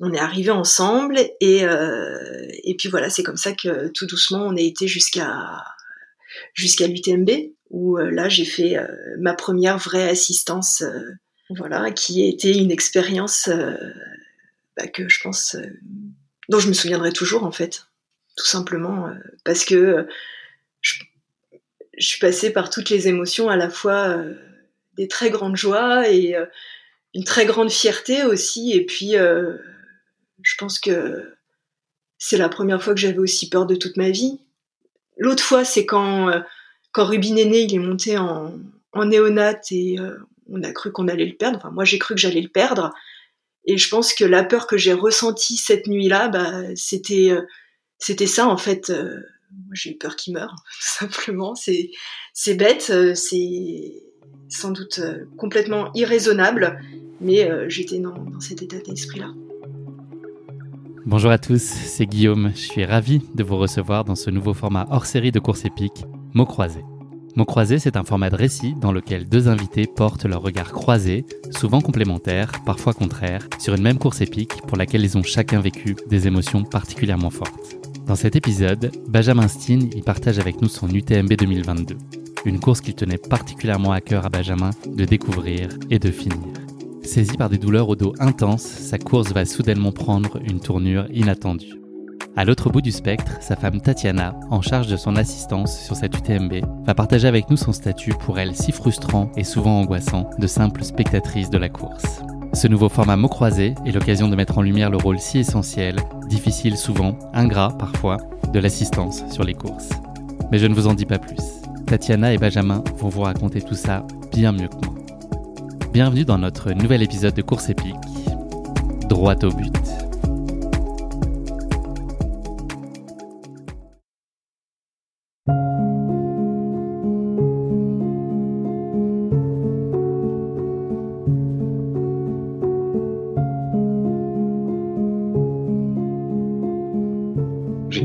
On est arrivé ensemble et, euh, et puis voilà, c'est comme ça que tout doucement on a été jusqu'à jusqu'à l'UTMB où euh, là j'ai fait euh, ma première vraie assistance, voilà, qui a été une expérience bah, que je pense dont je me souviendrai toujours en fait, tout simplement parce que je, je, suis passée par toutes les émotions à la fois des très grandes joies et une très grande fierté aussi et puis je pense que c'est la première fois que j'avais aussi peur de toute ma vie. L'autre fois, c'est quand, euh, quand Rubin est né, il est monté en, en néonat et euh, on a cru qu'on allait le perdre. Enfin, moi, j'ai cru que j'allais le perdre. Et je pense que la peur que j'ai ressentie cette nuit-là, bah, c'était, euh, c'était ça, en fait. j'ai eu peur qu'il meure, tout simplement. C'est, c'est bête, c'est sans doute complètement irraisonnable, mais j'étais dans, dans cet état d'esprit-là. Bonjour à tous, c'est Guillaume. Je suis ravi de vous recevoir dans ce nouveau format hors série de course épique, Mots croisés. Mots croisés, c'est un format de récit dans lequel deux invités portent leur regard croisé, souvent complémentaires, parfois contraires, sur une même course épique pour laquelle ils ont chacun vécu des émotions particulièrement fortes. Dans cet épisode, Benjamin Steen y partage avec nous son UTMB 2022, une course qu'il tenait particulièrement à cœur à Benjamin de découvrir et de finir. Saisi par des douleurs au dos intenses, sa course va soudainement prendre une tournure inattendue. À l'autre bout du spectre, sa femme Tatiana, en charge de son assistance sur cette UTMB, va partager avec nous son statut pour elle si frustrant et souvent angoissant de simple spectatrice de la course. Ce nouveau format mot croisé est l'occasion de mettre en lumière le rôle si essentiel, difficile souvent, ingrat parfois, de l'assistance sur les courses. Mais je ne vous en dis pas plus. Tatiana et Benjamin vont vous raconter tout ça bien mieux que moi. Bienvenue dans notre nouvel épisode de Course épique, droit au but.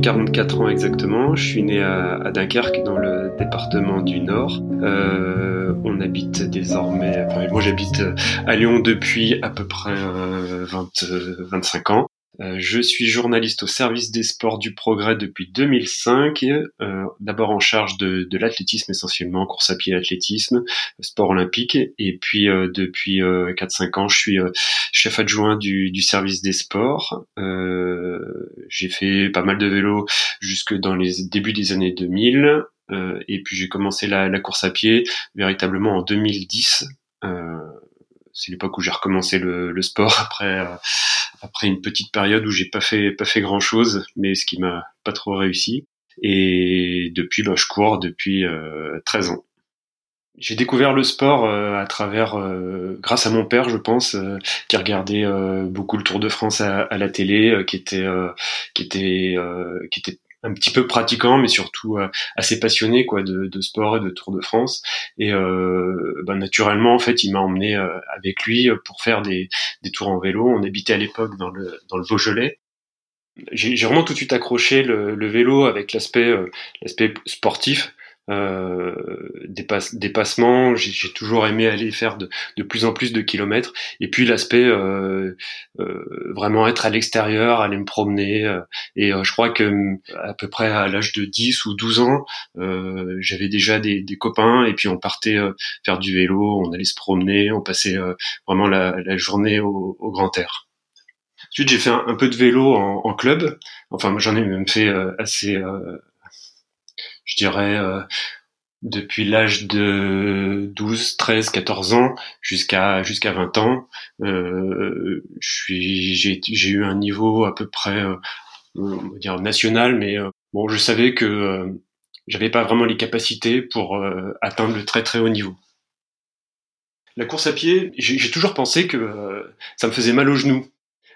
44 ans exactement, je suis né à, Dunkerque dans le département du Nord. Euh, on habite désormais, moi j'habite à Lyon depuis à peu près 20, euh, 25 ans. Euh, je suis journaliste au service des sports du progrès depuis 2005, euh, d'abord en charge de, de l'athlétisme essentiellement, course à pied athlétisme, sport olympique, et puis euh, depuis 4-5 ans je suis chef adjoint du, du, service des sports. j'ai fait pas mal de vélo jusque dans les débuts des années 2000, et puis j'ai commencé la, la, course à pied véritablement en 2010. c'est l'époque où j'ai recommencé le, le, sport après après une petite période où j'ai pas fait pas fait grand chose, mais ce qui m'a pas trop réussi. Et depuis, bah, je cours depuis euh, 13 ans. J'ai découvert le sport euh, à travers, euh, grâce à mon père, je pense, euh, qui regardait beaucoup le Tour de France à, à la télé, qui était, qui était, qui était un petit peu pratiquant, mais surtout euh, assez passionné quoi de, de, sport et de Tour de France. Et euh, bah, naturellement, en fait, il m'a emmené euh, avec lui pour faire des, des, tours en vélo. On habitait à l'époque dans le, dans le Beaujolais. J'ai vraiment tout de suite accroché le, le vélo avec l'aspect l'aspect sportif euh, dépasse, dépassement. J'ai toujours aimé aller faire de, de, plus en plus de kilomètres. Et puis l'aspect euh, euh, vraiment être à l'extérieur, aller me promener. Euh, et euh, je crois que à peu près à l'âge de 10 ou 12 ans, j'avais déjà des, des, copains et puis on partait faire du vélo, on allait se promener, on passait vraiment la, la journée au, au, grand air. Ensuite, j'ai fait un, peu de vélo en, club. Enfin, j'en ai même fait assez, je dirais, depuis l'âge de 12, 13, 14 ans jusqu'à jusqu'à 20 ans. Euh, j'ai eu un niveau à peu près euh, on va dire national, mais euh, bon, je savais que euh, j'avais pas vraiment les capacités pour euh, atteindre le très très haut niveau. La course à pied, j'ai toujours pensé que ça me faisait mal aux genoux.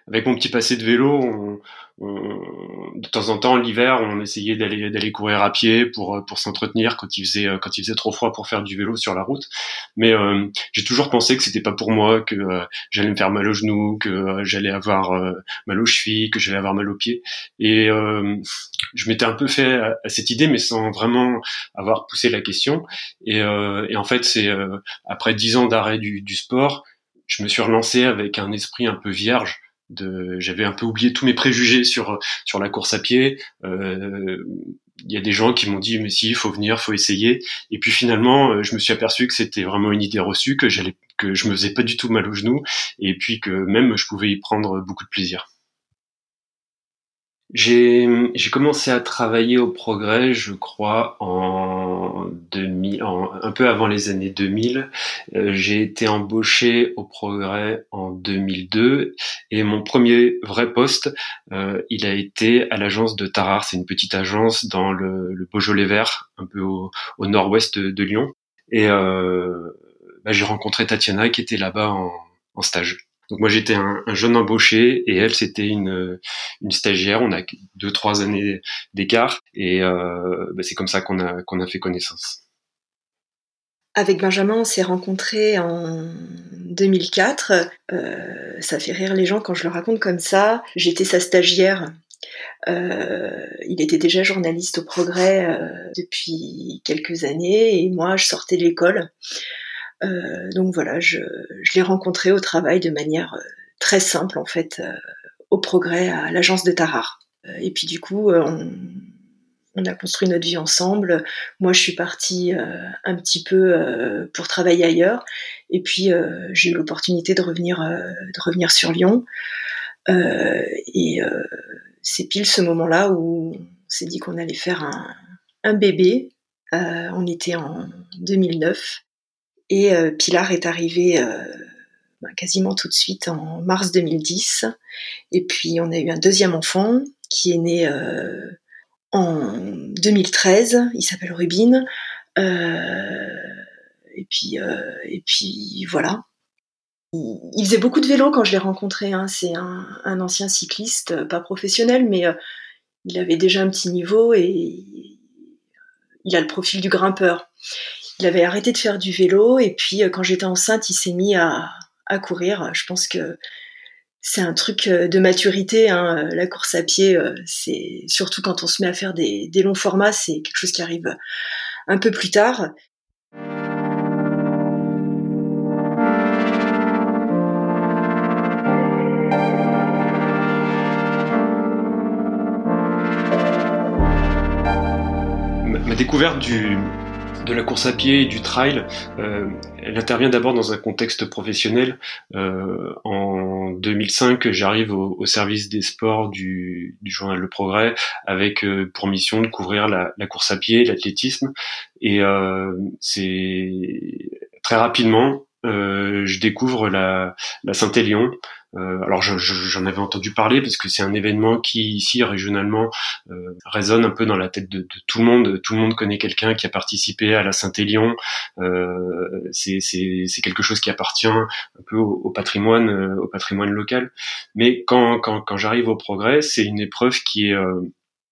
Avec mon petit passé de vélo, on, de temps en temps l'hiver on essayait d'aller d'aller courir à pied pour pour s'entretenir quand il faisait quand il faisait trop froid pour faire du vélo sur la route. Mais euh, j'ai toujours pensé que c'était pas pour moi que euh, j'allais me faire mal aux genoux que euh, j'allais avoir mal aux chevilles que j'allais avoir mal aux pieds. Et je m'étais un peu fait à, cette idée mais sans vraiment avoir poussé la question. Et, et en fait c'est après dix ans d'arrêt du, du sport je me suis relancé avec un esprit un peu vierge j'avais un peu oublié tous mes préjugés sur sur la course à pied. Euh, il y a des gens qui m'ont dit mais si il faut venir, faut essayer. Et puis finalement, euh, je me suis aperçu que c'était vraiment une idée reçue, que j'allais que je me faisais pas du tout mal aux genoux, et puis que même je pouvais y prendre beaucoup de plaisir. J'ai commencé à travailler au Progrès, je crois, en 2000, en, un peu avant les années 2000. Euh, j'ai été embauché au Progrès en 2002 et mon premier vrai poste, euh, il a été à l'agence de Tarare. C'est une petite agence dans le, le Beaujolais vert, un peu au, au nord-ouest de, Lyon. Et euh, bah, j'ai rencontré Tatiana qui était là-bas en, en stage. Donc moi j'étais un, jeune embauché et elle c'était une, une stagiaire. On a deux trois années d'écart et euh, bah, c'est comme ça qu'on a fait connaissance. Avec Benjamin, on s'est rencontrés en 2004. Euh, ça fait rire les gens quand je le raconte comme ça. J'étais sa stagiaire. Euh, il était déjà journaliste au Progrès depuis quelques années et moi je sortais de l'école. Donc voilà, je, l'ai rencontré au travail de manière très simple en fait, au progrès à l'agence de Tarare. Et puis du coup, on, a construit notre vie ensemble. Moi, je suis partie un petit peu pour travailler ailleurs, et puis j'ai eu l'opportunité de revenir, de revenir sur Lyon. et c'est pile ce moment-là où on s'est dit qu'on allait faire un, bébé. on était en 2009 et euh, Pilar est arrivée euh, ben, quasiment tout de suite en mars 2010. Et puis on a eu un deuxième enfant qui est né euh, en 2013. Il s'appelle Rubin. et puis et puis voilà. Il, faisait beaucoup de vélo quand je l'ai rencontré. Hein. C'est un, ancien cycliste, pas professionnel, mais il avait déjà un petit niveau et il a le profil du grimpeur il avait arrêté de faire du vélo et puis euh, quand j'étais enceinte, il s'est mis à, courir. Je pense que c'est un truc euh, de maturité. Hein. La course à pied, euh, c'est surtout quand on se met à faire des, longs formats, c'est quelque chose qui arrive un peu plus tard. Ma découverte du, de la course à pied et du trail, euh, elle intervient d'abord dans un contexte professionnel. Euh, en 2005, j'arrive au, service des sports du, journal Le Progrès avec euh, pour mission de couvrir la, course à pied, l'athlétisme. Et c'est très rapidement, je découvre la, la Saint-Élion, euh, alors j'en avais entendu parler parce que c'est un événement qui ici régionalement euh, résonne un peu dans la tête de, tout le monde. Tout le monde connaît quelqu'un qui a participé à la Saint-Élion. Euh, c'est quelque chose qui appartient un peu au, patrimoine, euh, au patrimoine local. Mais quand, quand, quand j'arrive au progrès, c'est une épreuve qui est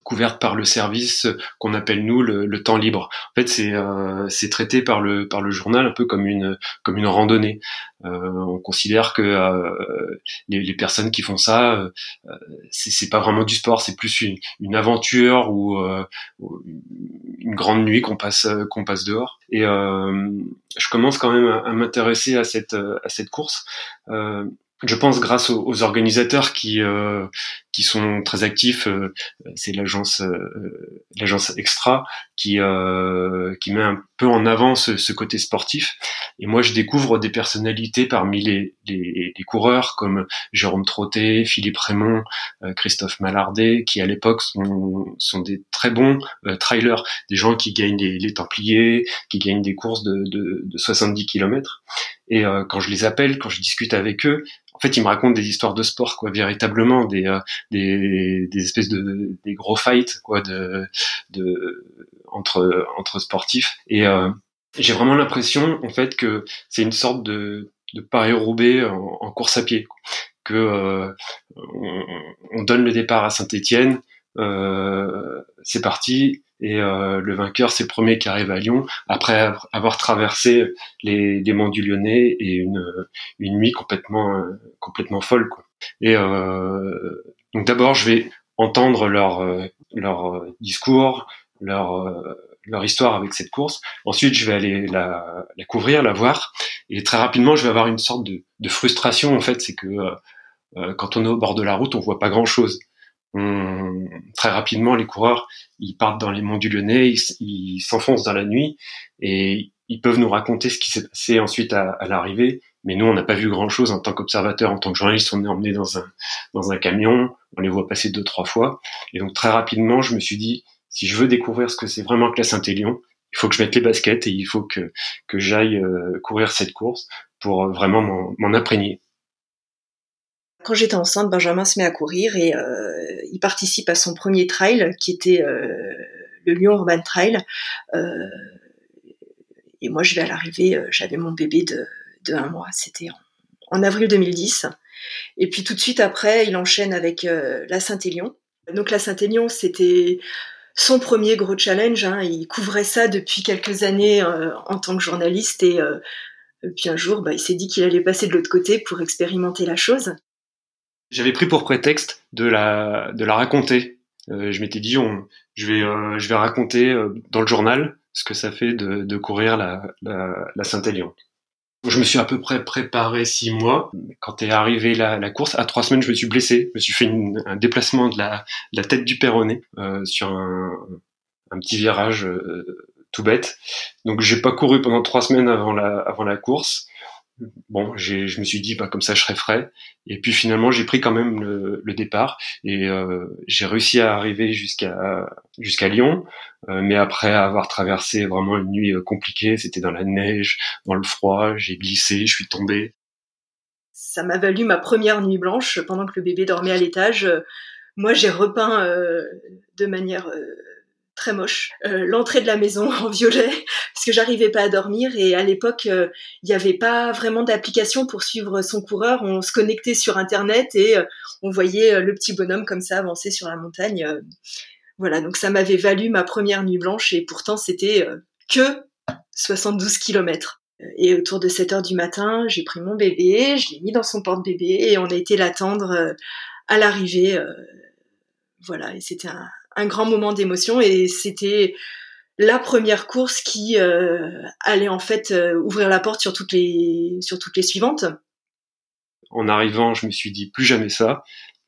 couverte par le service qu'on appelle nous le, temps libre. En fait, c'est euh, c'est traité par le par le journal un peu comme une comme une randonnée. Euh, on considère que euh, les, les, personnes qui font ça, euh, c'est pas vraiment du sport, c'est plus une, une aventure ou une grande nuit qu'on passe qu'on passe dehors. Et je commence quand même à, à m'intéresser à cette à cette course je pense grâce aux, organisateurs qui euh, qui sont très actifs. c'est l'agence l'agence Extra qui qui met un peu en avant ce, côté sportif. Et moi, je découvre des personnalités parmi les, les, les coureurs comme Jérôme Trottet, Philippe Raymond, Christophe Mallardet, qui à l'époque sont, sont des très bons trailers, des gens qui gagnent les, les Templiers, qui gagnent des courses de, de, de 70 km. Et quand je les appelle, quand je discute avec eux, en fait, ils me racontent des histoires de sport, quoi, véritablement, des, euh, des, des, espèces de des gros fights, quoi, de, de entre entre sportifs. Et euh, j'ai vraiment l'impression, en fait, que c'est une sorte de de Paris-Roubaix en, course à pied, que euh, on, on, donne le départ à Saint-Étienne, euh, c'est parti, et euh, le vainqueur c'est le premier qui arrive à Lyon après avoir traversé les, monts du Lyonnais et une, nuit complètement euh, complètement folle quoi. Et euh, donc d'abord je vais entendre leur euh, leur discours, leur leur histoire avec cette course. Ensuite, je vais aller la, la, couvrir, la voir, et très rapidement, je vais avoir une sorte de, de frustration. En fait, c'est que euh, quand on est au bord de la route, on voit pas grand très rapidement, les coureurs, ils partent dans les monts du Lyonnais, ils s'enfoncent dans la nuit et ils peuvent nous raconter ce qui s'est passé ensuite à, l'arrivée. Mais nous, on n'a pas vu grand-chose en tant qu'observateur, en tant que journaliste. On est emmené dans un dans un camion, on les voit passer deux trois fois. Et donc très rapidement, je me suis dit, si je veux découvrir ce que c'est vraiment que la Saint-Élion, il faut que je mette les baskets et il faut que que j'aille euh, courir cette course pour vraiment m'en imprégner. Quand j'étais enceinte, Benjamin se met à courir et euh, il participe à son premier trail qui était euh, le Lyon Urban Trail. Euh, et moi, je vais à l'arrivée, j'avais mon bébé de, un mois, c'était en, avril 2010. Et puis tout de suite après, il enchaîne avec la Saint-Élion. Donc la Saint-Élion, c'était son premier gros challenge. Hein. Il couvrait ça depuis quelques années en tant que journaliste et puis un jour, bah, il s'est dit qu'il allait passer de l'autre côté pour expérimenter la chose. J'avais pris pour prétexte de la de la raconter. Euh, je m'étais dit, je vais euh, je vais raconter euh, dans le journal ce que ça fait de, de courir la, la, la Saint-Élion. Je me suis à peu près préparé six mois. Quand est arrivée la, la, course, à trois semaines, je me suis blessé. Je me suis fait un déplacement de la, de la tête du péroné euh, sur un, un, petit virage tout bête. Donc j'ai pas couru pendant trois semaines avant la, avant la course bon, je me suis dit, bah, comme ça, je serai frais. Et puis finalement, j'ai pris quand même le, le départ et euh, j'ai réussi à arriver jusqu'à jusqu'à Lyon. Euh, mais après avoir traversé vraiment une nuit euh, compliquée, c'était dans la neige, dans le froid, j'ai glissé, je suis tombé. Ça m'a valu ma première nuit blanche pendant que le bébé dormait à l'étage. Moi, j'ai repeint de manière très moche. Euh, l'entrée de la maison en violet parce que j'arrivais pas à dormir et à l'époque euh, il n'y avait pas vraiment d'application pour suivre son coureur. On se connectait sur internet et euh, on voyait le petit bonhomme comme ça avancer sur la montagne. voilà, donc ça m'avait valu ma première nuit blanche et pourtant c'était que 72 km. Et autour de 7 heures du matin, j'ai pris mon bébé, je l'ai mis dans son porte-bébé et on a été l'attendre à l'arrivée. voilà, et c'était un, un grand moment d'émotion et c'était la première course qui euh, allait en fait euh, ouvrir la porte sur toutes les sur toutes les suivantes. En arrivant, je me suis dit plus jamais ça.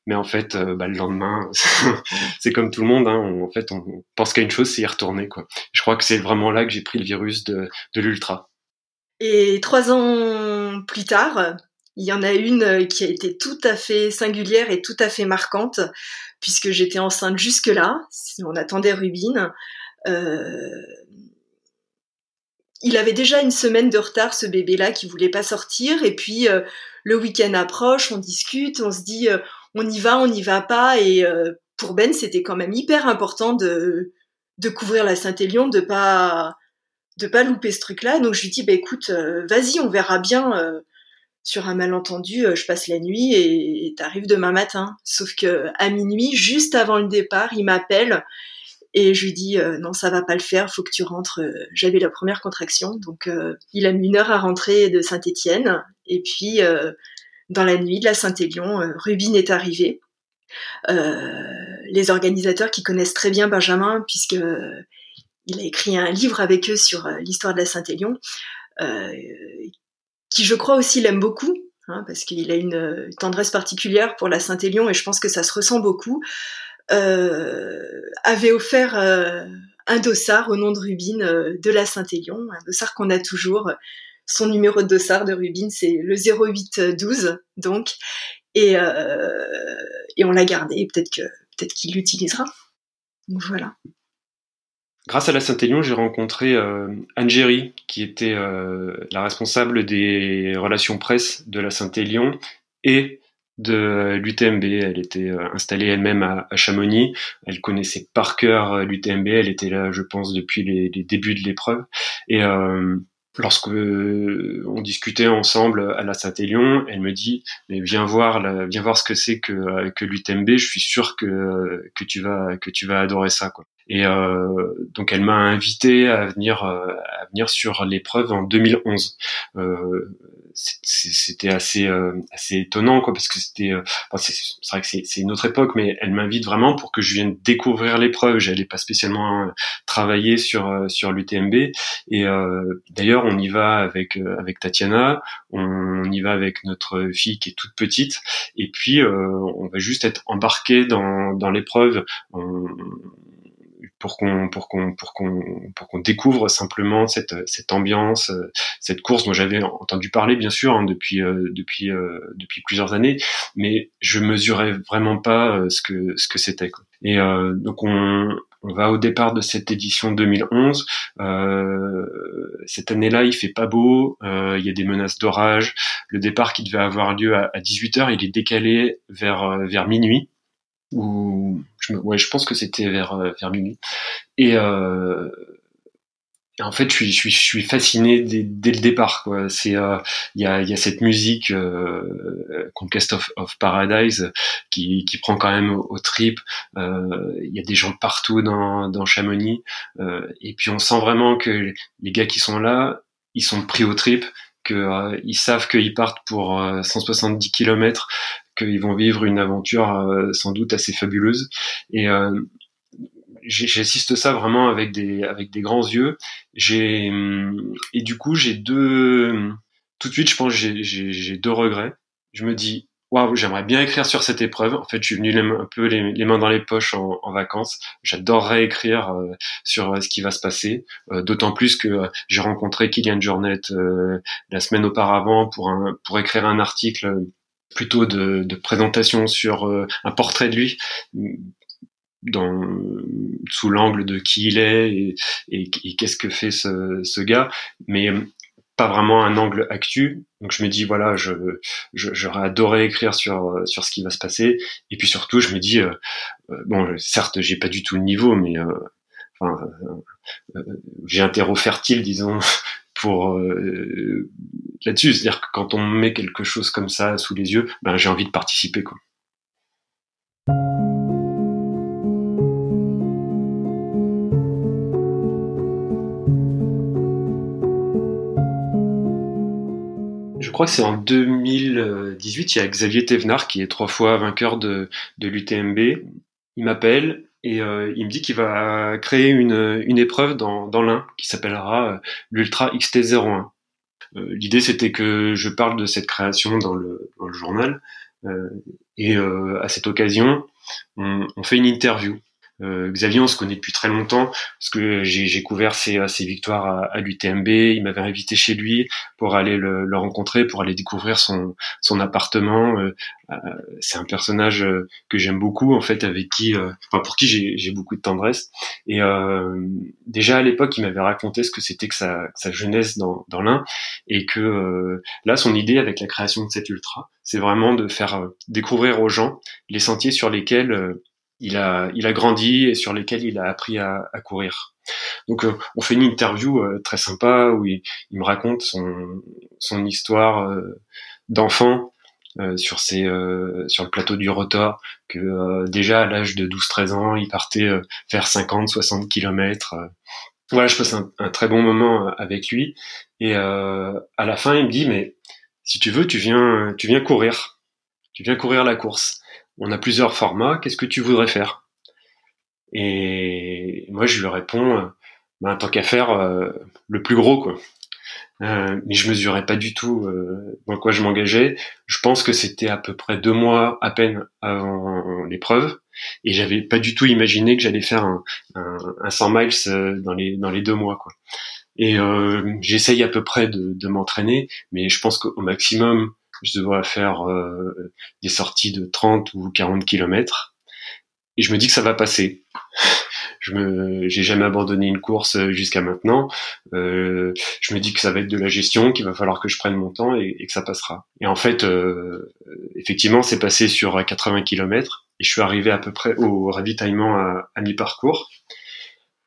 Mais en fait, euh, bah, le lendemain, c'est comme tout le monde. Hein, en fait, on pense qu'à une chose, c'est y retourner. Quoi. Je crois que c'est vraiment là que j'ai pris le virus de, de l'ultra. Et trois ans plus tard, il y en a une qui a été tout à fait singulière et tout à fait marquante puisque j'étais enceinte jusque-là. On attendait Rubine. Euh, il avait déjà une semaine de retard, ce bébé-là, qui voulait pas sortir. Et puis, euh, le week-end approche, on discute, on se dit, euh, on y va, on n'y va pas. Et pour Ben, c'était quand même hyper important de, de couvrir la Saint-Élion, de pas de pas louper ce truc-là. Donc je lui dis, bah écoute, vas-y, on verra bien sur un malentendu, euh, je passe la nuit et t'arrives demain matin. Sauf que à minuit, juste avant le départ, il m'appelle et je lui dis euh, non, ça va pas le faire, faut que tu rentres. Euh, j'avais la première contraction, donc il a mis une heure à rentrer de Saint-Étienne. Et puis dans la nuit de la Saint-Élion, Rubine est arrivé. les organisateurs qui connaissent très bien Benjamin, puisque il a écrit un livre avec eux sur l'histoire de la Saint-Élion, qui je crois aussi l'aime beaucoup. hein, parce qu'il a une tendresse particulière pour la Saint-Élion et je pense que ça se ressent beaucoup, avait offert un dossard au nom de Rubine de la Saint-Élion, un dossard qu'on a toujours. Son numéro de dossard de Rubine, c'est le 0812, donc, et, et on l'a gardé. Peut-être que peut-être qu'il l'utilisera. Donc voilà. Grâce à la Saint-Élion, j'ai rencontré euh, qui était euh, la responsable des relations presse de la Saint-Élion et de l'UTMB. Elle était euh, installée elle-même à, Chamonix. Elle connaissait par cœur l'UTMB. Elle était là, je pense, depuis les, les débuts de l'épreuve. Et lorsque euh, on discutait ensemble à la Saint-Élion, elle me dit mais viens voir la, viens voir ce que c'est que euh, que l'UTMB, je suis sûr que que tu vas que tu vas adorer ça quoi. Et euh, donc elle m'a invité à venir à venir sur l'épreuve en 2011. Euh, c'était assez euh, assez étonnant quoi parce que c'était euh, c'est vrai que c'est une autre époque mais elle m'invite vraiment pour que je vienne découvrir l'épreuve. J'allais pas spécialement euh, travailler sur sur l'UTMB et d'ailleurs on y va avec avec Tatiana. On, y va avec notre fille qui est toute petite. Et puis on va juste être embarqué dans dans l'épreuve pour qu'on pour qu'on pour qu'on pour qu'on découvre simplement cette cette ambiance, euh, cette course dont j'avais entendu parler bien sûr hein, depuis euh, depuis euh, depuis plusieurs années, mais je mesurais vraiment pas ce que ce que c'était. Et donc on on va au départ de cette édition 2011. cette année-là, il fait pas beau, il y a des menaces d'orage. Le départ qui devait avoir lieu à, à 18h, il est décalé vers vers minuit ou je, ouais, je pense que c'était vers euh, vers minuit. Et, euh, en fait, je suis, je suis, je suis fasciné dès, dès le départ. C'est, euh, il y, a, y a cette musique euh, Conquest of, of, Paradise qui, qui prend quand même au, trip. Il y a des gens partout dans, dans Chamonix, et puis on sent vraiment que les gars qui sont là, ils sont pris au trip qu'ils ils savent qu'ils partent pour 170 km qu'ils vont vivre une aventure euh, sans doute assez fabuleuse. Et euh, j'assiste ça vraiment avec des avec des grands yeux. J'ai et du coup j'ai deux tout de suite je pense j'ai j'ai deux regrets. Je me dis waouh j'aimerais bien écrire sur cette épreuve. En fait je suis venu un peu les, mains dans les poches en, vacances. J'adorerais écrire euh, sur ce qui va se passer. D'autant plus que j'ai rencontré Kylian Jornet la semaine auparavant pour un pour écrire un article plutôt de, de présentation sur euh, un portrait de lui dans, sous l'angle de qui il est et, et, qu'est-ce que fait ce, ce, gars, mais pas vraiment un angle actu. Donc je me dis voilà, je j'aurais adoré écrire sur sur ce qui va se passer. Et puis surtout, je me dis euh, euh, bon, certes, j'ai pas du tout le niveau, mais enfin, j'ai un terreau fertile, disons, pour euh, là-dessus. C'est-à-dire que quand on met quelque chose comme ça sous les yeux, ben, j'ai envie de participer. Quoi. Je crois que c'est en 2018, il y a Xavier Thévenard qui est trois fois vainqueur de, de l'UTMB. Il m'appelle et euh, il me dit qu'il va créer une, épreuve dans, dans l'Ain qui s'appellera euh, l'Ultra XT01. Euh, l'idée c'était que je parle de cette création dans le, journal et à cette occasion on, on fait une interview euh, Xavier, on se connaît depuis très longtemps parce que j'ai couvert ses, ses victoires à, à l'UTMB. Il m'avait invité chez lui pour aller le, le, rencontrer, pour aller découvrir son, son appartement. Euh, euh c'est un personnage euh, que j'aime beaucoup, en fait, avec qui, euh, enfin, pour qui j'ai beaucoup de tendresse. Et déjà à l'époque, il m'avait raconté ce que c'était que sa, sa, jeunesse dans, dans l'Ain et que là, son idée avec la création de cet ultra, c'est vraiment de faire découvrir aux gens les sentiers sur lesquels il a, il a grandi et sur lesquels il a appris à, à courir. Donc euh, on fait une interview euh, très sympa où il, il, me raconte son, son histoire euh, d'enfant sur ses, sur le plateau du Rotor, que déjà à l'âge de 12-13 ans, il partait faire 50-60 kilomètres. voilà, je passe un, un, très bon moment avec lui. Et à la fin, il me dit, mais si tu veux, tu viens, tu viens courir. Tu viens courir la course on a plusieurs formats, qu'est-ce que tu voudrais faire? Et moi, je lui réponds, ben, tant qu'à faire, euh, le plus gros, quoi. Euh, mais je mesurais pas du tout euh, dans quoi je m'engageais. Je pense que c'était à peu près deux mois à peine avant l'épreuve, et j'avais pas du tout imaginé que j'allais faire un, un, un 100 miles euh, dans les deux mois quoi. Et euh, j'essaye à peu près de m'entraîner, mais je pense qu'au maximum je devrais faire euh, des sorties de 30 ou 40 kilomètres. Et je me dis que ça va passer. Je me j'ai jamais abandonné une course euh, jusqu'à maintenant. Euh, je me dis que ça va être de la gestion qu'il va falloir que je prenne mon temps et, que ça passera. Et en fait euh, effectivement c'est passé sur 80 km et je suis arrivé à peu près au ravitaillement à, mi-parcours.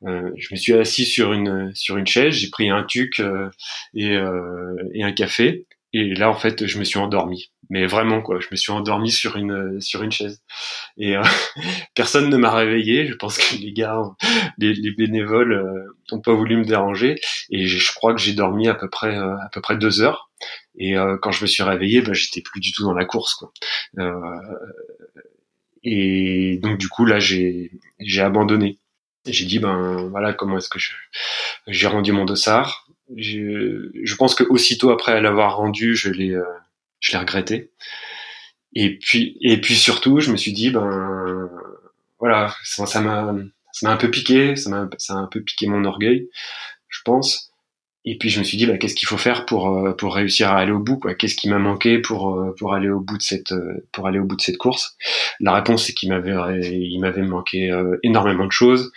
Euh, je me suis assis sur une sur une chaise j'ai pris un tuc euh, et, et un café et là en fait je me suis endormi. Mais vraiment quoi. Je me suis endormi sur une sur une chaise. Et euh, personne ne m'a réveillé. Je pense que les gars les, les bénévoles euh, n'ont pas voulu me déranger. Et je crois que j'ai dormi à peu près euh, à peu près deux heures. Et quand je me suis réveillé ben j'étais plus du tout dans la course quoi. Et donc du coup là j'ai j'ai abandonné. J'ai dit ben voilà comment est-ce que je j'ai rendu mon dossard je, je pense que aussitôt après l'avoir rendu je l'ai je l'ai regretté. Et puis, et puis surtout, je me suis dit, ben, voilà, ça m'a, ça m'a un peu piqué, ça m'a, ça a un peu piqué mon orgueil, je pense. Et puis je me suis dit, bah, qu'est-ce qu'il faut faire pour euh, pour réussir à aller au bout, quoi? Qu'est-ce qui m'a manqué pour euh, pour aller au bout de cette euh, pour aller au bout de cette course? La réponse, c'est qu'il m'avait il m'avait manqué énormément de choses.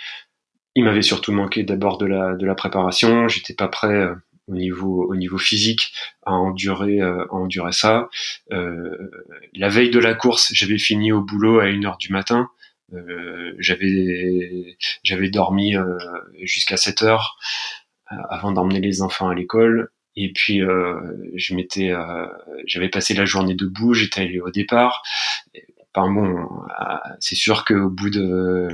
Il m'avait surtout manqué d'abord de la de la préparation. J'étais pas prêt au niveau au niveau physique à endurer euh, à endurer ça. Euh, la veille de la course, j'avais fini au boulot à 1 heure du matin. Euh, j'avais j'avais dormi jusqu'à 7 heures avant d'emmener les enfants à l'école. Et puis je m'étais, j'avais passé la journée debout, j'étais allé au départ. Enfin bon, c'est sûr qu'au bout de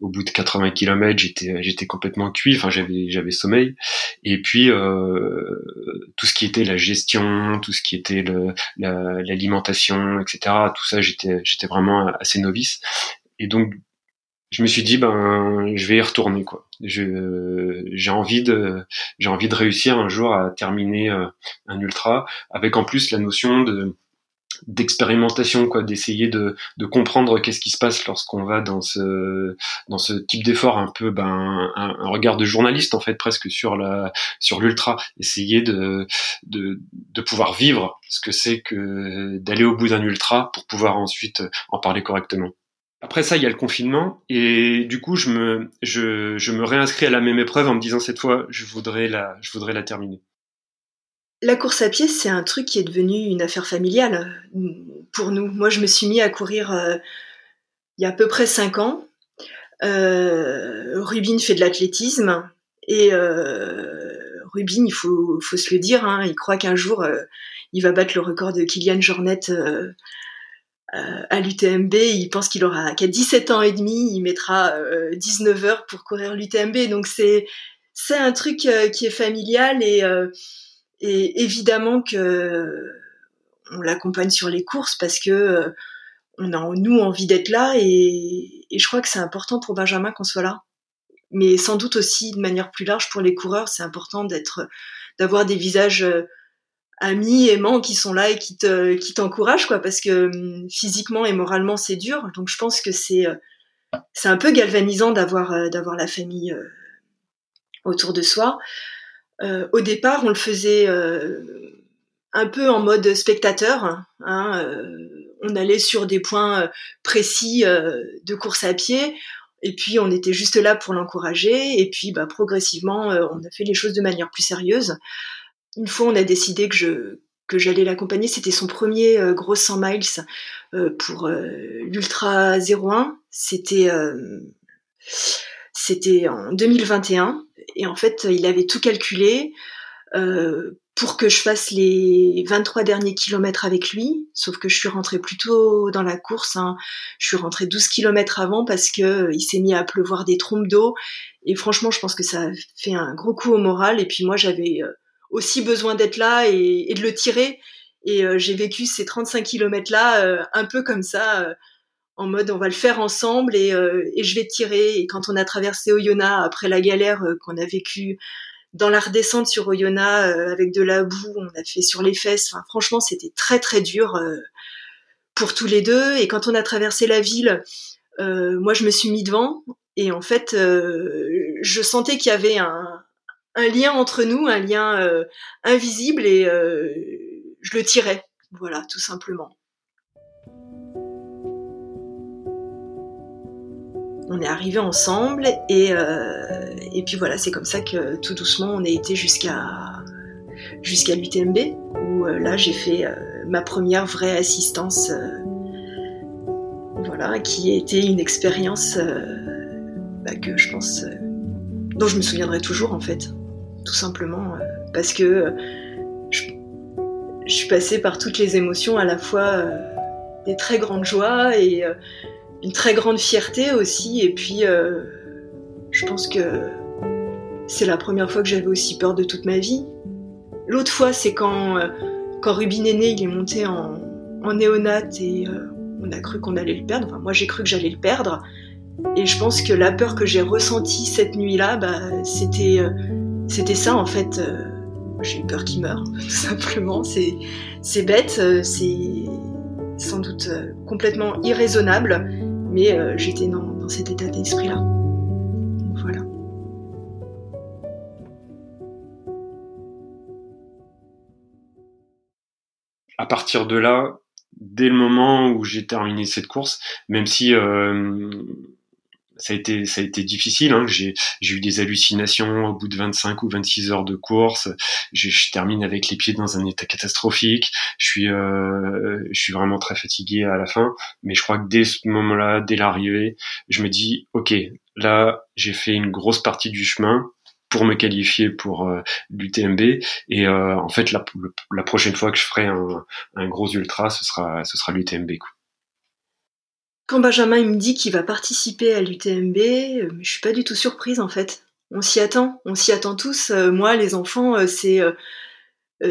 au bout de 80 km, j'étais j'étais complètement cuit. Enfin, j'avais j'avais sommeil. Et puis euh, tout ce qui était la gestion, tout ce qui était l'alimentation, etc. Tout ça, j'étais j'étais vraiment assez novice. Et donc je me suis dit ben je vais y retourner quoi. Je j'ai envie de j'ai envie de réussir un jour à terminer euh, un ultra avec en plus la notion de d'expérimentation quoi d'essayer de, de comprendre qu'est-ce qui se passe lorsqu'on va dans ce dans ce type d'effort un peu ben un, regard de journaliste en fait presque sur la sur l'ultra essayer de, de de pouvoir vivre ce que c'est que d'aller au bout d'un ultra pour pouvoir ensuite en parler correctement après ça, il y a le confinement et du coup, je me, je, je me réinscris à la même épreuve en me disant cette fois, je voudrais la, je voudrais la terminer. La course à pied, c'est un truc qui est devenu une affaire familiale euh, pour nous. Moi, je me suis mis à courir euh, il y a à peu près cinq ans. Euh, Rubin fait de l'athlétisme et Rubin, il faut, faut se le dire, hein, il croit qu'un jour il va battre le record de Kylian Jornet à l'UTMB. Il pense qu'il aura qu'à 17 ans et demi, il mettra 19 heures pour courir l'UTMB. Donc c'est c'est un truc qui est familial et et évidemment que on l'accompagne sur les courses parce que euh, on a nous envie d'être là et, je crois que c'est important pour Benjamin qu'on soit là. Mais sans doute aussi de manière plus large pour les coureurs, c'est important d'être, d'avoir des visages euh, amis, aimants qui sont là et qui te, qui t'encouragent quoi, parce que hum, physiquement et moralement c'est dur. Donc je pense que c'est, euh, c'est un peu galvanisant d'avoir, d'avoir la famille autour de soi. Euh, au départ, on le faisait euh, un peu en mode spectateur. Hein, euh, on allait sur des points précis de course à pied. Et puis on était juste là pour l'encourager. Et puis bah, progressivement, on a fait les choses de manière plus sérieuse. Une fois, on a décidé que je que j'allais l'accompagner. C'était son premier gros 100 miles pour l'Ultra 01. C'était c'était en 2021 et en fait il avait tout calculé euh, pour que je fasse les 23 derniers kilomètres avec lui, sauf que je suis rentrée plus tôt dans la course. Hein. Je suis rentrée 12 kilomètres avant parce que euh, il s'est mis à pleuvoir des trompes d'eau et franchement je pense que ça a fait un gros coup au moral et puis moi j'avais euh, aussi besoin d'être là et, de le tirer et j'ai vécu ces 35 kilomètres là un peu comme ça en mode on va le faire ensemble et, euh, et je vais tirer. Et quand on a traversé Oyonnax après la galère euh, qu'on a vécue dans la redescente sur Oyonnax avec de la boue, on a fait sur les fesses. Franchement, c'était très très dur pour tous les deux. Et quand on a traversé la ville, moi je me suis mis devant et en fait, je sentais qu'il y avait un, lien entre nous, un lien invisible et je le tirais. Voilà, tout simplement. On est arrivé ensemble et, euh, et puis voilà, c'est comme ça que tout doucement on a été jusqu'à jusqu'à l'UTMB où euh, là j'ai fait euh, ma première vraie assistance, voilà, qui a été une expérience bah, que je pense dont je me souviendrai toujours en fait, tout simplement parce que je, je, suis passée par toutes les émotions à la fois des très grandes joies et une très grande fierté aussi. Et puis, euh, je pense que c'est la première fois que j'avais aussi peur de toute ma vie. L'autre fois, c'est quand, euh, quand Rubin est né, il est monté en, en néonate et euh, on a cru qu'on allait le perdre. Enfin, moi, j'ai cru que j'allais le perdre. Et je pense que la peur que j'ai ressentie cette nuit-là, bah, c'était, c'était ça en fait. j'ai eu peur qu'il meure, tout simplement. C'est, c'est bête, c'est sans doute complètement irraisonnable, mais euh, j'étais dans, cet état d'esprit-là. Voilà. À partir de là, dès le moment où j'ai terminé cette course, même si euh, ça a été ça a été difficile. Hein. J'ai eu des hallucinations au bout de 25 ou 26 heures de course. Je, je termine avec les pieds dans un état catastrophique. Je suis euh, je suis vraiment très fatigué à la fin. Mais je crois que dès ce moment-là, dès l'arrivée, je me dis ok, là j'ai fait une grosse partie du chemin pour me qualifier pour euh, l'UTMB et euh, en fait la, la prochaine fois que je ferai un, un gros ultra ce sera ce sera l'UTMB quand Benjamin me dit qu'il va participer à l'UTMB, euh, je suis pas du tout surprise en fait. On s'y attend, on s'y attend tous. Euh, moi, les enfants, euh, c'est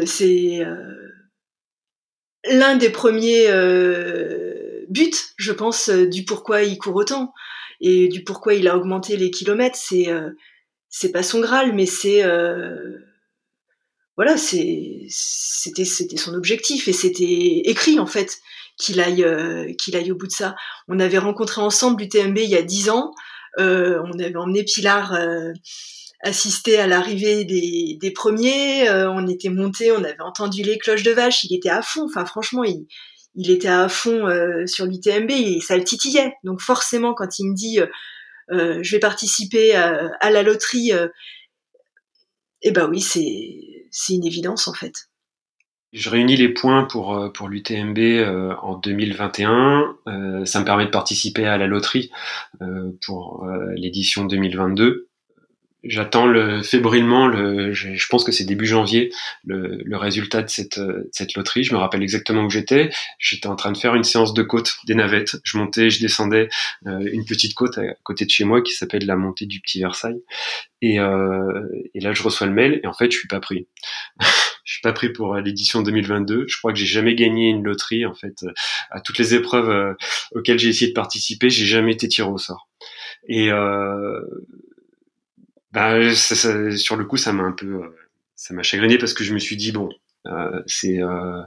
c'est l'un des premiers buts, je pense, du pourquoi il court autant et du pourquoi il a augmenté les kilomètres. C'est c'est pas son graal, mais c'est voilà, c'était c'était son objectif et c'était écrit en fait qu'il aille, euh, qu'il aille au bout de ça. On avait rencontré ensemble l'UTMB il y a dix ans. Euh, on avait emmené Pilar euh, assister à l'arrivée des, des premiers. on était monté, on avait entendu les cloches de vache. Il était à fond. Enfin, franchement, il, il était à fond sur l'UTMB et ça le titillait. Donc forcément, quand il me dit je vais participer à, à la loterie, eh ben oui, c'est c'est une évidence en fait. Je réunis les points pour, euh, pour l'UTMB euh, en 2021. Euh, ça me permet de participer à la loterie pour l'édition 2022. J'attends le, fébrilement, le, je, pense que c'est début janvier, le, le, résultat de cette, cette loterie. Je me rappelle exactement où j'étais. J'étais en train de faire une séance de côte, des navettes. Je montais, je descendais une petite côte à côté de chez moi qui s'appelle la montée du Petit Versailles. Et, et là, je reçois le mail et en fait, je suis pas pris. je suis pas pris pour euh, l'édition 2022. Je crois que j'ai jamais gagné une loterie en fait. Euh, à toutes les épreuves euh, auxquelles j'ai essayé de participer, j'ai jamais été tiré au sort. Et euh, bah, sur le coup, ça m'a un peu, ça m'a chagriné parce que je me suis dit bon, euh, c'est, euh,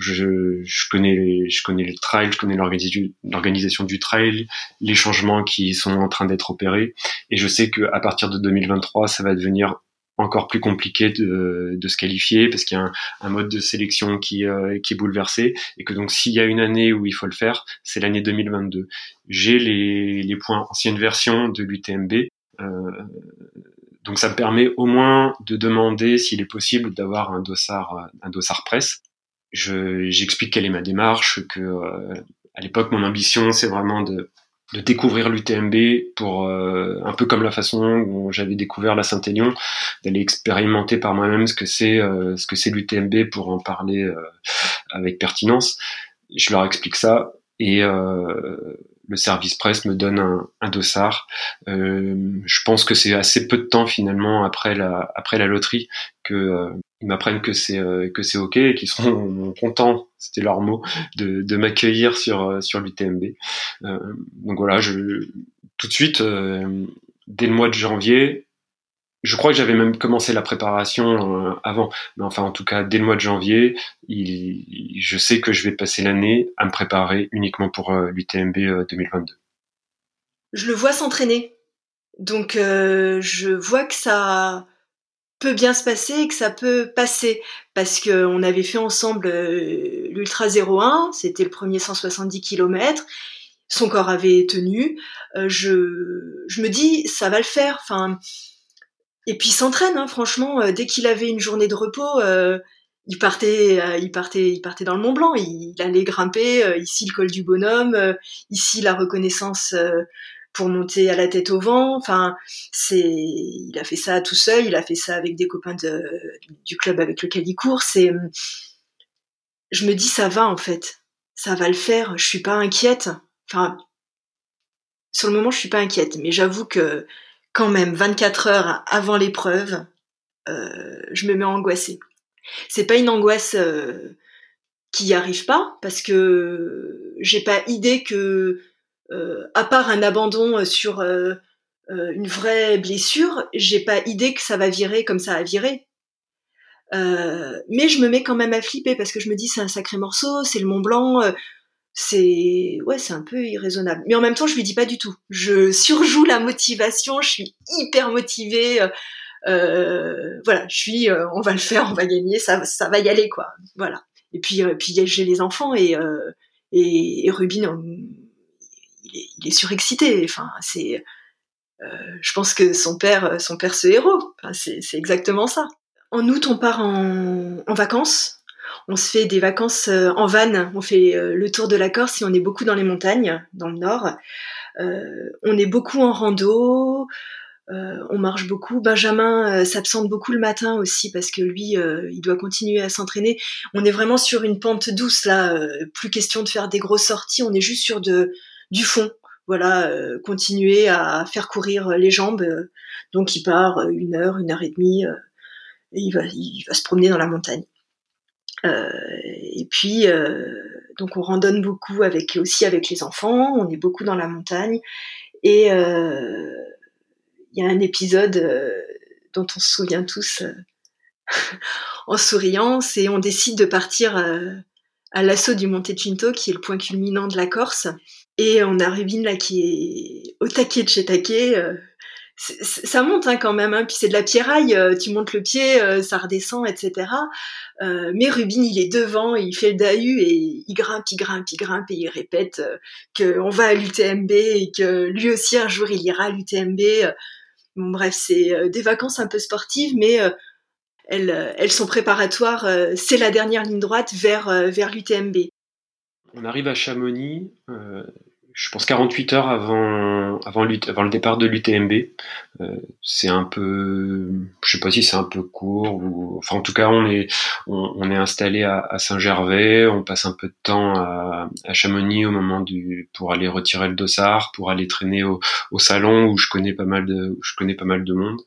je, je, connais, je connais le trail, je connais l'organisation du trail, les changements qui sont en train d'être opérés, et je sais que à partir de 2023, ça va devenir encore plus compliqué de, de se qualifier parce qu'il y a un, un, mode de sélection qui, euh, qui est bouleversé et que donc s'il y a une année où il faut le faire, c'est l'année 2022. J'ai les, les points ancienne version de l'UTMB. Euh, donc ça me permet au moins de demander s'il est possible d'avoir un dossard, un dossard presse. J'explique quelle est ma démarche, que euh, à l'époque mon ambition c'est vraiment de de découvrir l'UTMB pour euh, un peu comme la façon dont j'avais découvert la Saint-Élion, d'aller expérimenter par moi-même ce que c'est euh, ce que c'est l'UTMB pour en parler euh, avec pertinence. Je leur explique ça et le service presse me donne un, un dossard. je pense que c'est assez peu de temps finalement après la après la loterie que ils m'apprennent que c'est euh, que c'est ok et qu'ils seront contents, c'était leur mot, de, de m'accueillir sur euh, sur l'UTMB. Euh, donc voilà, je tout de suite dès le mois de janvier, je crois que j'avais même commencé la préparation euh, avant, mais enfin en tout cas dès le mois de janvier, je sais que je vais passer l'année à me préparer uniquement pour euh, l'UTMB 2022. Je le vois s'entraîner, donc je vois que ça peut bien se passer et que ça peut passer parce que on avait fait ensemble l'Ultra 01, c'était le premier 170 km son corps avait tenu. Euh, je, me dis, ça va le faire. Et puis il s'entraîne, hein, franchement. Euh, dès qu'il avait une journée de repos, euh, il partait, il partait, il partait dans le Mont Blanc. Il, allait grimper ici le col du Bonhomme, ici la reconnaissance pour monter à la tête au vent. Enfin, c'est, il a fait ça tout seul. Il a fait ça avec des copains du club avec lequel il court. C'est, je me dis, ça va en fait, ça va le faire. Je suis pas inquiète. Enfin, sur le moment, je suis pas inquiète, mais j'avoue que quand même, 24 heures avant l'épreuve, euh, je me mets angoissée. C'est pas une angoisse euh, qui n'y arrive pas, parce que j'ai pas idée que, euh, à part un abandon sur une vraie blessure, j'ai pas idée que ça va virer comme ça a viré. mais je me mets quand même à flipper parce que je me dis c'est un sacré morceau, c'est le Mont Blanc, c'est ouais c'est un peu irraisonnable. Mais en même temps je lui dis pas du tout. Je surjoue la motivation je suis hyper motivée euh, euh voilà je suis euh, on va le faire on va gagner ça ça va y aller quoi. Voilà. Et puis euh, puis j'ai les enfants et et, et Rubin il est, surexcité. Enfin c'est je pense que son père son père ce héros. Enfin, c'est c'est exactement ça. En août on part en, en vacances on se fait des vacances euh, en van, on fait euh, le tour de la Corse et on est beaucoup dans les montagnes, dans le nord. Euh, on est beaucoup en rando, on marche beaucoup. Benjamin s'absente beaucoup le matin aussi parce que lui, il doit continuer à s'entraîner. On est vraiment sur une pente douce là, plus question de faire des grosses sorties, on est juste sur de, du fond. Voilà, continuer à faire courir les jambes. donc il part une heure, une heure et demie, et il va, il va se promener dans la montagne. Euh, et puis, euh, donc on randonne beaucoup avec aussi avec les enfants. On est beaucoup dans la montagne. Et euh, il y a un épisode dont on se souvient tous en souriant, c'est on décide de partir à l'assaut du Monte Cinto, qui est le point culminant de la Corse. Et on a Rubin là qui est au taquet de chez taquet, ça monte hein, quand même, hein. puis c'est de la pierraille, euh, tu montes le pied, euh, ça redescend, etc. Euh, mais Rubin, il est devant, il fait le dahu et il grimpe, il grimpe, il grimpe et il répète qu'on va à l'UTMB et que lui aussi un jour il ira à l'UTMB. Bref, c'est des vacances un peu sportives, mais elles, elles sont préparatoires. c'est la dernière ligne droite vers, vers l'UTMB. On arrive à Chamonix je pense 48 heures avant avant, avant le départ de l'UTMB. Euh, c'est un peu, je sais pas si c'est un peu court ou, enfin en tout cas on est on, est installé à, à Saint-Gervais, on passe un peu de temps à, à, Chamonix au moment du pour aller retirer le dossard, pour aller traîner au, au salon où je connais pas mal de je connais pas mal de monde.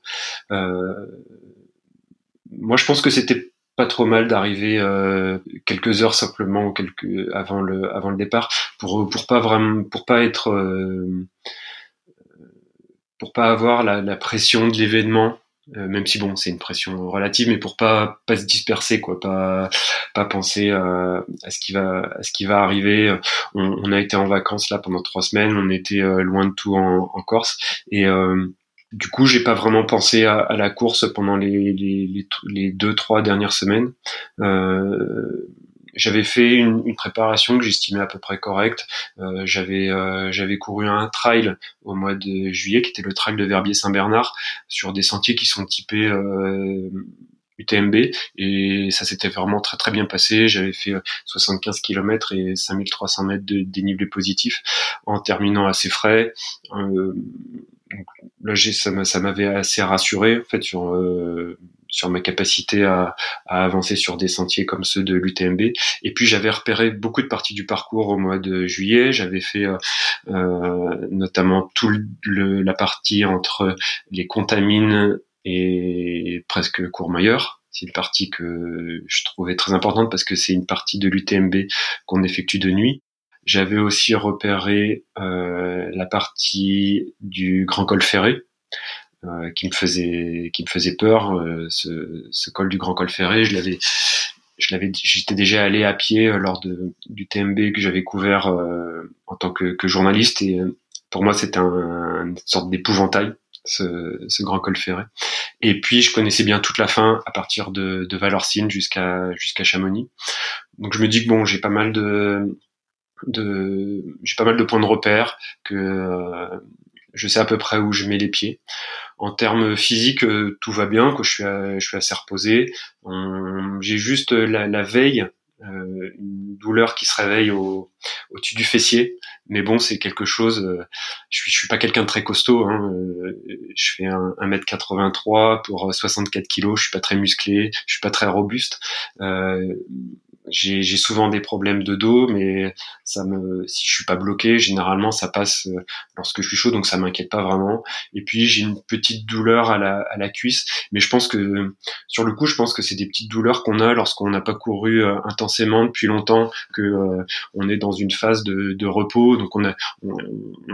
Euh, moi je pense que c'était pas trop mal d'arriver euh, quelques heures simplement quelques avant le avant le départ pour pour pas vraiment pour pas être euh, pour pas avoir la, la pression de l'événement euh, même si bon c'est une pression relative mais pour pas pas se disperser quoi pas pas penser à ce qui va à ce qui va arriver. On, on, a été en vacances là pendant trois semaines on était loin de tout en, en Corse et du coup, j'ai pas vraiment pensé à, la course pendant les, les, les, deux trois dernières semaines. Euh, j'avais fait une, une, préparation que j'estimais à peu près correcte. Euh, j'avais euh, j'avais couru un trail au mois de juillet, qui était le trail de Verbier-Saint-Bernard, sur des sentiers qui sont typés UTMB et ça s'était vraiment très très bien passé. J'avais fait 75 km et 5300 mètres de dénivelé positif en terminant assez frais. Euh, là, ça m'avait assez rassuré en fait sur euh, sur ma capacité à, avancer sur des sentiers comme ceux de l'UTMB. Et puis j'avais repéré beaucoup de parties du parcours au mois de juillet. J'avais fait euh, euh notamment tout le, la partie entre les contamines et presque Courmayeur. C'est une partie que je trouvais très importante parce que c'est une partie de l'UTMB qu'on effectue de nuit. J'avais aussi repéré euh, la partie du Grand Col Ferré, qui me faisait qui me faisait peur. ce, ce col du Grand Col Ferré, je l'avais je l'avais, j'étais déjà allé à pied lors de, du TMB que j'avais couvert en tant que, que, journaliste et pour moi c'était un, une sorte d'épouvantail ce, ce, grand col ferré. Et puis je connaissais bien toute la fin à partir de, de Valorcine jusqu'à jusqu'à Chamonix. Donc je me dis que bon, j'ai pas mal de j'ai pas mal de points de repère que euh, je sais à peu près où je mets les pieds. En termes physiques, euh, tout va bien, que je suis je suis assez reposé. J'ai juste la, la veille euh, une douleur qui se réveille au, au-dessus du fessier. Mais bon, c'est quelque chose. Euh, je suis, je suis pas quelqu'un de très costaud. Hein, euh, je fais un, 1m83 pour 64 kg. Je suis pas très musclé. Je suis pas très robuste. Euh, j'ai souvent des problèmes de dos, mais ça me, si je suis pas bloqué, généralement ça passe euh, lorsque je suis chaud, donc ça m'inquiète pas vraiment. Et puis j'ai une petite douleur à la, à la cuisse, mais je pense que sur le coup, je pense que c'est des petites douleurs qu'on a lorsqu'on n'a pas couru euh, intensément depuis longtemps, que euh, on est dans une phase de, repos, donc on a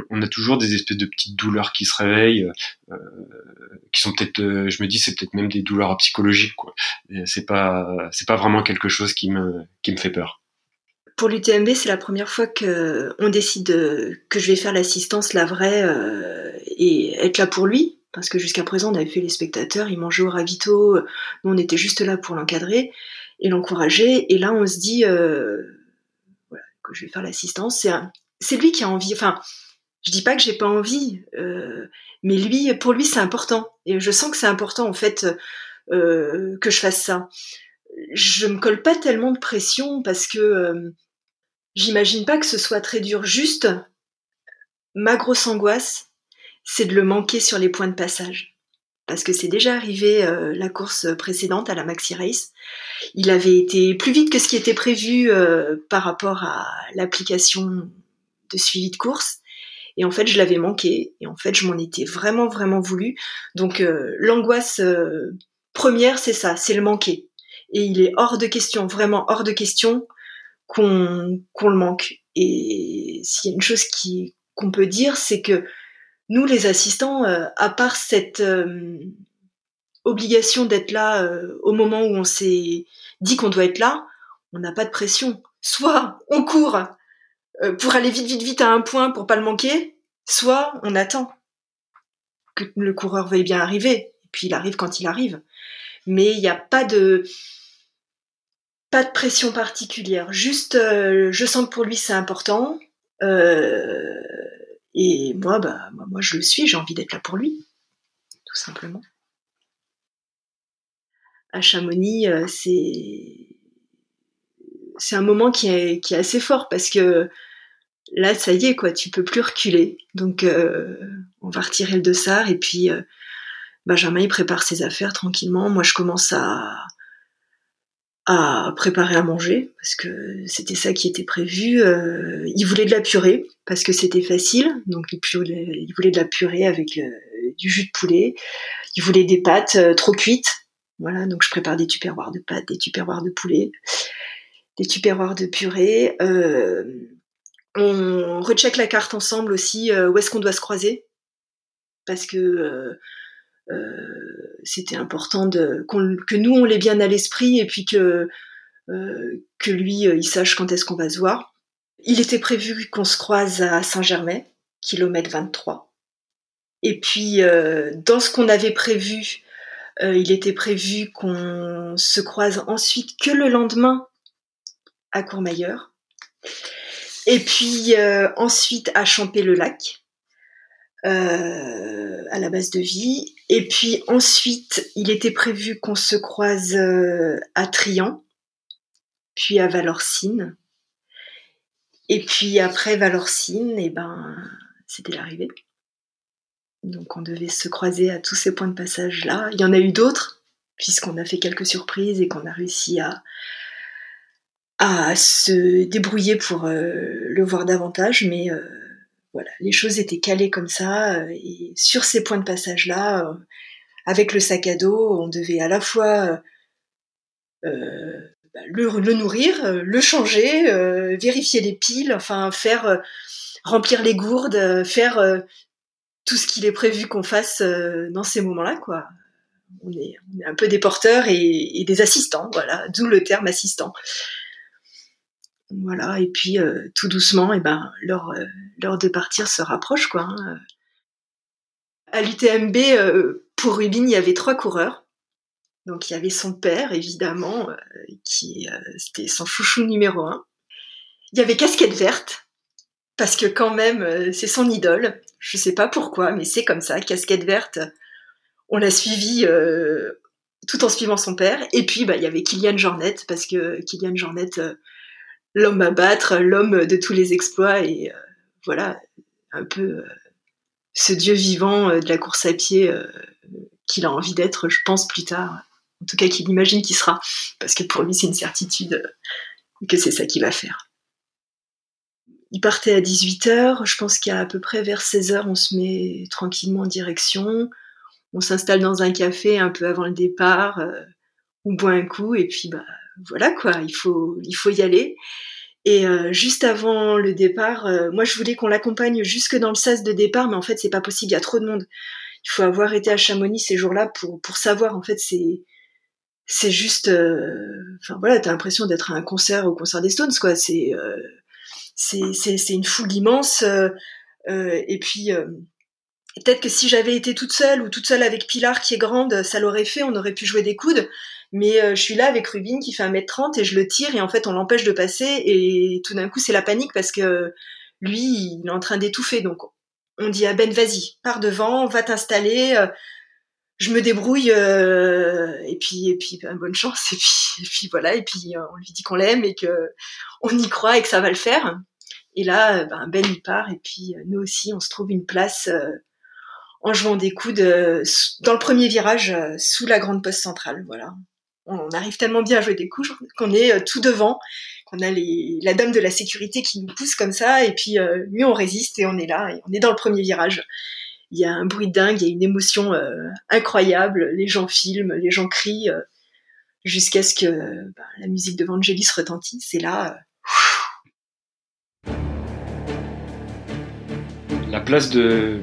on, a toujours des espèces de petites douleurs qui se réveillent, euh, qui sont peut-être, je me dis, c'est peut-être même des douleurs psychologiques, quoi. C'est pas c'est pas vraiment quelque chose qui me qui me fait peur. Pour l'UTMB, c'est la première fois que on décide que je vais faire l'assistance, la vraie, euh, et être là pour lui. Parce que jusqu'à présent, on avait fait les spectateurs, il mangeait au ravito, nous on était juste là pour l'encadrer et l'encourager. Et là, on se dit euh, que je vais faire l'assistance. C'est lui qui a envie. Enfin, je dis pas que j'ai pas envie, euh, mais lui, pour lui, c'est important. Et je sens que c'est important en fait que je fasse ça je me colle pas tellement de pression parce que euh, j'imagine pas que ce soit très dur. Juste, ma grosse angoisse, c'est de le manquer sur les points de passage. Parce que c'est déjà arrivé euh, la course précédente à la Maxi Race. Il avait été plus vite que ce qui était prévu euh, par rapport à l'application de suivi de course. Et en fait, je l'avais manqué. Et en fait, je m'en étais vraiment, vraiment voulu. Donc, l'angoisse première, c'est ça, c'est le manquer et il est hors de question, vraiment hors de question qu'on qu'on le manque. Et s'il y a une chose qu'on peut dire, c'est que nous, les assistants, euh, à part cette euh, obligation d'être là euh, au moment où on s'est dit qu'on doit être là, on n'a pas de pression. Soit on court pour aller vite, vite, vite à un point pour pas le manquer, soit on attend que le coureur veuille bien arriver. Et puis il arrive quand il arrive. Mais il n'y a pas de, pas de pression particulière, juste je sens que pour lui c'est important. Euh, et moi, bah, moi, je le suis, j'ai envie d'être là pour lui, tout simplement. À Chamonix, euh, c'est c'est un moment qui est, assez fort parce que là, ça y est, quoi, tu peux plus reculer. Donc, on va retirer le dossard et puis Benjamin, il prépare ses affaires tranquillement. Moi, je commence à, à préparer à manger parce que c'était ça qui était prévu. Euh, il voulait de la purée parce que c'était facile, donc il voulait, de la purée avec euh, du jus de poulet. Il voulait des pâtes euh, trop cuites, voilà. Donc je prépare des tupperwares de pâtes, des tupperwares de poulet, des tupperwares de purée. on recheck la carte ensemble aussi où est-ce qu'on doit se croiser parce que euh, c'était important que nous on l'ait bien à l'esprit et puis que euh, que lui euh, il sache quand est-ce qu'on va se voir. Il était prévu qu'on se croise à Saint-Germain, kilomètre 23. Et puis dans ce qu'on avait prévu, il était prévu qu'on se croise ensuite que le lendemain à Courmayeur. Et puis ensuite à Champé-le-Lac. Euh, à la base de vie. Et puis ensuite, il était prévu qu'on se croise euh, à Trian, puis à Valorcine. Et puis après Valorcine, et eh ben, c'était l'arrivée. Donc on devait se croiser à tous ces points de passage là. Il y en a eu d'autres, puisqu'on a fait quelques surprises et qu'on a réussi à, se débrouiller pour euh, le voir davantage, mais les choses étaient calées comme ça. Euh, et sur ces points de passage-là, euh, avec le sac à dos, on devait à la fois euh, bah, le, nourrir, le changer, vérifier les piles, enfin faire remplir les gourdes, faire tout ce qu'il est prévu qu'on fasse dans ces moments-là, quoi. On est, un peu des porteurs et, des assistants, voilà, d'où le terme assistant. Voilà, et puis tout doucement, et eh ben l'heure, l'heure de partir se rapproche, quoi. Hein. À l'UTMB, pour Rubin, il y avait trois coureurs. Donc il y avait son père, évidemment, euh, qui euh, c'était son chouchou numéro un. Il y avait Casquette Verte, parce que quand même, euh, c'est son idole. Je sais pas pourquoi, mais c'est comme ça. Casquette Verte, on l'a suivi tout en suivant son père. Et puis, bah, il y avait Kylian Jornet, parce que Kylian Jornet, l'homme à battre, l'homme de tous les exploits, et voilà, un peu ce dieu vivant de la course à pied qu'il a envie d'être, je pense, plus tard. En tout cas qu'il imagine qu'il sera, parce que pour lui c'est une certitude que c'est ça qu'il va faire. Il partait à 18h, je pense qu'à peu près vers 16h on se met tranquillement en direction, on s'installe dans un café un peu avant le départ, euh, on boit un coup et puis bah voilà quoi, il faut, il faut y aller. Et euh, juste avant le départ, euh, moi je voulais qu'on l'accompagne jusque dans le sas de départ, mais en fait c'est pas possible, il y a trop de monde. Il faut avoir été à Chamonix ces jours-là pour, pour savoir en fait c'est c'est juste, euh, enfin voilà, t'as l'impression d'être à un concert au concert des Stones, quoi. C'est c'est une foule immense. Et puis peut-être que si j'avais été toute seule ou toute seule avec Pilar qui est grande, ça l'aurait fait, on aurait pu jouer des coudes. Mais je suis là avec Rubin qui fait 1m30 et je le tire et en fait on l'empêche de passer et tout d'un coup c'est la panique parce que lui il est en train d'étouffer. Donc on dit à Ben vas-y, pars devant, va t'installer, je me débrouille euh, et puis et puis ben, bonne chance. Et puis et puis voilà et puis euh, on lui dit qu'on l'aime et que on y croit et que ça va le faire. Et là ben, Ben il part et puis euh, nous aussi on se trouve une place en jouant des coudes dans le premier virage sous la grande poste centrale. Voilà on arrive tellement bien à jouer des coudes qu'on est tout devant qu'on a la dame de la sécurité qui nous pousse comme ça et puis lui on résiste et on est là et on est dans le premier virage. Il y a un bruit dingue, il y a une émotion euh, incroyable, les gens filment, les gens crient, euh, jusqu'à ce que bah, la musique de Vangelis retentisse, et là... Euh, la place de,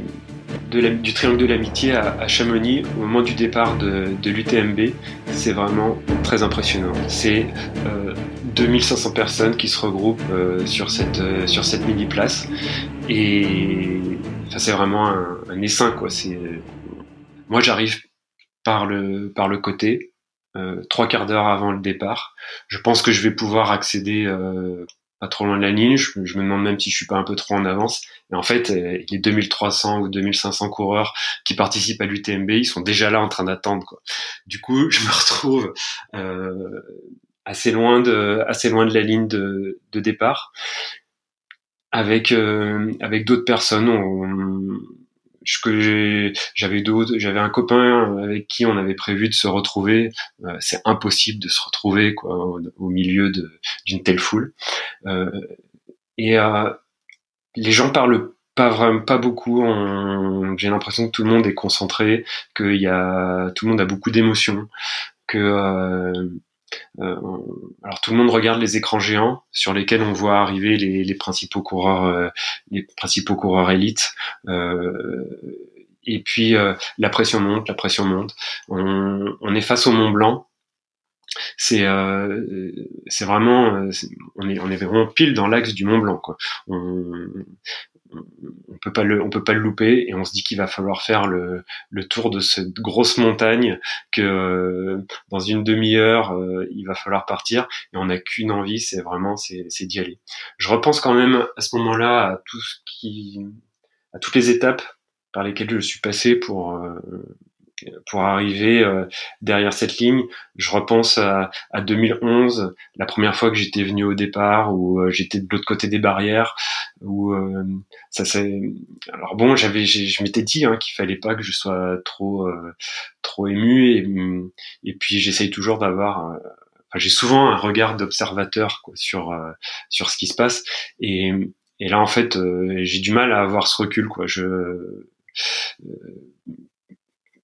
du triangle de l'amitié à, Chamonix au moment du départ de, l'UTMB, c'est vraiment très impressionnant. C'est 2500 personnes qui se regroupent sur cette, sur cette mini place et c'est vraiment un, un essaim quoi. C'est moi j'arrive par le par le côté euh, trois quarts d'heure avant le départ. Je pense que je vais pouvoir accéder euh, pas trop loin de la ligne. Je, me demande même si je suis pas un peu trop en avance. Et en fait, euh, les 2300 ou 2500 coureurs qui participent à l'UTMB, ils sont déjà là en train d'attendre. Quoi. Du coup, je me retrouve euh, assez loin de assez loin de la ligne de, de départ avec euh, avec d'autres personnes. On, j'avais j'avais un copain avec qui on avait prévu de se retrouver. Euh, c'est impossible de se retrouver quoi au, milieu d'une telle foule. Euh, et euh, les gens parlent pas vraiment, pas beaucoup. J'ai l'impression que tout le monde est concentré, qu'il y a tout le monde a beaucoup d'émotions, que alors tout le monde regarde les écrans géants sur lesquels on voit arriver les, principaux coureurs, euh, les principaux coureurs élites. Euh, et puis la pression monte, la pression monte. On, est face au Mont Blanc. C'est vraiment on est vraiment pile dans l'axe du Mont Blanc on peut pas le on peut pas le louper et on se dit qu'il va falloir faire le, le tour de cette grosse montagne que euh, dans une demi-heure euh, il va falloir partir et on n'a qu'une envie c'est vraiment c'est d'y aller. Je repense quand même à ce moment-là à tout ce qui à toutes les étapes par lesquelles je suis passé pour euh, pour arriver euh, derrière cette ligne. Je repense à, 2011, la première fois que j'étais venu au départ, où euh, j'étais de l'autre côté des barrières, où euh, ça c'est. Alors bon, j'avais, je m'étais dit hein, qu'il fallait pas que je sois trop, trop ému, et, et puis j'essaye toujours d'avoir. Enfin, j'ai souvent un regard d'observateur sur sur ce qui se passe, et, et là en fait, j'ai du mal à avoir ce recul, quoi. Je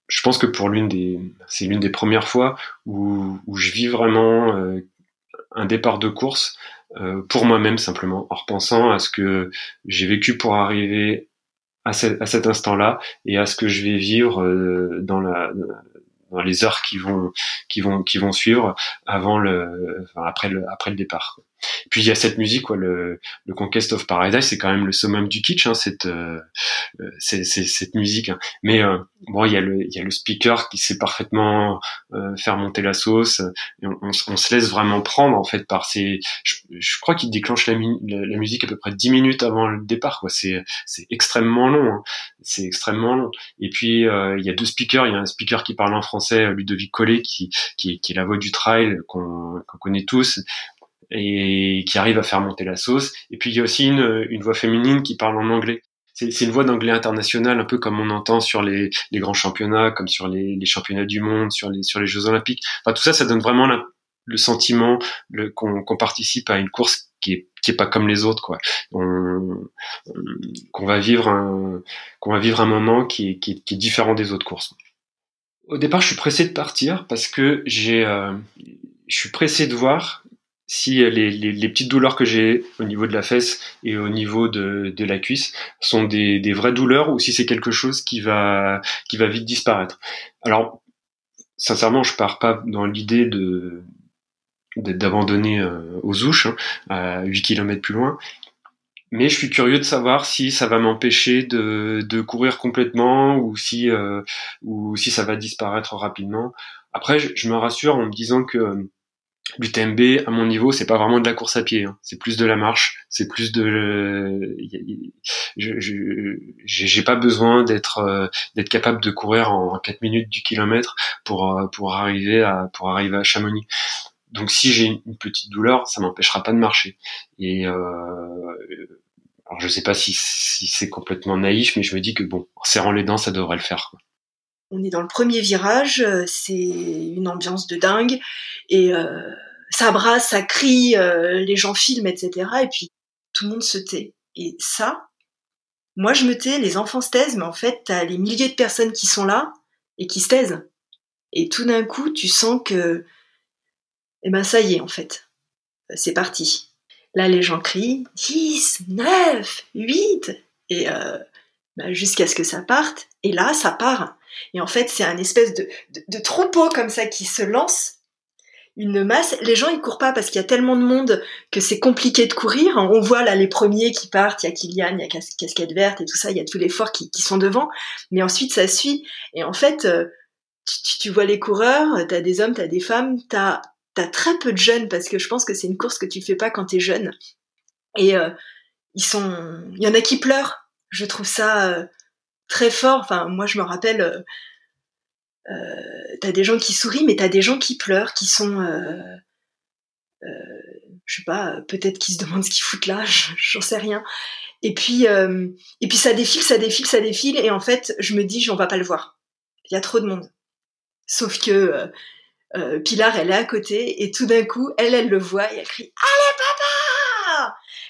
je pense que pour l'une des, c'est l'une des premières fois où, où je vis vraiment euh, un départ de course euh, pour moi-même simplement, en repensant à ce que j'ai vécu pour arriver à, à cet instant-là et à ce que je vais vivre dans la dans les heures qui vont qui vont qui vont suivre avant le enfin, après le après le départ. Puis il y a cette musique, quoi, le, le Conquest of Paradise, c'est quand même le summum du kitsch, hein, cette, euh, euh c'est, cette musique. Hein. Mais euh, bon, il y a le, il y a le speaker qui sait parfaitement euh, faire monter la sauce. Et on, on, se laisse vraiment prendre en fait par ces. Je, je crois qu'il déclenche la, la, musique à peu près 10 minutes avant le départ. Quoi, c'est, c'est extrêmement long. Hein. C'est extrêmement long. Et puis il y a deux speakers. Il y a un speaker qui parle en français, Ludovic Collet, qui, qui, qui est la voix du trail qu'on, qu'on connaît tous et qui arrive à faire monter la sauce. Et puis il y a aussi une, voix féminine qui parle en anglais. C'est une voix d'anglais international, un peu comme on entend sur les, grands championnats, comme sur les, championnats du monde, sur les, Jeux olympiques. Enfin, tout ça, ça donne vraiment le sentiment qu'on participe à une course qui est, pas comme les autres, quoi. Qu'on va vivre un moment qui est différent des autres courses. Au départ, je suis pressé de partir parce que j'ai euh, je suis pressé de voir si les, les, les, petites douleurs que j'ai au niveau de la fesse et au niveau de, de la cuisse sont des, des, vraies douleurs ou si c'est quelque chose qui va, qui va vite disparaître. Alors, sincèrement, je pars pas dans l'idée d'abandonner euh, aux ouches hein, à 8 km plus loin, mais je suis curieux de savoir si ça va m'empêcher de, de, courir complètement ou si, euh, ou si ça va disparaître rapidement. Après, je, je me rassure en me disant que l'UTMB à mon niveau c'est pas vraiment de la course à pied hein. c'est plus de la marche c'est plus de j'ai pas besoin d'être euh, d'être capable de courir en 4 minutes du kilomètre pour euh, pour arriver à pour arriver à Chamonix donc si j'ai une petite douleur ça m'empêchera pas de marcher et euh, alors je sais pas si, si c'est complètement naïf mais je me dis que bon en serrant les dents ça devrait le faire quoi. On est dans le premier virage, euh, c'est une ambiance de dingue et euh, ça brasse, ça crie, euh, les gens filment, etc. Et puis tout le monde se tait. Et ça, moi je me tais, les enfants se taisent, mais en fait t'as les milliers de personnes qui sont là et qui se taisent. Et tout d'un coup, tu sens que, eh ben ça y est en fait, c'est parti. Là, les gens crient 10, 9, 8, et euh, bah, jusqu'à ce que ça parte. Et là, ça part. Et en fait, c'est un espèce de, de, troupeau comme ça qui se lance. Une masse. Les gens, ils courent pas parce qu'il y a tellement de monde que c'est compliqué de courir. On voit là les premiers qui partent. Il y a Kylian, il y a Casquette Verte et tout ça. Il y a tous les forts qui, qui sont devant. Mais ensuite, ça suit. Et en fait, euh, tu, tu vois les coureurs. T'as des hommes, t'as des femmes. T'as as très peu de jeunes parce que je pense que c'est une course que tu fais pas quand t'es jeune. Et euh, ils sont. Il y en a qui pleurent je trouve ça euh, très fort. Enfin, moi, je me rappelle, euh, euh, t'as des gens qui sourient, mais t'as des gens qui pleurent, qui sont, euh, je sais pas, peut-être qui se demandent ce qu'ils foutent là, j'en sais rien. Et puis, et puis ça défile, ça défile, ça défile, et en fait, je me dis, on va pas le voir. Il y a trop de monde. Sauf que Pilar, elle est à côté, et tout d'un coup, elle, elle le voit, et elle crie, allez papa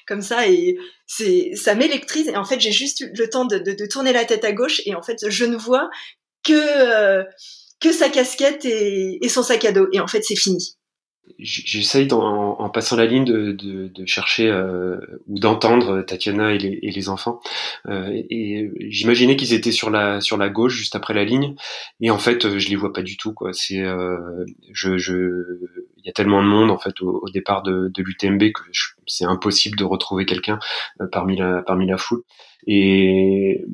comme ça et c'est ça m'électrise et en fait j'ai juste eu le temps de, tourner la tête à gauche et en fait je ne vois que euh, que sa casquette et, son sac à dos et en fait c'est fini j'essaye en, passant la ligne de, de, chercher euh, ou d'entendre Tatiana et les, enfants. Euh, et, j'imaginais qu'ils étaient sur la sur la gauche, juste après la ligne. Et en fait, je les vois pas du tout. Quoi. C'est je, y a tellement de monde en fait au, au départ de, de l'UTMB que c'est impossible de retrouver quelqu'un euh, parmi la parmi la foule. Et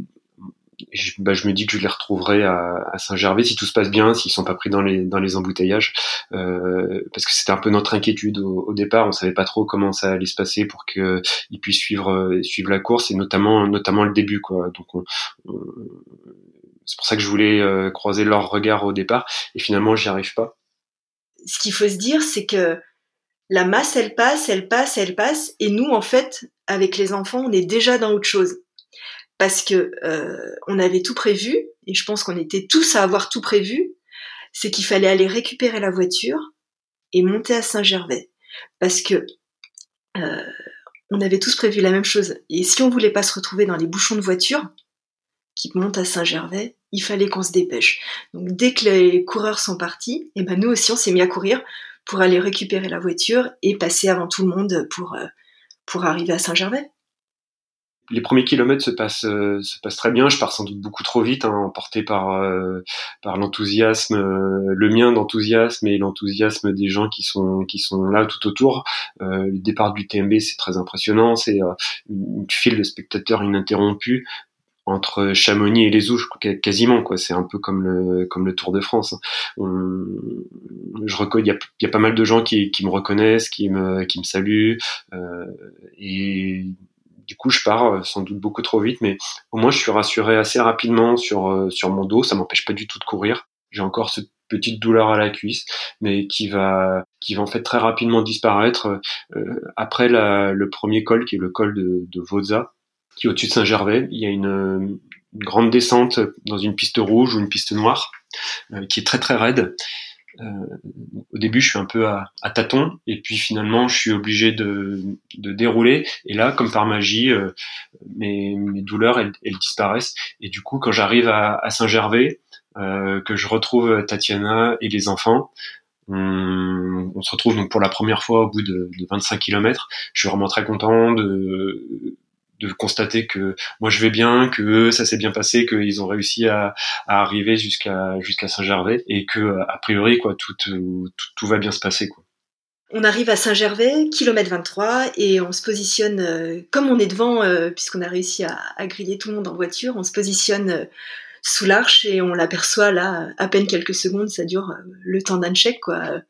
je, bah, je me dis que je les retrouverai à, à Saint-Gervais si tout se passe bien, s'ils sont pas pris dans les dans les embouteillages, euh, parce que c'était un peu notre inquiétude au, au, départ. On savait pas trop comment ça allait se passer pour qu'ils puissent suivre euh, suivre la course et notamment notamment le début quoi. Donc on, c'est pour ça que je voulais euh, croiser leur regard au départ et finalement j'y arrive pas. Ce qu'il faut se dire, c'est que la masse, elle passe, elle passe, elle passe, et nous, en fait, avec les enfants, on est déjà dans autre chose parce que euh, on avait tout prévu, et je pense qu'on était tous à avoir tout prévu, c'est qu'il fallait aller récupérer la voiture et monter à Saint-Gervais. Parce que euh, on avait tous prévu la même chose. Et si on voulait pas se retrouver dans les bouchons de voiture qui montent à Saint-Gervais, il fallait qu'on se dépêche. Donc dès que les coureurs sont partis, et eh ben nous aussi on s'est mis à courir pour aller récupérer la voiture et passer avant tout le monde pour, euh, pour arriver à Saint-Gervais les premiers kilomètres se passent se passent très bien. Je pars sans doute beaucoup trop vite, hein, emporté par par l'enthousiasme, le mien d'enthousiasme et l'enthousiasme des gens qui sont qui sont là tout autour. le départ du TMB, c'est très impressionnant. C'est une file de spectateurs ininterrompue entre Chamonix et les Ouches quasiment quoi. C'est un peu comme le comme le Tour de France je reconnais il y a, pas mal de gens qui, me reconnaissent qui me qui me saluent euh, et du coup je pars euh, sans doute beaucoup trop vite mais au moins je suis rassuré assez rapidement sur euh, sur mon dos. Ça m'empêche pas du tout de courir. J'ai encore cette petite douleur à la cuisse mais qui va qui va en fait très rapidement disparaître euh, après la, le premier col qui est le col de, de qui est au-dessus de Saint-Gervais. Il y a une, grande descente dans une piste rouge ou une piste noire euh, qui est très très raide. Euh, au début, je suis un peu à, à, tâtons, et puis finalement, je suis obligé de, de dérouler. Et là, comme par magie, euh, mes, mes, douleurs, elles, elles, disparaissent. Et du coup, quand j'arrive à, à Saint-Gervais, euh, que je retrouve Tatiana et les enfants, on, on, se retrouve donc pour la première fois au bout de, de 25 km. Je suis vraiment très content de, de constater que moi je vais bien, que ça s'est bien passé, qu'ils ont réussi à, arriver jusqu'à jusqu'à Saint-Gervais et que a priori quoi tout, tout, tout va bien se passer quoi. On arrive à Saint-Gervais, kilomètre 23, et on se positionne, euh, comme on est devant, euh, puisqu'on a réussi à, griller tout le monde en voiture, on se positionne euh, sous l'arche et on l'aperçoit là, à peine quelques secondes, ça dure le temps d'un check, quoi.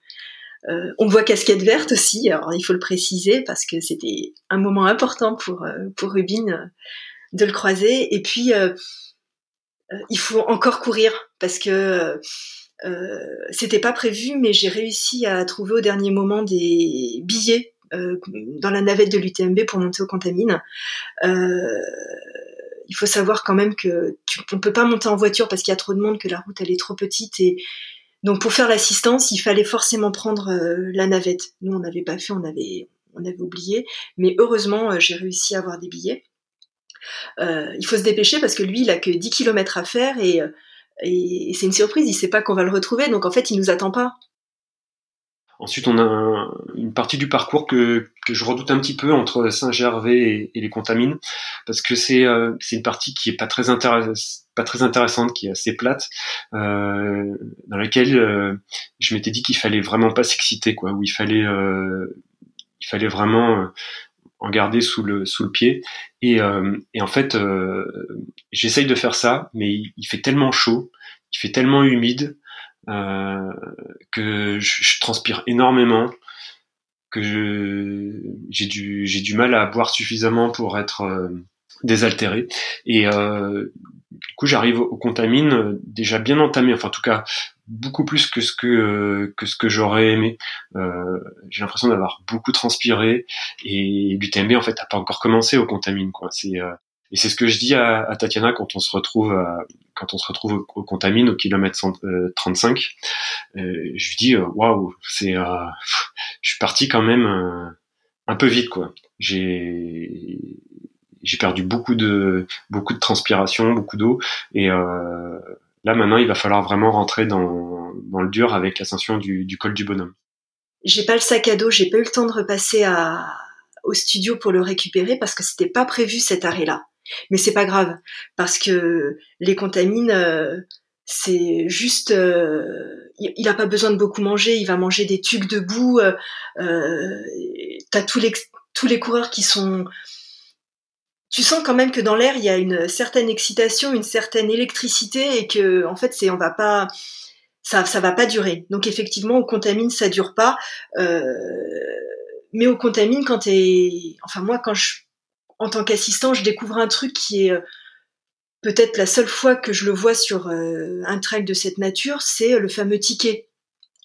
Euh, on voit Casquette Verte aussi, alors il faut le préciser parce que c'était un moment important pour, euh, pour Rubin euh, de le croiser. Et puis, il faut encore courir parce que c'était pas prévu, mais j'ai réussi à trouver au dernier moment des billets dans la navette de l'UTMB pour monter au Contamine. il faut savoir quand même que tu, on peut pas monter en voiture parce qu'il y a trop de monde, que la route elle est trop petite et donc pour faire l'assistance, il fallait forcément prendre euh, la navette. Nous, on n'avait pas fait, on avait, on avait oublié. Mais heureusement, euh, j'ai réussi à avoir des billets. Euh, il faut se dépêcher parce que lui, il a que 10 km à faire et, et c'est une surprise. Il sait pas qu'on va le retrouver. Donc en fait, il nous attend pas. Ensuite, on a une partie du parcours que, je redoute un petit peu entre Saint-Gervais et, les Contamines, parce que c'est euh, une partie qui est pas très, intéressante, qui est assez plate, euh, dans laquelle euh, je m'étais dit qu'il fallait vraiment pas s'exciter, quoi, où il fallait, vraiment en garder sous le pied. Et, en fait, j'essaye de faire ça, mais il fait tellement chaud, il fait tellement humide que je, transpire énormément, que j'ai du du mal à boire suffisamment pour être euh, désaltéré. Et euh, du coup, j'arrive au contamine euh, déjà bien entamé, enfin en tout cas beaucoup plus que ce que que ce que j'aurais aimé. Euh, j'ai l'impression d'avoir beaucoup transpiré et l'UTMB en fait n'a pas encore commencé au contamine quoi. C'est et c'est ce que je dis à, Tatiana quand on se retrouve quand on se retrouve au, au Contamine au kilomètre 35. Euh, euh, je lui dis euh, waouh, c'est je suis parti quand même un peu vite quoi. J'ai j'ai perdu beaucoup de beaucoup de transpiration, beaucoup d'eau et là maintenant il va falloir vraiment rentrer dans, dans le dur avec l'ascension du, col du bonhomme. J'ai pas le sac à dos, j'ai pas eu le temps de repasser au studio pour le récupérer parce que c'était pas prévu cet arrêt-là. Mais c'est pas grave parce que les contamines, euh, c'est juste, euh, il, a pas besoin de beaucoup manger. Il va manger des tubes debout. Euh, euh, T'as tous les tous les coureurs qui sont tu sens quand même que dans l'air il y a une certaine excitation, une certaine électricité et que en fait c'est on va pas ça ça va pas durer. Donc effectivement au contamine ça dure pas, mais au contamine quand t'es enfin moi quand je en tant qu'assistant, je découvre un truc qui est euh, peut-être la seule fois que je le vois sur euh, un trail de cette nature, c'est le fameux ticket.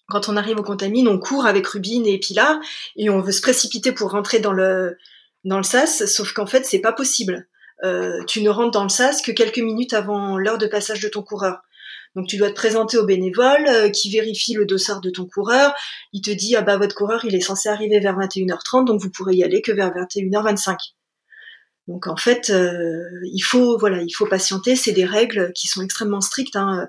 Quand on arrive au Contamine, on court avec Rubine et Pilar et on veut se précipiter pour rentrer dans le dans le sas, sauf qu'en fait c'est pas possible. Euh, tu ne rentres dans le sas que quelques minutes avant l'heure de passage de ton coureur. Donc tu dois te présenter au bénévole qui vérifie le dossard de ton coureur. Il te dit ah bah votre coureur il est censé arriver vers 21h30 donc vous pourrez y aller que vers 21h25. Donc en fait, euh, il faut voilà, il faut patienter. C'est des règles qui sont extrêmement strictes. Hein.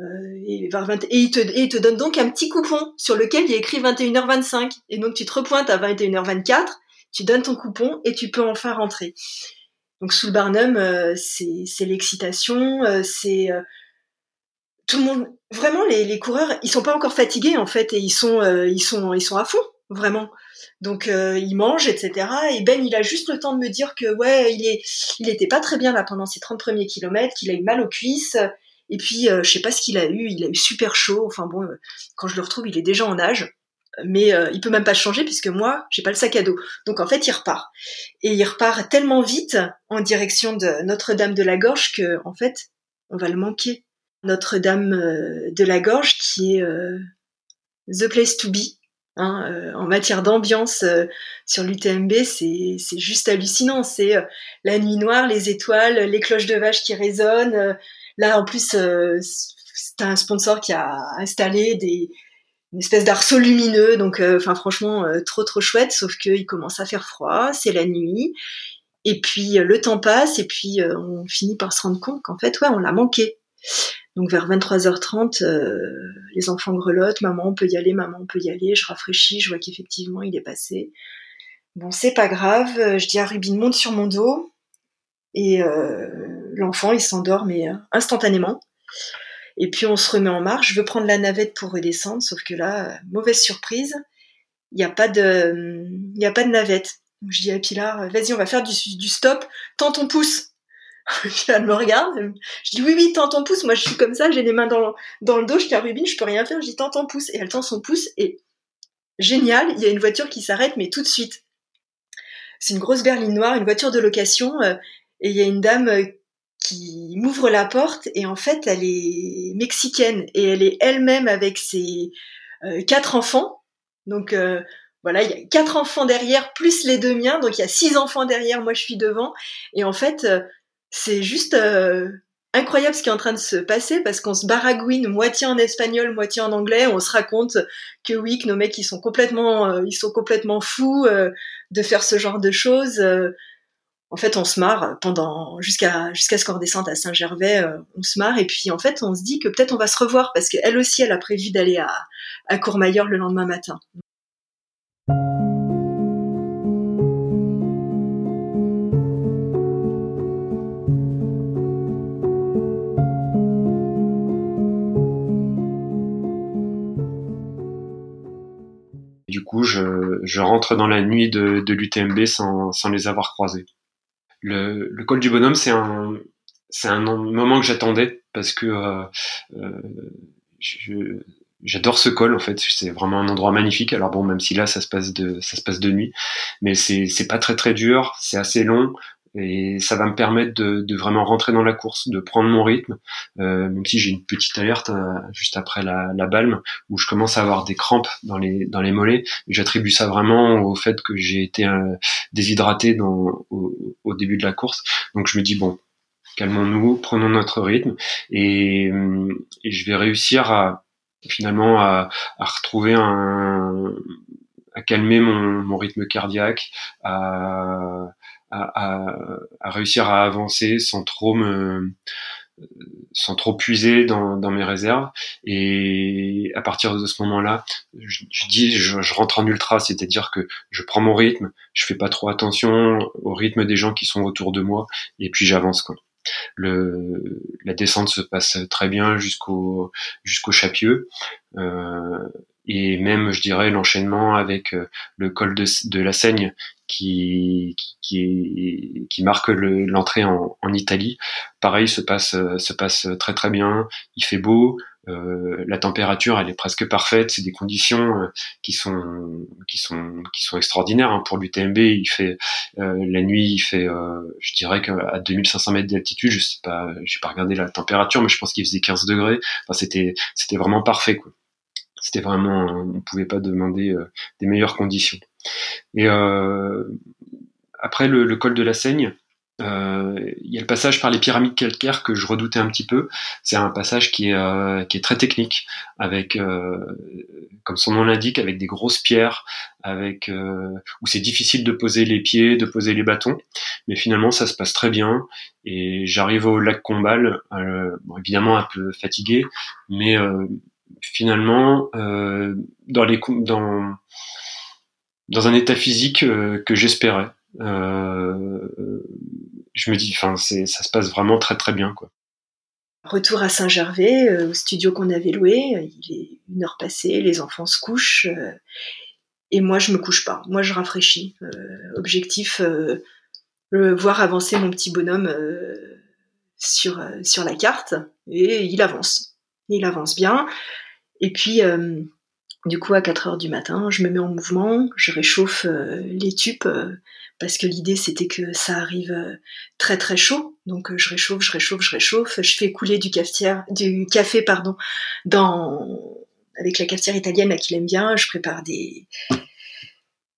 Euh, et, et, il te, et donne donc un petit coupon sur lequel il a écrit 21h25. Et donc tu te repointes à 21h24, tu donnes ton coupon et tu peux enfin rentrer. Donc sous le Barnum, c'est l'excitation, c'est tout le monde. Vraiment, les, les, coureurs, ils sont pas encore fatigués en fait, et ils sont, ils sont, ils sont à fond, vraiment. Donc ils mangent, etc. Et Ben, il a juste le temps de me dire que ouais, il est, il était pas très bien là pendant ses 30 premiers kilomètres, qu'il a eu mal aux cuisses. Et puis, je sais pas ce qu'il a eu, il a eu super chaud. Enfin bon, quand je le retrouve, il est déjà en âge mais euh, il peut même pas changer puisque moi j'ai pas le sac à dos. Donc en fait il repart et il repart tellement vite en direction de Notre-Dame de la Gorge que en fait on va le manquer. Notre-Dame euh, de la Gorge qui est euh, the place to be. Hein, en matière d'ambiance sur l'UTMB, c'est juste hallucinant. C'est la nuit noire, les étoiles, les cloches de vache qui résonnent. là, en plus, c'est un sponsor qui a installé des, une espèce d'arceau lumineux. Donc, euh, franchement, euh, trop trop chouette. Sauf qu'il commence à faire froid, c'est la nuit, et puis euh, le temps passe, et puis on finit par se rendre compte qu'en fait, ouais, on l'a manqué. Donc vers 23h30, les enfants grelottent, maman on peut y aller, maman on peut y aller, je rafraîchis, je vois qu'effectivement il est passé. Bon, c'est pas grave, je dis à Rubine monte sur mon dos, et l'enfant il s'endort mais instantanément. Et puis on se remet en marche. Je veux prendre la navette pour redescendre, sauf que là, mauvaise surprise, il n'y a pas de, a pas de navette. Donc je dis à Pilar, vas-y, on va faire du, stop. Tends ton pouce. elle me regarde. Je dis oui, oui, tends ton pouce. Moi, je suis comme ça, j'ai les mains dans, dans le dos, je tiens Rubine, je peux rien faire. Je dis tends ton pouce. Et elle tend son pouce et génial, il y a une voiture qui s'arrête, mais tout de suite. C'est une grosse berline noire, une voiture de location, euh, et il y a une dame euh, qui m'ouvre la porte et en fait elle est mexicaine et elle est elle-même avec ses euh, quatre enfants. Donc voilà, il y a quatre enfants derrière plus les deux miens, donc il y a six enfants derrière, moi je suis devant et en fait c'est juste incroyable ce qui est en train de se passer parce qu'on se baragouine moitié en espagnol, moitié en anglais. On se raconte que oui, que nos mecs ils sont complètement, ils sont complètement fous de faire ce genre de choses en fait, on se marre pendant jusqu'à jusqu'à ce qu'on redescende à Saint-Gervais, euh, on se marre et puis en fait, on se dit que peut-être on va se revoir parce qu'elle aussi, elle a prévu d'aller à, à Courmayeur le lendemain matin. Je, rentre dans la nuit de, l'UTMB sans, les avoir croisés le, col du bonhomme, c'est un, moment que j'attendais parce que euh, euh, j'adore ce col en fait. C'est vraiment un endroit magnifique. Alors bon, même si là ça se passe de de nuit, mais c'est c'est pas très très dur. C'est assez long et ça va me permettre de, de, vraiment rentrer dans la course, de prendre mon rythme, euh, même si j'ai une petite alerte euh, juste après la, la, balme où je commence à avoir des crampes dans les dans les mollets. J'attribue ça vraiment au fait que j'ai été euh, déshydraté dans, au, au, début de la course. Donc je me dis bon, calmons-nous, prenons notre rythme et, et je vais réussir à finalement à, à retrouver un à calmer mon, mon rythme cardiaque, à à, à, réussir à avancer sans trop me sans trop puiser dans, dans, mes réserves. Et à partir de ce moment-là je, je dis je, je, rentre en ultra c'est-à-dire que je prends mon rythme je fais pas trop attention au rythme des gens qui sont autour de moi et puis j'avance quoi. Le la descente se passe très bien jusqu'au jusqu'au Chapieux euh, et même je dirais l'enchaînement avec euh, le col de, la Seigne qui, qui, qui marque l'entrée en, Italie. Pareil, se passe, se passe très très bien. Il fait beau, euh, la température elle est presque parfaite. C'est des conditions euh, qui sont qui sont qui sont extraordinaires hein. pour l'UTMB. Il fait euh, la nuit, il fait, euh, je dirais qu'à 2500 mètres d'altitude, je sais pas, j'ai pas regardé la température, mais je pense qu'il faisait 15 degrés. Enfin, c'était c'était vraiment parfait quoi. C'était vraiment, on pouvait pas demander des meilleures conditions. Et euh, après le, le, col de la Seigne, euh, il y a le passage par les pyramides calcaires que je redoutais un petit peu. C'est un passage qui est, euh, qui est très technique, avec, euh, comme son nom l'indique, avec des grosses pierres, avec euh, où c'est difficile de poser les pieds, de poser les bâtons. Mais finalement, ça se passe très bien. Et j'arrive au lac Combal, euh, bon, évidemment un peu fatigué, mais finalement, dans les dans un état physique euh, que j'espérais. je me dis, ça se passe vraiment très très bien. Retour à Saint-Gervais, au studio qu'on avait loué. Il est une heure passée, les enfants se couchent. et moi, je me couche pas. Moi, je rafraîchis. objectif, voir avancer mon petit bonhomme sur la carte. Et il avance. Il avance bien. Et puis, du coup, à 4 heures du matin, je me mets en mouvement, je réchauffe les tubes parce que l'idée c'était que ça arrive euh, très très chaud. Donc euh, je réchauffe, je réchauffe, je réchauffe, je fais couler du cafetière, du café pardon, avec la cafetière italienne à qui aime bien. Je prépare des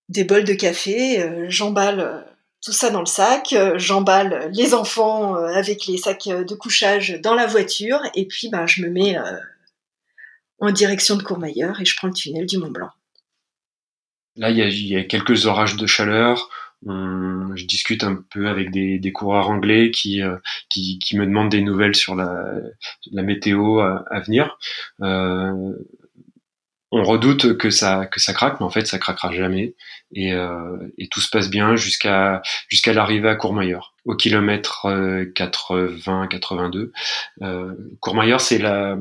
des bols de café, euh, j'emballe tout ça dans le sac, j'emballe les enfants avec les sacs de couchage dans la voiture et puis ben je me mets en direction de Courmayeur et je prends le tunnel du Mont Blanc. Là, il y y a quelques orages de chaleur je discute un peu avec des, des coureurs anglais qui, euh, qui, qui, me demandent des nouvelles sur la, la météo à, à venir. Euh, on redoute que ça que ça craque, mais en fait ça craquera jamais et, euh, et tout se passe bien jusqu'à jusqu'à l'arrivée à Courmayeur au kilomètre 80-82. Euh, Courmayeur c'est la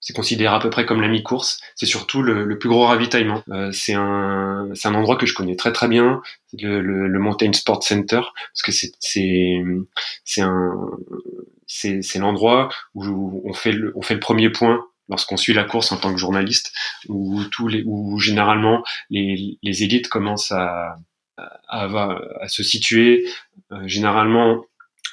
c'est considéré à peu près comme la mi-course. C'est surtout le, plus gros ravitaillement. Euh, c'est un, un endroit que je connais très très bien, le, le, Mountain Sport Center, parce que c'est, c'est, un, c'est, l'endroit où on fait le, on fait le premier point lorsqu'on suit la course en tant que journaliste, où tous les, où généralement les, les élites commencent à, à, à, se situer. Euh, généralement,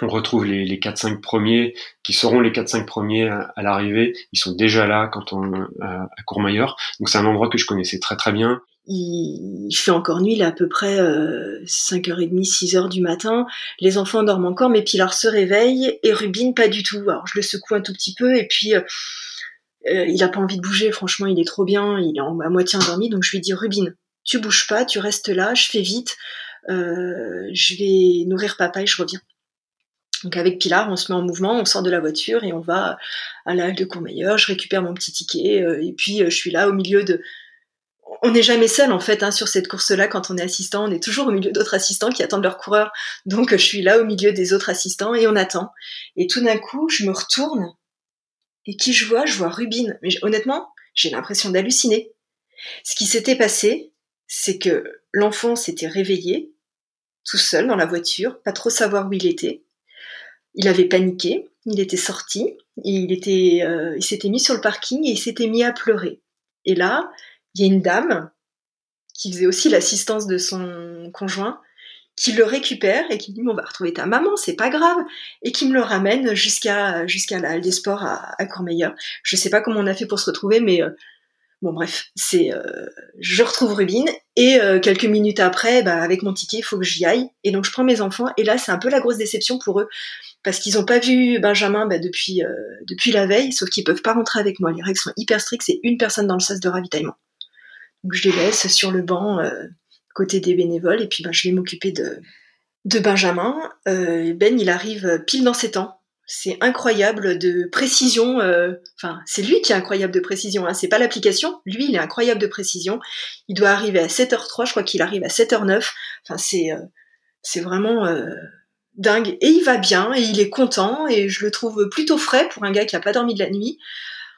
on retrouve les, les 4-5 premiers qui seront les 4-5 premiers à, l'arrivée. Ils sont déjà là quand on à, à Courmayeur. Donc c'est un endroit que je connaissais très très bien. Il, fait encore nuit, est à peu près euh, 5h30, 6h du matin. Les enfants dorment encore, mais Pilar se réveille et Rubine pas du tout. Alors je le secoue un tout petit peu et puis euh, euh, il a pas envie de bouger. Franchement, il est trop bien, il est à moitié endormi. Donc je lui dis Rubine, tu bouges pas, tu restes là, je fais vite. Euh, je vais nourrir papa et je reviens. Donc avec Pilar, on se met en mouvement, on sort de la voiture et on va à la halle de Courmayeur, je récupère mon petit ticket euh, et puis euh, je suis là au milieu de... On n'est jamais seul en fait hein, sur cette course-là quand on est assistant, on est toujours au milieu d'autres assistants qui attendent leur coureur. Donc je suis là au milieu des autres assistants et on attend. Et tout d'un coup, je me retourne et qui je vois? Je vois Rubine. Mais honnêtement, j'ai l'impression d'halluciner. Ce qui s'était passé, c'est que l'enfant s'était réveillé tout seul dans la voiture, pas trop savoir où il était. Il avait paniqué, il était sorti, il était, euh, il s'était mis sur le parking et il s'était mis à pleurer. Et là, il y a une dame qui faisait aussi l'assistance de son conjoint, qui le récupère et qui dit on va retrouver ta maman, c'est pas grave, et qui me le ramène jusqu'à jusqu'à la halle des sports à, à Courmayeur. Je sais pas comment on a fait pour se retrouver, mais euh, Bon bref, c'est euh, je retrouve Rubine et euh, quelques minutes après, bah, avec mon ticket, il faut que j'y aille. Et donc je prends mes enfants et là c'est un peu la grosse déception pour eux parce qu'ils n'ont pas vu Benjamin bah, depuis euh, depuis la veille, sauf qu'ils peuvent pas rentrer avec moi. Les règles sont hyper strictes, c'est une personne dans le sas de ravitaillement. Donc je les laisse sur le banc côté des bénévoles et puis bah, je vais m'occuper de de Benjamin. ben il arrive pile dans ses temps c'est incroyable de précision. Euh, enfin, c'est lui qui est incroyable de précision. Hein, c'est pas l'application. Lui, il est incroyable de précision. Il doit arriver à 7h03. Je crois qu'il arrive à 7h09. Enfin, c'est euh, c'est vraiment euh, dingue. Et il va bien et il est content et je le trouve plutôt frais pour un gars qui a pas dormi de la nuit.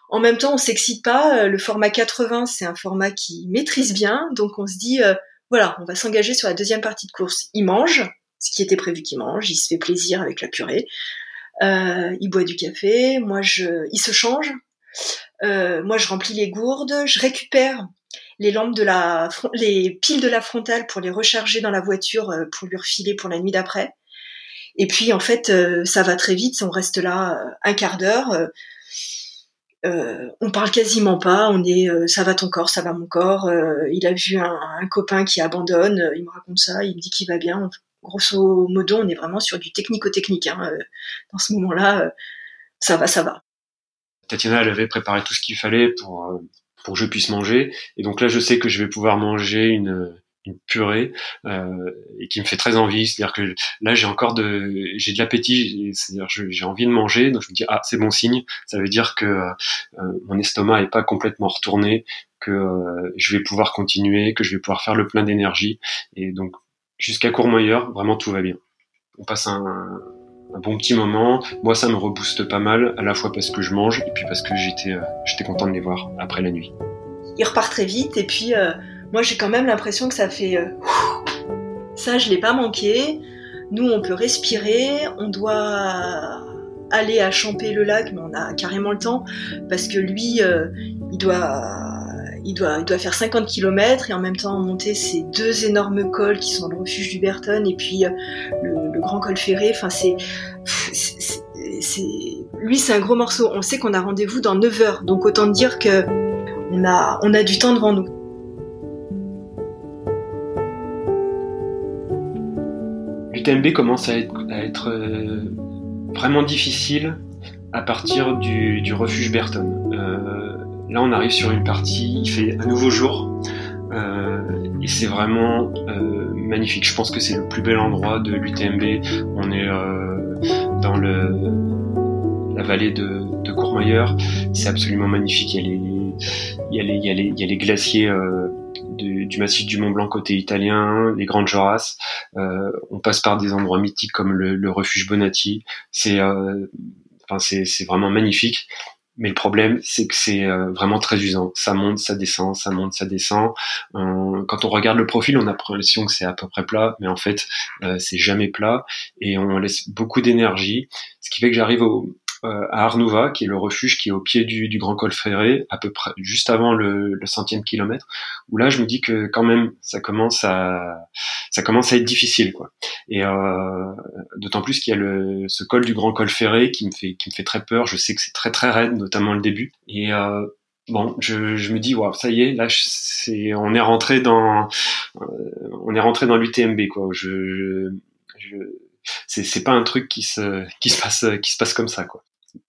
En même temps, on s'excite pas. Le format 80, c'est un format qui maîtrise bien. Donc, on se dit, voilà, on va s'engager sur la deuxième partie de course. Il mange, ce qui était prévu qu'il mange. Il se fait plaisir avec la purée. Euh, il boit du café, moi je, il se change, euh, moi je remplis les gourdes, je récupère les lampes de la, les piles de la frontale pour les recharger dans la voiture euh, pour lui refiler pour la nuit d'après. Et puis en fait, ça va très vite, on reste là un quart d'heure. Euh, on parle quasiment pas, on est ça va ton corps, ça va mon corps. il a vu un, copain qui abandonne, il me raconte ça, il me dit qu'il va bien grosso modo, on est vraiment sur du technico-technique. Hein. Euh, dans ce moment-là, euh, ça va, ça va. Tatiana, elle avait préparé tout ce qu'il fallait pour, euh, pour que je puisse manger. Et donc là, je sais que je vais pouvoir manger une, une purée euh, et qui me fait très envie. C'est-à-dire que là, j'ai encore de, j'ai de l'appétit. C'est-à-dire, j'ai envie de manger. Donc je me dis ah, c'est bon signe. Ça veut dire que mon estomac est pas complètement retourné, que je vais pouvoir continuer, que je vais pouvoir faire le plein d'énergie. Et donc jusqu'à Courmayeur, vraiment tout va bien. On passe un, bon petit moment. Moi, ça me rebooste pas mal, à la fois parce que je mange et puis parce que j'étais euh, j'étais content de les voir après la nuit. Il repart très vite et puis euh, moi j'ai quand même l'impression que ça fait euh, ça je l'ai pas manqué. Nous on peut respirer, on doit aller à Champer le lac mais on a carrément le temps parce que lui il doit il doit, il doit faire 50 km et en même temps monter ces deux énormes cols qui sont le refuge du Berton et puis euh, le, grand col ferré. Enfin, c'est, lui, c'est un gros morceau. On sait qu'on a rendez-vous dans 9 heures, donc autant dire que on a, on a du temps devant nous. L'UTMB commence à être, euh, vraiment difficile à partir du, refuge Berton. Euh, Là, on arrive sur une partie, il fait un nouveau jour, euh, et c'est vraiment euh, magnifique. Je pense que c'est le plus bel endroit de l'UTMB. On est euh, dans la vallée de, de Courmayeur. C'est absolument magnifique. Il y a les, glaciers du, massif du Mont Blanc côté italien, les Grandes Jorasses. On passe par des endroits mythiques comme le, refuge Bonatti. C'est vraiment magnifique. Mais le problème, c'est que c'est euh, vraiment très usant. Ça monte, ça descend, ça monte, ça descend. Euh, quand on regarde le profil, on a l'impression que c'est à peu près plat, mais en fait, euh, c'est jamais plat et on laisse beaucoup d'énergie. Ce qui fait que j'arrive au, à Arnouva, qui est le refuge qui est au pied du, Grand Col Ferré, à peu près juste avant le, centième kilomètre, où là je me dis que quand même ça commence à ça commence à être difficile quoi. Et euh, d'autant plus qu'il y a le, ce col du Grand Col Ferré qui me fait qui me fait très peur. Je sais que c'est très très raide, notamment le début. Et euh, bon, je, je me dis, wow, ça y est, là, c'est, on est rentré dans, on est rentré dans l'UTMB, quoi. Je, je, c'est, c'est pas un truc qui se, qui se passe, qui se passe comme ça, quoi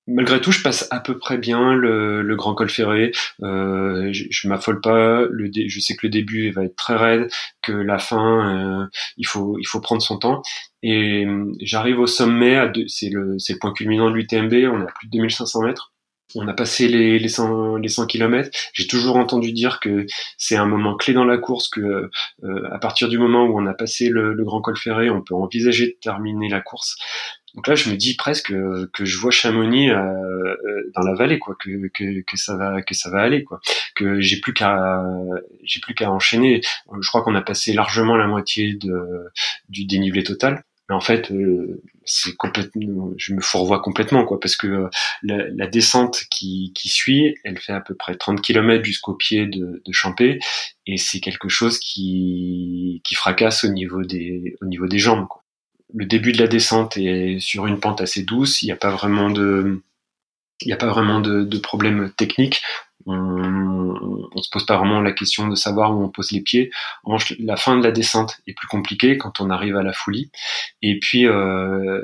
malgré tout, je passe à peu près bien le, grand col ferré. Euh, je, je m'affole pas. Je sais que le début va être très raide, que la fin, euh, il faut il faut prendre son temps. Et euh, j'arrive au sommet. C'est le c'est le point culminant de l'UTMB. On est à plus de 2500 mètres. On a passé les, les 100 les 100 km. J'ai toujours entendu dire que c'est un moment clé dans la course, que euh, à partir du moment où on a passé le, grand col ferré, on peut envisager de terminer la course. Donc là, je me dis presque que je vois Chamonix euh, euh, dans la vallée, quoi, que, ça va, que ça va aller, quoi, que j'ai plus qu'à, enchaîner. Je crois qu'on a passé largement la moitié du dénivelé total. Mais en fait, euh, c'est complètement, je me fourvoie complètement, quoi, parce que la, la, descente qui, qui suit, elle fait à peu près 30 km jusqu'au pied de, de Champé, et c'est quelque chose qui, qui fracasse au niveau des, au niveau des jambes, quoi le début de la descente est sur une pente assez douce. Il n'y a pas vraiment de, il n'y a pas vraiment de, de problème technique. On, on se pose pas vraiment la question de savoir où on pose les pieds. La fin de la descente est plus compliquée quand on arrive à la folie. Et puis, euh,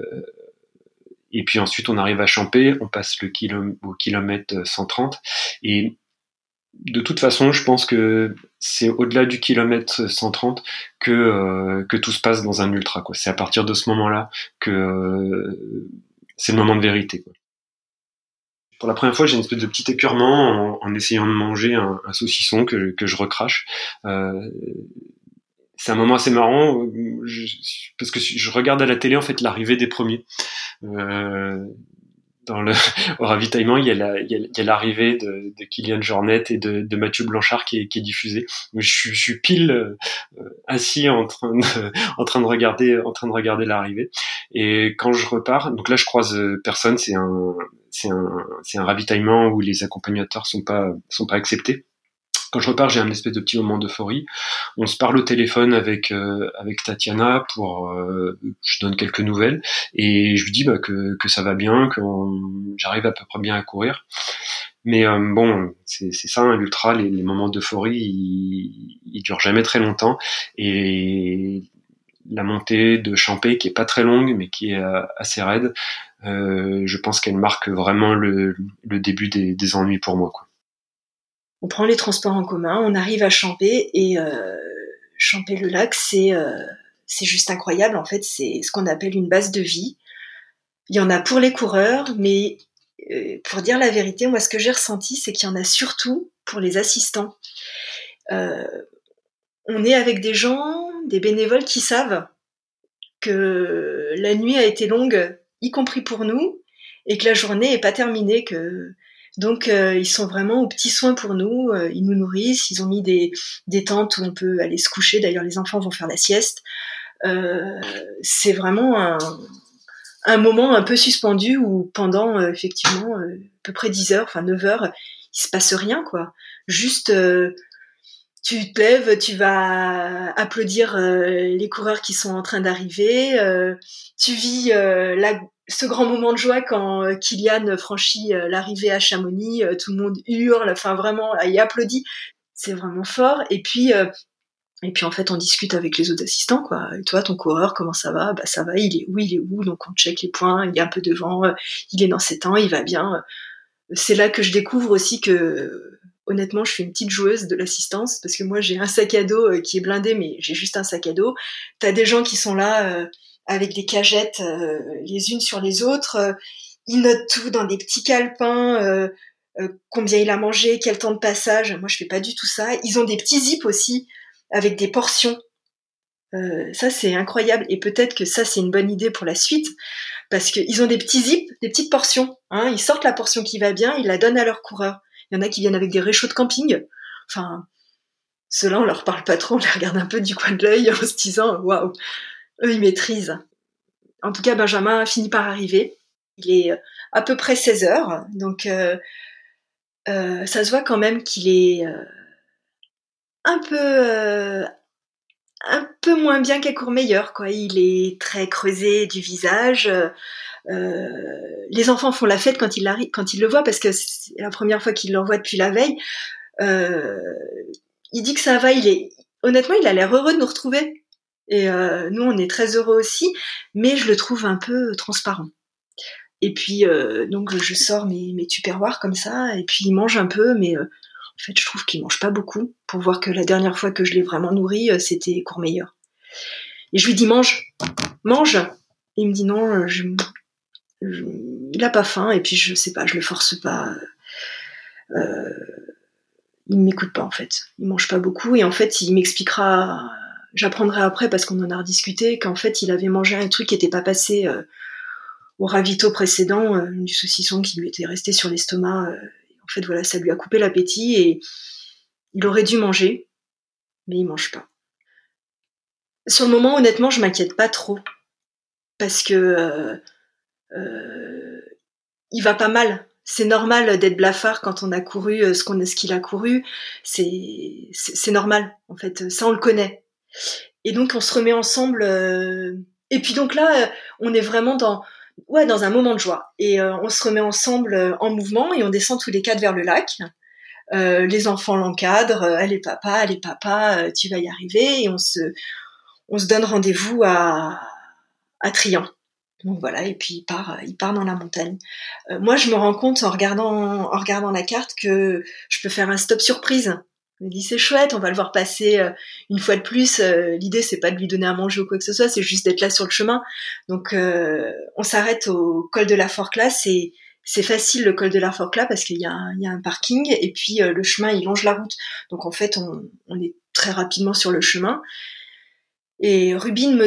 et puis ensuite, on arrive à Champé, on passe le au kilomètre 130. Et de toute façon, je pense que c'est au-delà du kilomètre 130 que euh, que tout se passe dans un ultra. C'est à partir de ce moment-là que euh, c'est le moment de vérité. Quoi. Pour la première fois, j'ai une espèce de petit écœurement en, essayant de manger un, saucisson que, je recrache. Euh, c'est un moment assez marrant parce que je regarde à la télé en fait l'arrivée des premiers. Euh, dans le au ravitaillement, il y a l'arrivée de, de Kylian Jornet et de, de Mathieu Blanchard qui est, qui est diffusé. Je, je suis pile euh, assis en train de, en train de regarder, en train de regarder l'arrivée. Et quand je repars, donc là je croise personne, c'est un, c'est un, c'est un ravitaillement où les accompagnateurs sont pas, sont pas acceptés. Quand je repars, j'ai un espèce de petit moment d'euphorie. On se parle au téléphone avec euh, avec Tatiana pour, euh, je donne quelques nouvelles et je lui dis bah, que que ça va bien, que j'arrive à peu près bien à courir. Mais euh, bon, c'est ça, hein, l'ultra, les, les, moments d'euphorie, ils, ils durent jamais très longtemps et la montée de Champé qui est pas très longue mais qui est assez raide, je pense qu'elle marque vraiment le, le début des, des ennuis pour moi. Quoi on prend les transports en commun, on arrive à Champé et euh, le lac, c'est euh, c'est juste incroyable. En fait, c'est ce qu'on appelle une base de vie. Il y en a pour les coureurs, mais euh, pour dire la vérité, moi, ce que j'ai ressenti, c'est qu'il y en a surtout pour les assistants. Euh, on est avec des gens des bénévoles qui savent que la nuit a été longue, y compris pour nous, et que la journée est pas terminée, que donc euh, ils sont vraiment aux petits soins pour nous, euh, ils nous nourrissent, ils ont mis des, des tentes où on peut aller se coucher, d'ailleurs les enfants vont faire la sieste. Euh, c'est vraiment un, un, moment un peu suspendu où pendant effectivement à peu près 10 heures, enfin 9 heures, il se passe rien quoi. Juste tu te lèves, tu vas applaudir les coureurs qui sont en train d'arriver, tu vis la, ce grand moment de joie quand euh, Kylian franchit euh, l'arrivée à Chamonix, euh, tout le monde hurle, enfin vraiment, il applaudit, c'est vraiment fort. Et puis, et puis en fait, on discute avec les autres assistants, quoi. Et toi, ton coureur, comment ça va? Bah ça va, il est où? Il est où? Donc on check les points, il est un peu devant, il est dans ses temps, il va bien. C'est là que je découvre aussi que honnêtement, je suis une petite joueuse de l'assistance parce que moi j'ai un sac à dos qui est blindé, mais j'ai juste un sac à dos. T'as des gens qui sont là avec des cagettes euh, les unes sur les autres. Euh, il note tout dans des petits calepins, euh, combien il a mangé, quel temps de passage. Moi, je fais pas du tout ça. Ils ont des petits zips aussi avec des portions. ça, c'est incroyable. Et peut-être que ça, c'est une bonne idée pour la suite, parce qu'ils ont des petits zips, des petites portions. Hein. Ils sortent la portion qui va bien, ils la donnent à leurs coureurs. Il y en a qui viennent avec des réchauds de camping. Enfin, ceux-là, on leur parle pas trop, on les regarde un peu du coin de l'œil en se disant, waouh, eux, ils maîtrisent. En tout cas, Benjamin finit par arriver. Il est euh, à peu près 16 heures, donc euh, euh, ça se voit quand même qu'il est un peu un peu moins bien qu'à Courmeilleur, quoi. Il est très creusé du visage. les enfants font la fête quand ils, quand ils le voient parce que c'est la première fois qu'ils le voient depuis la veille. il dit que ça va. Il est honnêtement, il a l'air heureux de nous retrouver. Et euh, nous, on est très heureux aussi, mais je le trouve un peu transparent. Et puis, euh, donc, je sors mes, mes tupperwares comme ça, et puis il mange un peu, mais euh, en fait, je trouve qu'il mange pas beaucoup, pour voir que la dernière fois que je l'ai vraiment nourri, c'était Courmeilleur. Et je lui dis, mange, mange Il me dit non, je, il a pas faim, et puis je sais pas, je le force pas. Euh, il m'écoute pas en fait. Il mange pas beaucoup, et en fait, il m'expliquera j'apprendrai après parce qu'on en a rediscuté qu'en fait il avait mangé un truc qui n'était pas passé euh, au ravito précédent, euh, du saucisson qui lui était resté sur l'estomac. Euh, en fait voilà, ça lui a coupé l'appétit et il aurait dû manger, mais il mange pas. Sur le moment, honnêtement, je m'inquiète pas trop parce que il va pas mal. C'est normal d'être blafard quand on a couru ce qu'il a couru. C'est normal en fait. Ça on le connaît. Et donc on se remet ensemble. Euh, et puis donc là, euh, on est vraiment dans ouais dans un moment de joie. Et euh, on se remet ensemble en mouvement et on descend tous les quatre vers le lac. les enfants l'encadrent. allez papa, allez papa, tu vas y arriver. Et on se on se donne rendez-vous à à Trian. Donc voilà, et puis il part, il part dans la montagne. moi, je me rends compte en regardant, en regardant la carte que je peux faire un stop surprise me dit c'est chouette, on va le voir passer euh, une fois de plus. Euh, l'idée c'est pas de lui donner à manger ou quoi que ce soit, c'est juste d'être là sur le chemin. Donc euh, on s'arrête au col de la Forclaz et c'est facile le col de la Forclaz parce qu'il y, a un parking et puis le chemin il longe la route. Donc en fait on, est très rapidement sur le chemin. Et Rubine me,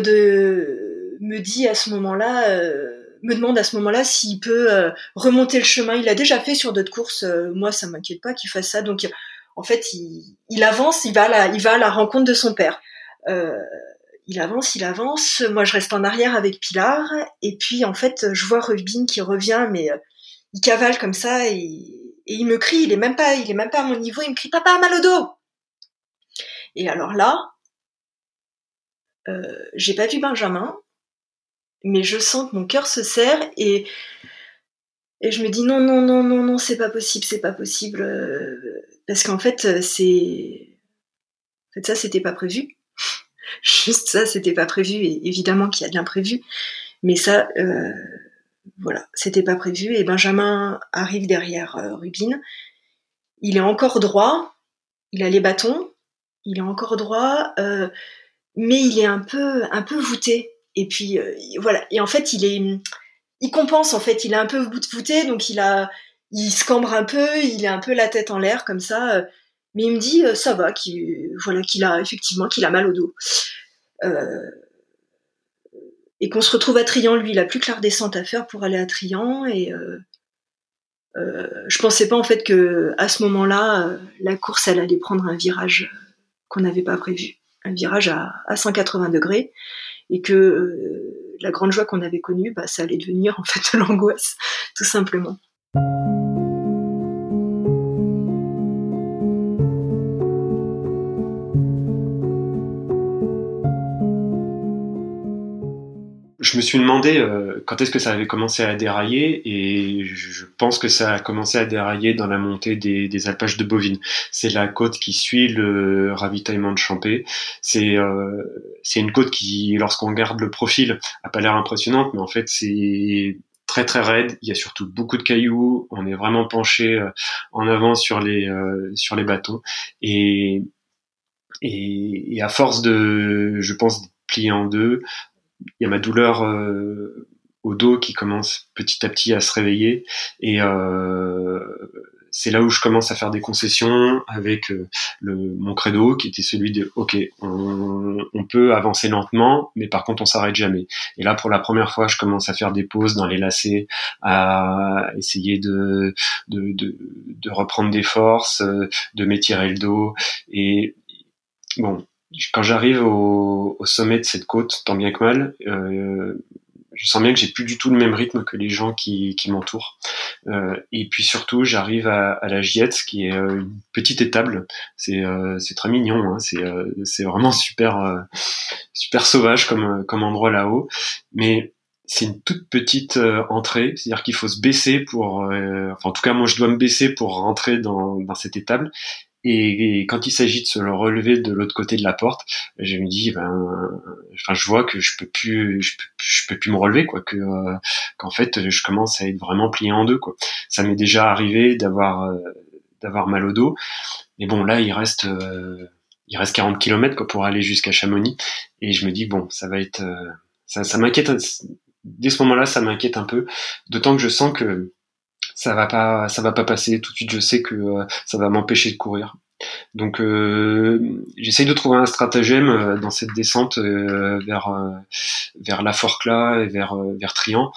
me dit à ce moment-là, me demande à ce moment-là s'il peut remonter le chemin. Il a déjà fait sur d'autres courses. moi ça m'inquiète pas qu'il fasse ça. Donc en fait, il, avance, il va, à la, il va à la rencontre de son père. Euh, il avance, il avance. Moi, je reste en arrière avec Pilar. Et puis, en fait, je vois Rubin qui revient, mais euh, il cavale comme ça et, il me crie. Il est même pas, il est même pas à mon niveau. Il me crie "Papa, mal au dos." Et alors là, euh, j'ai pas vu Benjamin, mais je sens que mon cœur se serre et et je me dis non non non non non c'est pas possible c'est pas possible euh, parce qu'en fait, euh, c'est. En fait, ça, c'était pas prévu. Juste ça, c'était pas prévu. Et évidemment qu'il y a de l'imprévu. Mais ça, euh, voilà, c'était pas prévu. Et Benjamin arrive derrière euh, Rubine. Il est encore droit. Il a les bâtons. Il est encore droit. Euh, mais il est un peu, un peu voûté. Et puis, voilà. Et en fait, il est. Il compense, en fait. Il est un peu voûté. Donc, il a il se un peu, il a un peu la tête en l'air comme ça, euh, mais il me dit euh, ça va, qu'il voilà qu'il a effectivement qu'il a mal au dos. et qu'on se retrouve à Trian, lui, il a plus que la redescente à faire pour aller à Trian. Et je pensais pas en fait que à ce moment-là, la course, allait prendre un virage qu'on n'avait pas prévu, un virage à, à 180 degrés, et que la grande joie qu'on avait connue, bah, ça allait devenir en fait l'angoisse, tout simplement. Je me suis demandé euh, quand est-ce que ça avait commencé à dérailler et je pense que ça a commencé à dérailler dans la montée des, alpages de Bovine. C'est la côte qui suit le ravitaillement de Champé. C'est euh, une côte qui, lorsqu'on regarde le profil, a pas l'air impressionnante, mais en fait c'est très très raide. Il y a surtout beaucoup de cailloux. On est vraiment penché euh, en avant sur les sur les bâtons et et, et à force de, je pense, plier en deux, il y a ma douleur euh, au dos qui commence petit à petit à se réveiller et euh, c'est là où je commence à faire des concessions avec euh, le, mon credo qui était celui de ok on, peut avancer lentement mais par contre on s'arrête jamais. Et là pour la première fois je commence à faire des pauses dans les lacets à essayer de reprendre des forces de m'étirer le dos. Et bon quand j'arrive au, au, sommet de cette côte, tant bien que mal, euh, je sens bien que j'ai plus du tout le même rythme que les gens qui, qui m'entourent. Euh, et puis surtout, j'arrive à, à, la Giette, qui est euh, une petite étable. C'est euh, très mignon. Hein. C'est euh, vraiment super euh, super sauvage comme comme endroit là-haut. Mais c'est une toute petite entrée, c'est-à-dire qu'il faut se baisser pour, enfin en tout cas moi je dois me baisser pour rentrer dans, dans cette étable, et, quand il s'agit de se le relever de l'autre côté de la porte, je me dis, ben, enfin, je vois que je peux plus, je peux, plus me relever, quoi, que euh, qu'en fait, je commence à être vraiment plié en deux, quoi. Ça m'est déjà arrivé d'avoir euh, d'avoir mal au dos, mais bon, là, il reste euh, il reste 40 km quoi, pour aller jusqu'à Chamonix, et je me dis bon, ça va être, ça, ça m'inquiète. Dès ce moment-là, ça m'inquiète un peu, d'autant que je sens que ça va pas ça va pas passer tout de suite je sais que euh, ça va m'empêcher de courir donc euh, j'essaye de trouver un stratagème euh, dans cette descente vers vers la Forcla et vers vers Trian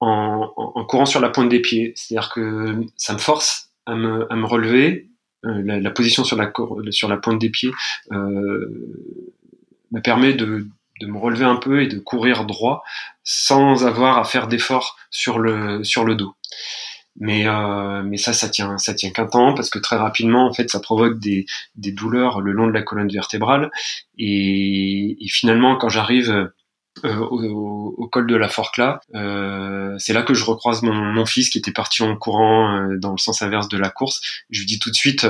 en, en, courant sur la pointe des pieds c'est-à-dire que ça me force à me, à me relever la, la, position sur la sur la pointe des pieds me permet de de me relever un peu et de courir droit sans avoir à faire d'efforts sur le sur le dos. Mais euh, mais ça ça tient ça tient qu'un temps parce que très rapidement en fait ça provoque des des douleurs le long de la colonne vertébrale et, finalement quand j'arrive euh, au, col de la Forcla. Euh, c'est là que je recroise mon, mon, fils qui était parti en courant dans le sens inverse de la course. Je lui dis tout de suite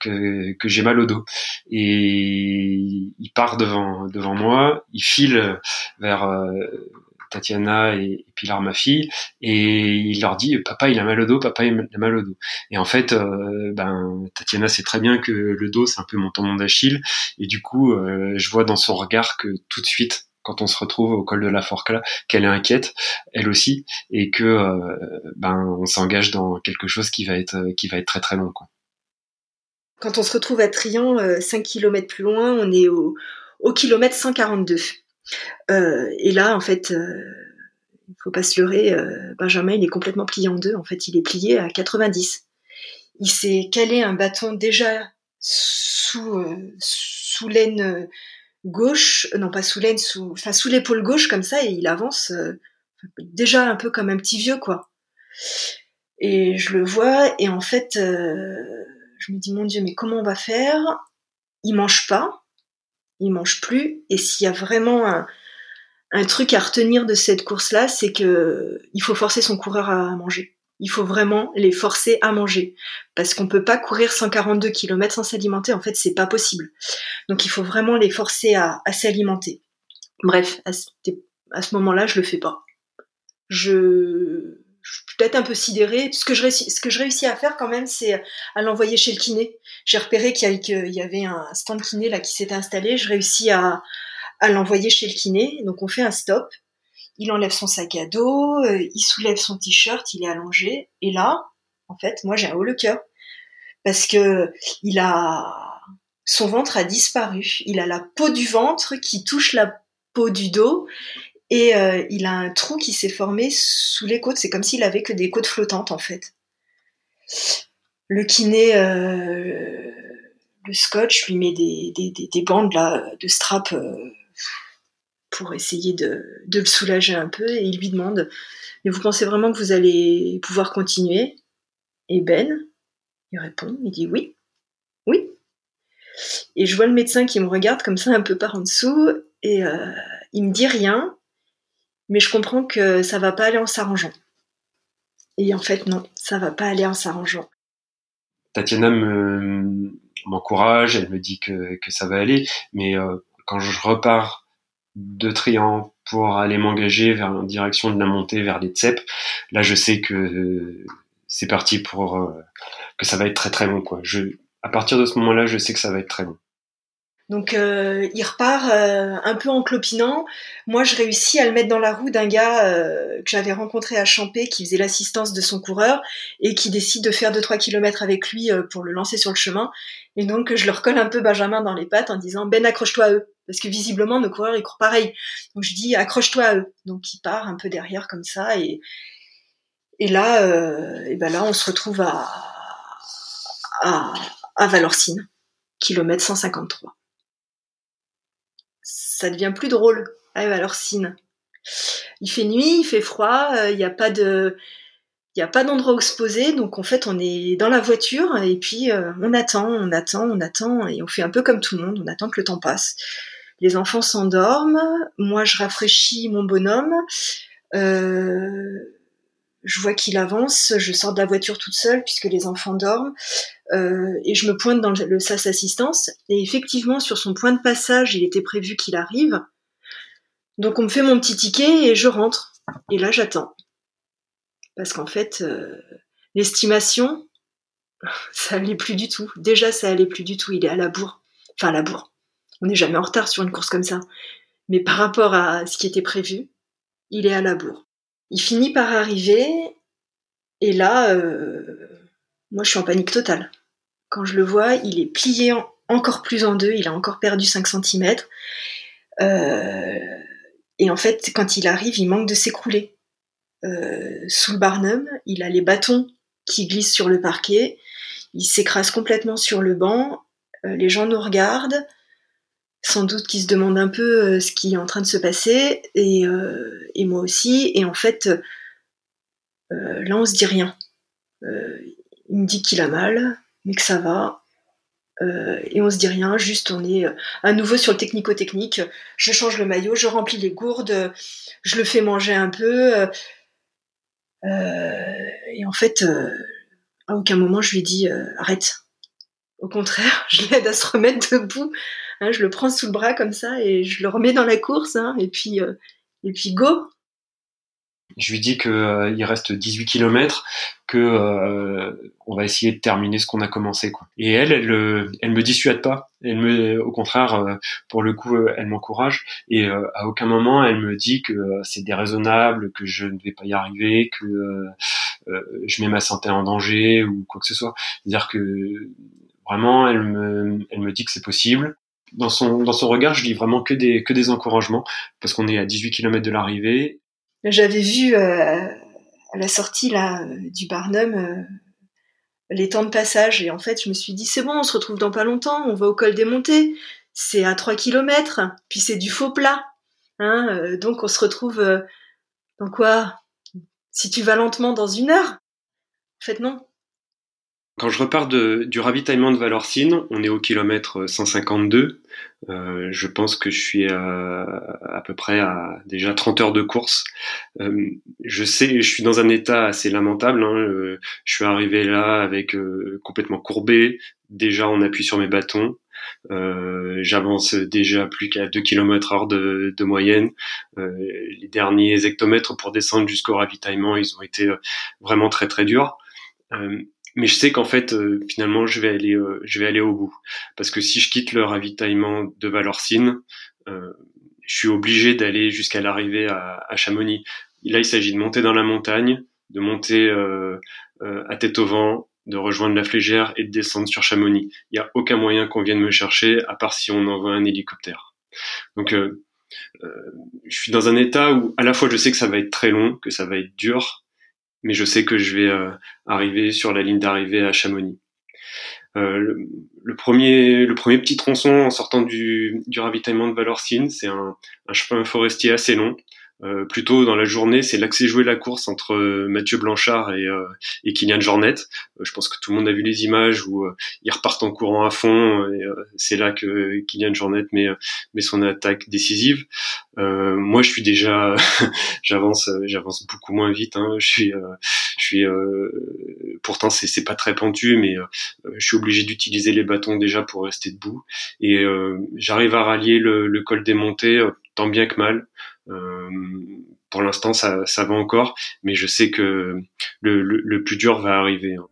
que, que j'ai mal au dos. Et il part devant, devant moi, il file vers Tatiana et, Pilar, ma fille, et il leur dit papa il a mal au dos, papa il a mal au dos. Et en fait, ben Tatiana sait très bien que le dos c'est un peu mon tendon d'Achille, et du coup je vois dans son regard que tout de suite quand on se retrouve au col de la Forcla, qu'elle est inquiète, elle aussi, et que euh, ben on s'engage dans quelque chose qui va être qui va être très très long. Quand on se retrouve à Trian, 5 euh, km plus loin, on est au, au kilomètre 142. Euh, et là, en fait, il faut pas se leurrer, Benjamin, il est complètement plié en deux. En fait, il est plié à 90. Il s'est calé un bâton déjà sous, sous l'aine gauche, euh, non pas sous l'aine, sous, enfin sous l'épaule gauche comme ça, et il avance euh, déjà un peu comme un petit vieux quoi. Et je le vois, et en fait, euh, je me dis mon Dieu, mais comment on va faire? Il mange pas, il mange plus, et s'il y a vraiment un, truc à retenir de cette course-là, c'est que il faut forcer son coureur à manger il faut vraiment les forcer à manger parce qu'on peut pas courir 142 km sans s'alimenter. En fait, c'est pas possible. Donc, il faut vraiment les forcer à, s'alimenter. Bref, à, ce moment-là, je le fais pas. Je, peut-être un peu sidérée. Ce que je réussis, ce que je réussis à faire quand même, c'est à l'envoyer chez le kiné. J'ai repéré qu'il y, avait un stand kiné là qui s'était installé. Je réussis à, l'envoyer chez le kiné. Donc, on fait un stop il enlève son sac à dos, euh, il soulève son t-shirt, il est allongé, et là, en fait, moi j'ai un haut le cœur parce que il a son ventre a disparu. Il a la peau du ventre qui touche la peau du dos et euh, il a un trou qui s'est formé sous les côtes. C'est comme s'il avait que des côtes flottantes en fait. Le kiné, euh, le scotch lui met des, des, bandes là, de strap euh, pour essayer de, de, le soulager un peu et il lui demande Mais vous pensez vraiment que vous allez pouvoir continuer? Et Ben, il répond il dit Oui, oui. Et je vois le médecin qui me regarde comme ça un peu par en dessous et il me dit rien, mais je comprends que ça va pas aller en s'arrangeant. Et en fait, non, ça va pas aller en s'arrangeant. Tatiana m'encourage, elle me dit que, ça va aller, mais euh, quand je repars de Trian pour aller m'engager vers direction de la montée vers les Tsep, là je sais que c'est parti pour euh, que ça va être très très. Je, à partir de ce moment-là, je sais que ça va être très long. Donc euh, il repart euh, un peu en clopinant. Moi, je réussis à le mettre dans la roue d'un gars euh, que j'avais rencontré à Champé, qui faisait l'assistance de son coureur et qui décide de faire 2-3 km avec lui pour le lancer sur le chemin. Et donc je leur colle un peu Benjamin dans les pattes en disant Ben accroche-toi à eux, parce que visiblement nos coureurs ils courent pareil. Donc je dis accroche-toi à eux. Donc il part un peu derrière comme ça et et là et ben là on se retrouve à à, à Valorcine, kilomètre 153 ça devient plus drôle. Ah, alors Sine. Il fait nuit, il fait froid, euh, il n'y a pas de, il a pas d'endroit où se poser, donc en fait on est dans la voiture et puis euh, on attend, on attend, on attend et on fait un peu comme tout le monde, on attend que le temps passe. Les enfants s'endorment, moi je rafraîchis mon bonhomme. Euh, je vois qu'il avance, je sors de la voiture toute seule puisque les enfants dorment, euh, et je me pointe dans le, SAS assistance. Et effectivement, sur son point de passage, il était prévu qu'il arrive. Donc on me fait mon petit ticket et je rentre. Et là, j'attends. Parce qu'en fait, euh, l'estimation, ça allait plus du tout. Déjà, ça allait plus du tout. Il est à la bourre. Enfin, à la bourre. On n'est jamais en retard sur une course comme ça. Mais par rapport à ce qui était prévu, il est à la bourre. Il finit par arriver, et là, euh, moi je suis en panique totale. Quand je le vois, il est plié encore plus en deux, il a encore perdu 5 cm. Euh, et en fait, quand il arrive, il manque de s'écrouler. Euh, sous le Barnum, il a les bâtons qui glissent sur le parquet, il s'écrase complètement sur le banc, les gens nous regardent, sans doute qu'ils se demandent un peu euh, ce qui est en train de se passer, et, euh, moi aussi. Et en fait, euh, là, on se dit rien. il me dit qu'il a mal, mais que ça va. et on se dit rien, juste on est à nouveau sur le technico-technique. Je change le maillot, je remplis les gourdes, je le fais manger un peu. et en fait, à aucun moment je lui dis arrête. Au contraire, je l'aide à se remettre debout Hein, je le prends sous le bras comme ça et je le remets dans la course. Hein, et puis euh, et puis go. Je lui dis que euh, il reste 18 km, que euh, on va essayer de terminer ce qu'on a commencé quoi. Et elle, elle, elle me dissuade pas. Elle me, au contraire, pour le coup, elle m'encourage. Et à aucun moment, elle me dit que c'est déraisonnable, que je ne vais pas y arriver, que je mets ma santé en danger ou quoi que ce soit. C'est-à-dire que vraiment, elle me, elle me dit que c'est possible dans son, dans son regard, je lis vraiment que des, que des encouragements, parce qu'on est à 18 km de l'arrivée. J'avais vu euh, à la sortie là, du Barnum euh, les temps de passage, et en fait, je me suis dit, c'est bon, on se retrouve dans pas longtemps, on va au col des montées, c'est à 3 km, puis c'est du faux plat. Hein, euh, donc on se retrouve dans quoi? Si tu vas lentement dans une heure? En fait, non. Quand je repars de, du ravitaillement de Valorcine, on est au kilomètre 152. Euh, je pense que je suis à, à, peu près à déjà 30 heures de course. Euh, je sais, je suis dans un état assez lamentable. Hein. Euh, je suis arrivé là avec euh, complètement courbé, déjà en appui sur mes bâtons. Euh, j'avance déjà plus qu'à 2 km heure de, de moyenne. les derniers hectomètres pour descendre jusqu'au ravitaillement, ils ont été vraiment très très durs mais je sais qu'en fait euh, finalement je vais aller euh, je vais aller au bout parce que si je quitte le ravitaillement de Valorcine euh, je suis obligé d'aller jusqu'à l'arrivée à, à, Chamonix là il s'agit de monter dans la montagne de monter à tête au vent de rejoindre la Flégère et de descendre sur Chamonix. Il n'y a aucun moyen qu'on vienne me chercher, à part si on envoie un hélicoptère. Donc, euh, euh, je suis dans un état où à la fois je sais que ça va être très long, que ça va être dur, mais je sais que je vais euh, arriver sur la ligne d'arrivée à Chamonix. Euh, le, premier, le premier petit tronçon en sortant du, ravitaillement de Valorcine, c'est un chemin forestier assez long euh, plutôt dans la journée, c'est l'accès joué la course entre euh, Mathieu Blanchard et, euh, et Kylian Jornet. Euh, je pense que tout le monde a vu les images où ils repartent en courant à fond. et c'est là que Kylian Jornet met, met son attaque décisive. moi, je suis déjà, j'avance, j'avance beaucoup moins vite. Hein. Je suis, je suis. pourtant, c'est, c'est pas très pentu, mais je suis obligé d'utiliser les bâtons déjà pour rester debout. Et j'arrive à rallier le, le col des montées tant bien que mal. Euh, pour l'instant, ça, va encore, mais je sais que le plus dur va arriver. Hein.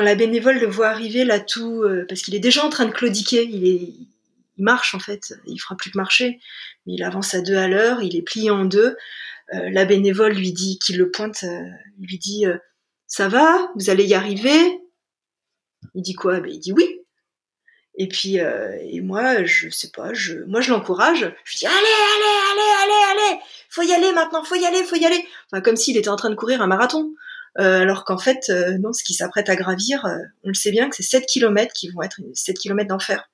quand la bénévole le voit arriver là tout, euh, parce qu'il est déjà en train de claudiquer, il est, il marche en fait, il fera plus que marcher, mais il avance à deux à l'heure, il est plié en deux. Euh, la bénévole lui dit, qu'il le pointe, euh, lui dit euh, ça va, vous allez y arriver. Il dit quoi? Ben, il dit oui. Et puis et moi je sais pas, moi je l'encourage. Je dis allez allez allez allez allez, faut y aller maintenant, faut y aller, faut y aller. Enfin comme s'il était en train de courir un marathon. alors qu'en fait, non, ce qui s'apprête à gravir, on le sait bien que c'est 7 km qui vont être 7 km d'enfer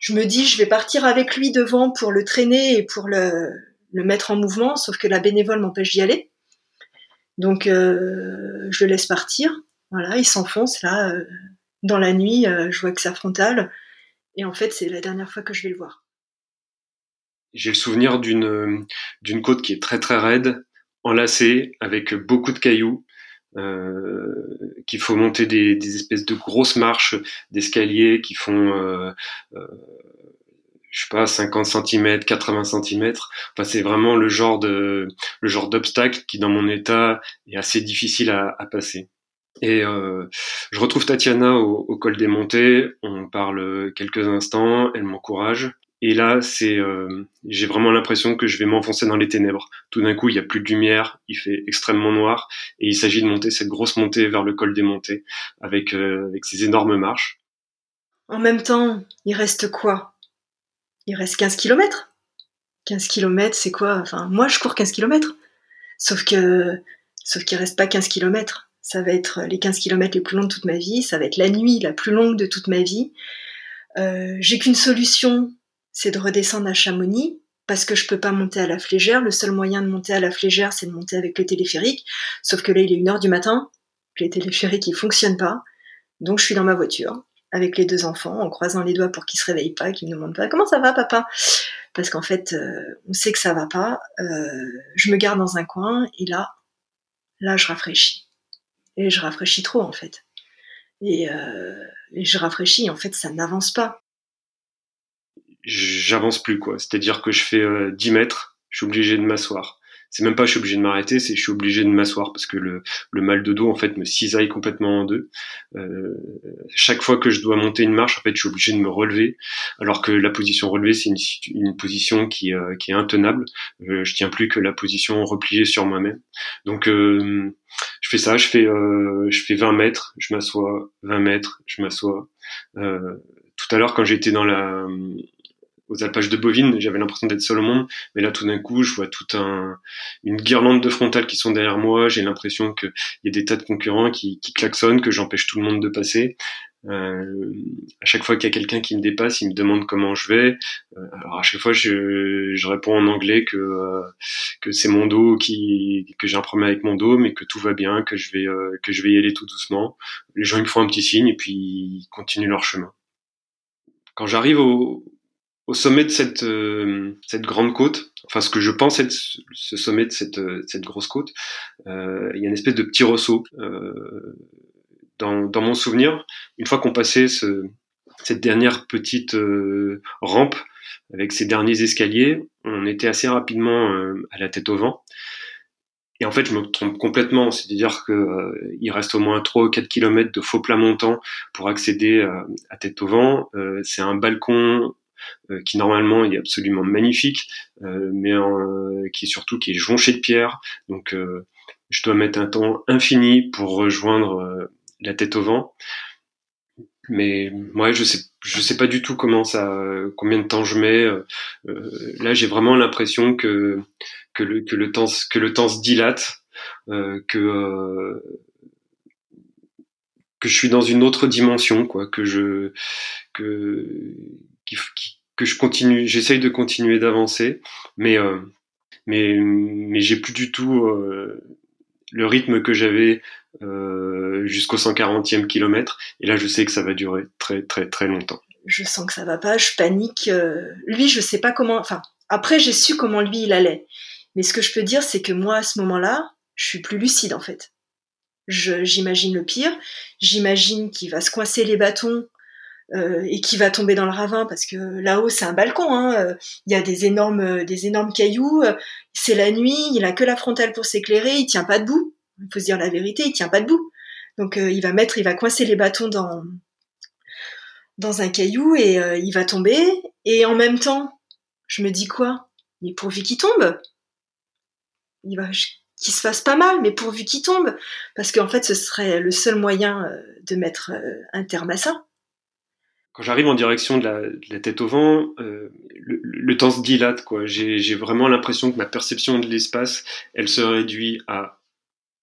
je me dis, je vais partir avec lui devant pour le traîner et pour le, mettre en mouvement, sauf que la bénévole m'empêche d'y aller. Donc, euh, je le laisse partir. Voilà, il s'enfonce là, euh, dans la nuit, euh, je vois que sa frontale. Et en fait, c'est la dernière fois que je vais le voir. J'ai le souvenir d'une d'une côte qui est très très raide, enlacée, avec beaucoup de cailloux. Euh, qu'il faut monter des, des, espèces de grosses marches d'escalier qui font euh, euh, je sais pas 50 cm 80 cm enfin c'est vraiment le genre de le genre d'obstacle qui dans mon état est assez difficile à, à passer. Et euh, je retrouve Tatiana au, au, col des montées. On parle quelques instants. Elle m'encourage et là, c'est, euh, j'ai vraiment l'impression que je vais m'enfoncer dans les ténèbres. Tout d'un coup, il y a plus de lumière, il fait extrêmement noir, et il s'agit de monter cette grosse montée vers le col des montées, avec euh, avec ces énormes marches. En même temps, il reste quoi? Il reste 15 km 15 km, c'est quoi? Enfin, moi, je cours 15 km. Sauf que, sauf qu'il reste pas 15 km. Ça va être les 15 km les plus longs de toute ma vie. Ça va être la nuit la plus longue de toute ma vie. Euh, j'ai qu'une solution, c'est de redescendre à Chamonix parce que je peux pas monter à la Flégère. Le seul moyen de monter à la Flégère, c'est de monter avec le téléphérique. Sauf que là, il est une heure du matin. Le téléphérique, il fonctionne pas. Donc, je suis dans ma voiture avec les deux enfants en croisant les doigts pour qu'ils se réveillent pas, qu'ils me demandent pas comment ça va, papa? Parce qu'en fait, euh, on sait que ça va pas. Euh, je me garde dans un coin et là, là, je rafraîchis. Et je rafraîchis trop, en fait. Et, euh, et je rafraîchis, en fait, ça n'avance pas j'avance plus quoi. C'est-à-dire que je fais 10 euh, mètres, je suis obligé de m'asseoir. C'est même pas je suis obligé de m'arrêter, c'est je suis obligé de m'asseoir parce que le, le, mal de dos en fait me cisaille complètement en deux. Euh, chaque fois que je dois monter une marche, en fait, je suis obligé de me relever, alors que la position relevée c'est une, une, position qui, euh, qui est intenable. Euh, je tiens plus que la position repliée sur moi-même. Donc euh, je fais ça, je fais je fais 20 mètres, je m'assois, 20 mètres, je m'assois. tout à l'heure quand j'étais dans la aux alpages de bovines, j'avais l'impression d'être seul au monde, mais là tout d'un coup, je vois toute un, une guirlande de frontales qui sont derrière moi, j'ai l'impression qu'il y a des tas de concurrents qui, qui klaxonnent, que j'empêche tout le monde de passer. Euh, à chaque fois qu'il y a quelqu'un qui me dépasse, il me demande comment je vais. Euh, alors à chaque fois, je, je réponds en anglais que euh, que c'est mon dos qui que j'ai un problème avec mon dos, mais que tout va bien, que je vais euh, que je vais y aller tout doucement. Les gens ils me font un petit signe et puis ils continuent leur chemin. Quand j'arrive au, au sommet de cette, euh, cette grande côte, enfin ce que je pense être ce sommet de cette, euh, cette grosse côte, euh, il y a une espèce de petit ressaut. Euh, dans, dans, mon souvenir, une fois qu'on passait ce, cette dernière petite euh, rampe avec ces derniers escaliers, on était assez rapidement à la tête au vent. et en fait, je me trompe complètement. C'est-à-dire que euh, reste au moins 3 ou 4 kilomètres de faux plat montant pour accéder euh, à tête au vent. Euh, c'est un balcon qui normalement est absolument magnifique, mais qui est surtout qui est jonché de pierres. Donc, je dois mettre un temps infini pour rejoindre la tête au vent. Mais moi, je sais, je sais pas du tout comment ça, combien de temps je mets. là, j'ai vraiment l'impression que que le que le temps que le temps se dilate, euh, que euh, que je suis dans une autre dimension, quoi, que je que que je continue, j'essaye de continuer d'avancer, mais euh, mais mais j'ai plus du tout le rythme que j'avais jusqu'au 140e kilomètre, et là je sais que ça va durer très très très longtemps. Je sens que ça va pas, je panique. lui, je sais pas comment. Enfin, après j'ai su comment lui il allait. Mais ce que je peux dire, c'est que moi, à ce moment-là, je suis plus lucide en fait. J'imagine le pire. J'imagine qu'il va se coincer les bâtons euh, et qu'il va tomber dans le ravin parce que là-haut c'est un balcon. Hein, euh, il y a des énormes, des énormes cailloux. c'est la nuit. Il a que la frontale pour s'éclairer. Il tient pas debout. Il faut se dire la vérité. Il tient pas debout. Donc euh, il va mettre, il va coincer les bâtons dans dans un caillou et il va tomber. Et en même temps, je me dis quoi? Mais pourvu qu'il tombe il va qu'il se fasse pas mal, mais pourvu qu'il tombe, parce qu'en fait, ce serait le seul moyen euh, de mettre euh, un terme à ça. Quand j'arrive en direction de la, tête au vent, euh, le, temps se dilate, quoi. J'ai vraiment l'impression que ma perception de l'espace, elle se réduit à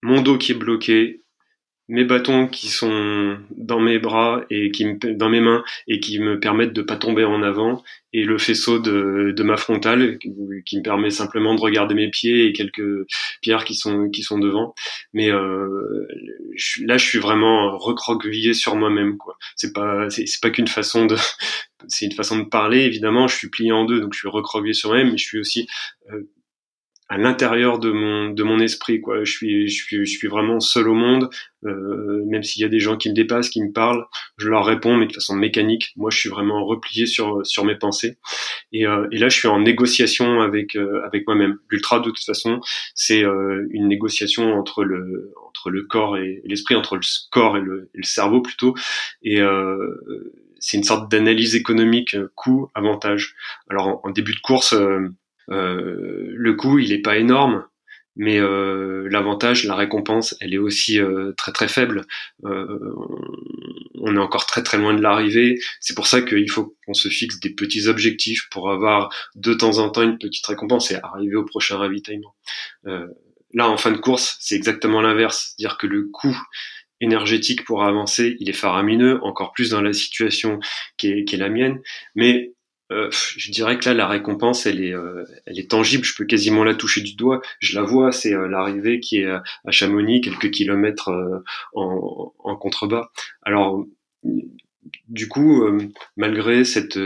mon dos qui est bloqué, mes bâtons qui sont dans mes bras et qui me, dans mes mains et qui me permettent de pas tomber en avant et le faisceau de, de ma frontale qui, me permet simplement de regarder mes pieds et quelques pierres qui sont qui sont devant. Mais euh, là je suis vraiment recroquevillé sur moi-même quoi. C'est pas c'est pas qu'une façon de c'est une façon de parler évidemment je suis plié en deux donc je suis recroquevillé sur moi-même mais je suis aussi euh, à l'intérieur de mon de mon esprit quoi. Je suis je suis je suis vraiment seul au monde. Euh, même s'il y a des gens qui me dépassent qui me parlent je leur réponds mais de façon mécanique. Moi je suis vraiment replié sur sur mes pensées. Et, euh, et là je suis en négociation avec euh, avec moi-même. L'ultra de toute façon c'est euh, une négociation entre le entre le corps et, l'esprit entre le corps et le, le cerveau plutôt. Et c'est une sorte d'analyse économique coût avantage alors en, début de course euh, le coût, il est pas énorme, mais euh, l'avantage, la récompense, elle est aussi euh, très très faible. on est encore très très loin de l'arrivée. C'est pour ça qu'il faut qu'on se fixe des petits objectifs pour avoir de temps en temps une petite récompense et arriver au prochain ravitaillement. là, en fin de course, c'est exactement l'inverse, dire que le coût énergétique pour avancer, il est faramineux, encore plus dans la situation qui est, qui est la mienne, mais euh, je dirais que là la récompense elle est euh, elle est tangible. Je peux quasiment la toucher du doigt. Je la vois c'est euh, l'arrivée qui est à Chamonix quelques kilomètres en, en, contrebas. Alors du coup malgré cette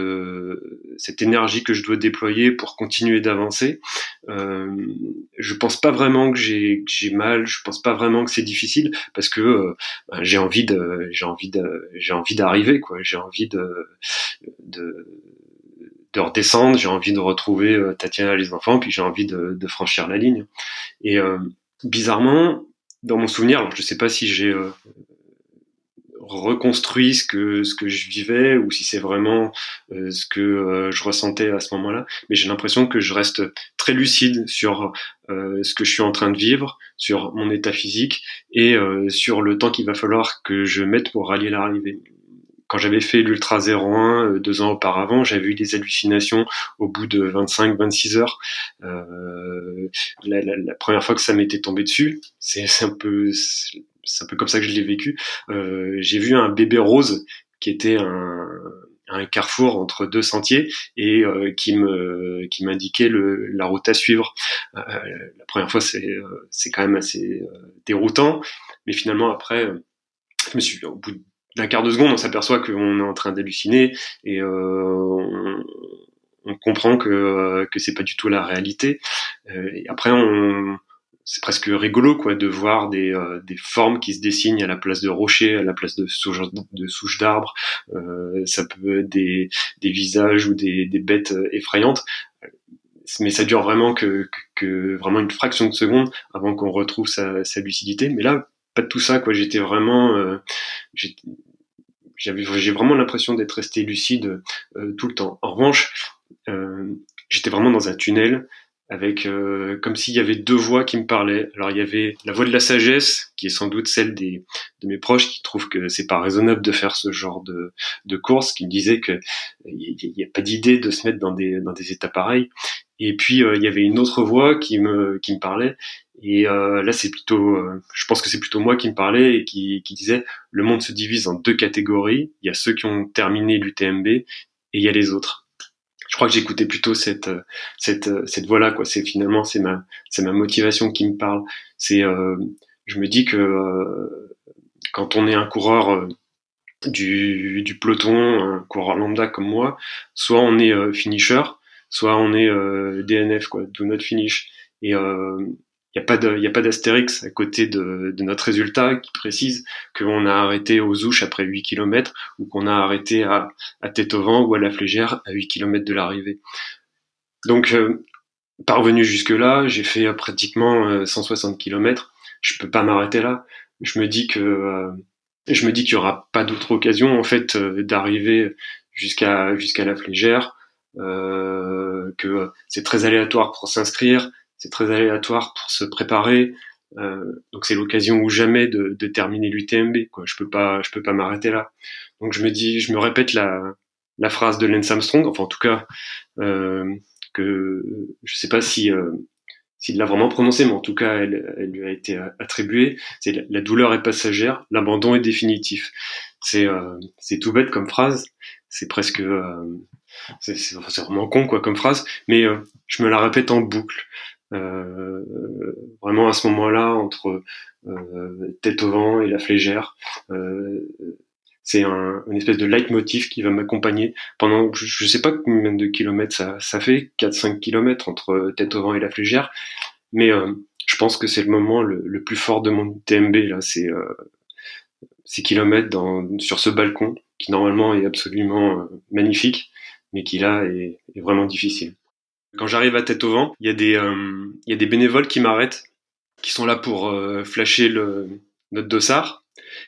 cette énergie que je dois déployer pour continuer d'avancer je pense pas vraiment que j'ai j'ai mal. Je pense pas vraiment que c'est difficile parce que ben, j'ai envie de j'ai envie de j'ai envie d'arriver quoi. J'ai envie de de de redescendre, j'ai envie de retrouver euh, Tatiana et les enfants, puis j'ai envie de, franchir la ligne. Et euh, bizarrement, dans mon souvenir, alors je sais pas si j'ai euh, reconstruit ce que ce que je vivais ou si c'est vraiment ce que je ressentais à ce moment-là, mais j'ai l'impression que je reste très lucide sur ce que je suis en train de vivre, sur mon état physique et sur le temps qu'il va falloir que je mette pour rallier l'arrivée quand j'avais fait l'Ultra 01 euh, deux ans auparavant, j'avais eu des hallucinations au bout de 25-26 heures. Euh, la, la, la, première fois que ça m'était tombé dessus, c'est un peu c'est un peu comme ça que je l'ai vécu. Euh, j'ai vu un bébé rose qui était un, un carrefour entre deux sentiers et euh, qui me qui m'indiquait le la route à suivre. Euh, la première fois c'est euh, c'est quand même assez déroutant, mais finalement après je me suis au bout de d'un quart de seconde, on s'aperçoit qu'on est en train d'halluciner et euh, on, comprend que euh, que c'est pas du tout la réalité. Euh, après, on, c'est presque rigolo quoi de voir des, des formes qui se dessinent à la place de rochers, à la place de souches de souches d'arbres. ça peut être des, des visages ou des, des bêtes effrayantes mais ça dure vraiment que, que, vraiment une fraction de seconde avant qu'on retrouve sa, sa, lucidité. Mais là, pas de tout ça, quoi. J'étais vraiment, euh, j'avais, j'ai vraiment l'impression d'être resté lucide euh, tout le temps. En revanche, euh, j'étais vraiment dans un tunnel avec euh, comme s'il y avait deux voix qui me parlaient. Alors il y avait la voix de la sagesse, qui est sans doute celle des de mes proches qui trouvent que c'est pas raisonnable de faire ce genre de, de course, qui me disait que il n'y a, pas d'idée de se mettre dans des dans des états pareils. Et puis euh, il y avait une autre voix qui me qui me parlait. Et euh, là c'est plutôt, je pense que c'est plutôt moi qui me parlais et qui qui disait le monde se divise en deux catégories. Il y a ceux qui ont terminé l'UTMB et il y a les autres. Je crois que j'écoutais plutôt cette cette cette voix là quoi. C'est finalement c'est ma c'est ma motivation qui me parle. C'est euh, je me dis que euh, quand on est un coureur euh, du, du peloton un coureur lambda comme moi soit on est finisher soit on est DNF quoi do not finish. Et n'y a pas d'astérix à côté de, notre résultat qui précise qu'on a arrêté aux Ouches après 8 km ou qu'on a arrêté à, à ou à la flégère à 8 km de l'arrivée. Donc, euh, parvenu jusque-là, j'ai fait pratiquement 160 euh, km. Je peux pas m'arrêter là. Je me dis que euh, je me dis qu'il y aura pas d'autre occasion en fait d'arriver jusqu'à jusqu'à la flégère. que c'est très aléatoire pour s'inscrire, c'est très aléatoire pour se préparer. Euh, donc c'est l'occasion ou jamais de, de terminer l'UTMB. Je peux pas, je peux pas m'arrêter là. Donc je me dis, je me répète la, la phrase de Lance Armstrong, enfin en tout cas euh, que je sais pas si euh, s'il l'a vraiment prononcé, mais en tout cas elle, elle lui a été attribuée. C'est la, douleur est passagère, l'abandon est définitif. C'est euh, c'est tout bête comme phrase. C'est presque euh, c'est vraiment con quoi comme phrase, mais euh, je me la répète en boucle. Euh, vraiment à ce moment-là, entre euh, tête au vent et la flégère, euh, c'est un, une espèce de leitmotiv qui va m'accompagner pendant, je, sais pas combien de kilomètres ça, ça fait, 4-5 kilomètres entre tête au vent et la flégère, mais je pense que c'est le moment le, plus fort de mon TMB là, c'est euh, ces kilomètres sur ce balcon qui normalement est absolument magnifique, mais qui là est vraiment difficile. Quand j'arrive à tête au vent, il y a des, euh, y a des bénévoles qui m'arrêtent, qui sont là pour euh, flasher le, notre dossard.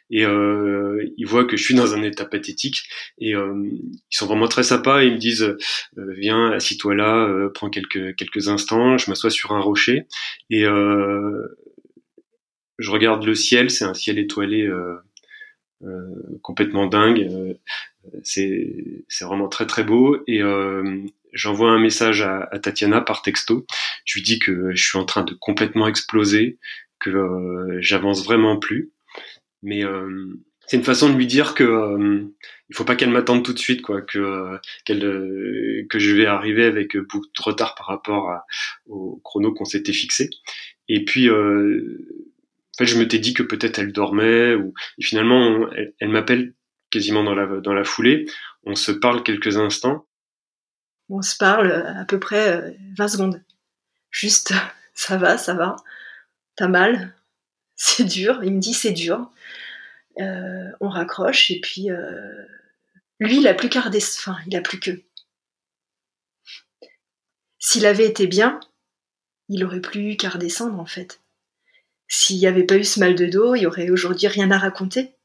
Et euh, ils voient que je suis dans un état pathétique et euh, ils sont vraiment très sympas. Ils me disent euh, viens, assis-toi là, prends quelques quelques instants. Je m'assois sur un rocher et je regarde le ciel. C'est un ciel étoilé complètement dingue. c'est c'est vraiment très très beau et j'envoie un message à, Tatiana par texto. Je lui dis que je suis en train de complètement exploser, que euh, j'avance vraiment plus. Mais euh, c'est une façon de lui dire que euh, il faut pas qu'elle m'attende tout de suite, quoi, que euh, qu'elle que je vais arriver avec beaucoup de retard par rapport au chrono qu'on s'était fixé. Et puis en fait, je me t'ai dit que peut-être elle dormait ou et finalement elle, elle m'appelle quasiment dans la dans la foulée. On se parle quelques instants on se parle à peu près 20 euh, secondes. Juste, ça va, ça va. T'as mal, c'est dur. Il me dit c'est dur. Euh, on raccroche et puis euh, lui, il a plus qu'à enfin, il a plus que. S'il avait été bien, il aurait plus qu'à redescendre en fait. S'il n'y avait pas eu ce mal de dos, il aurait aujourd'hui rien à raconter.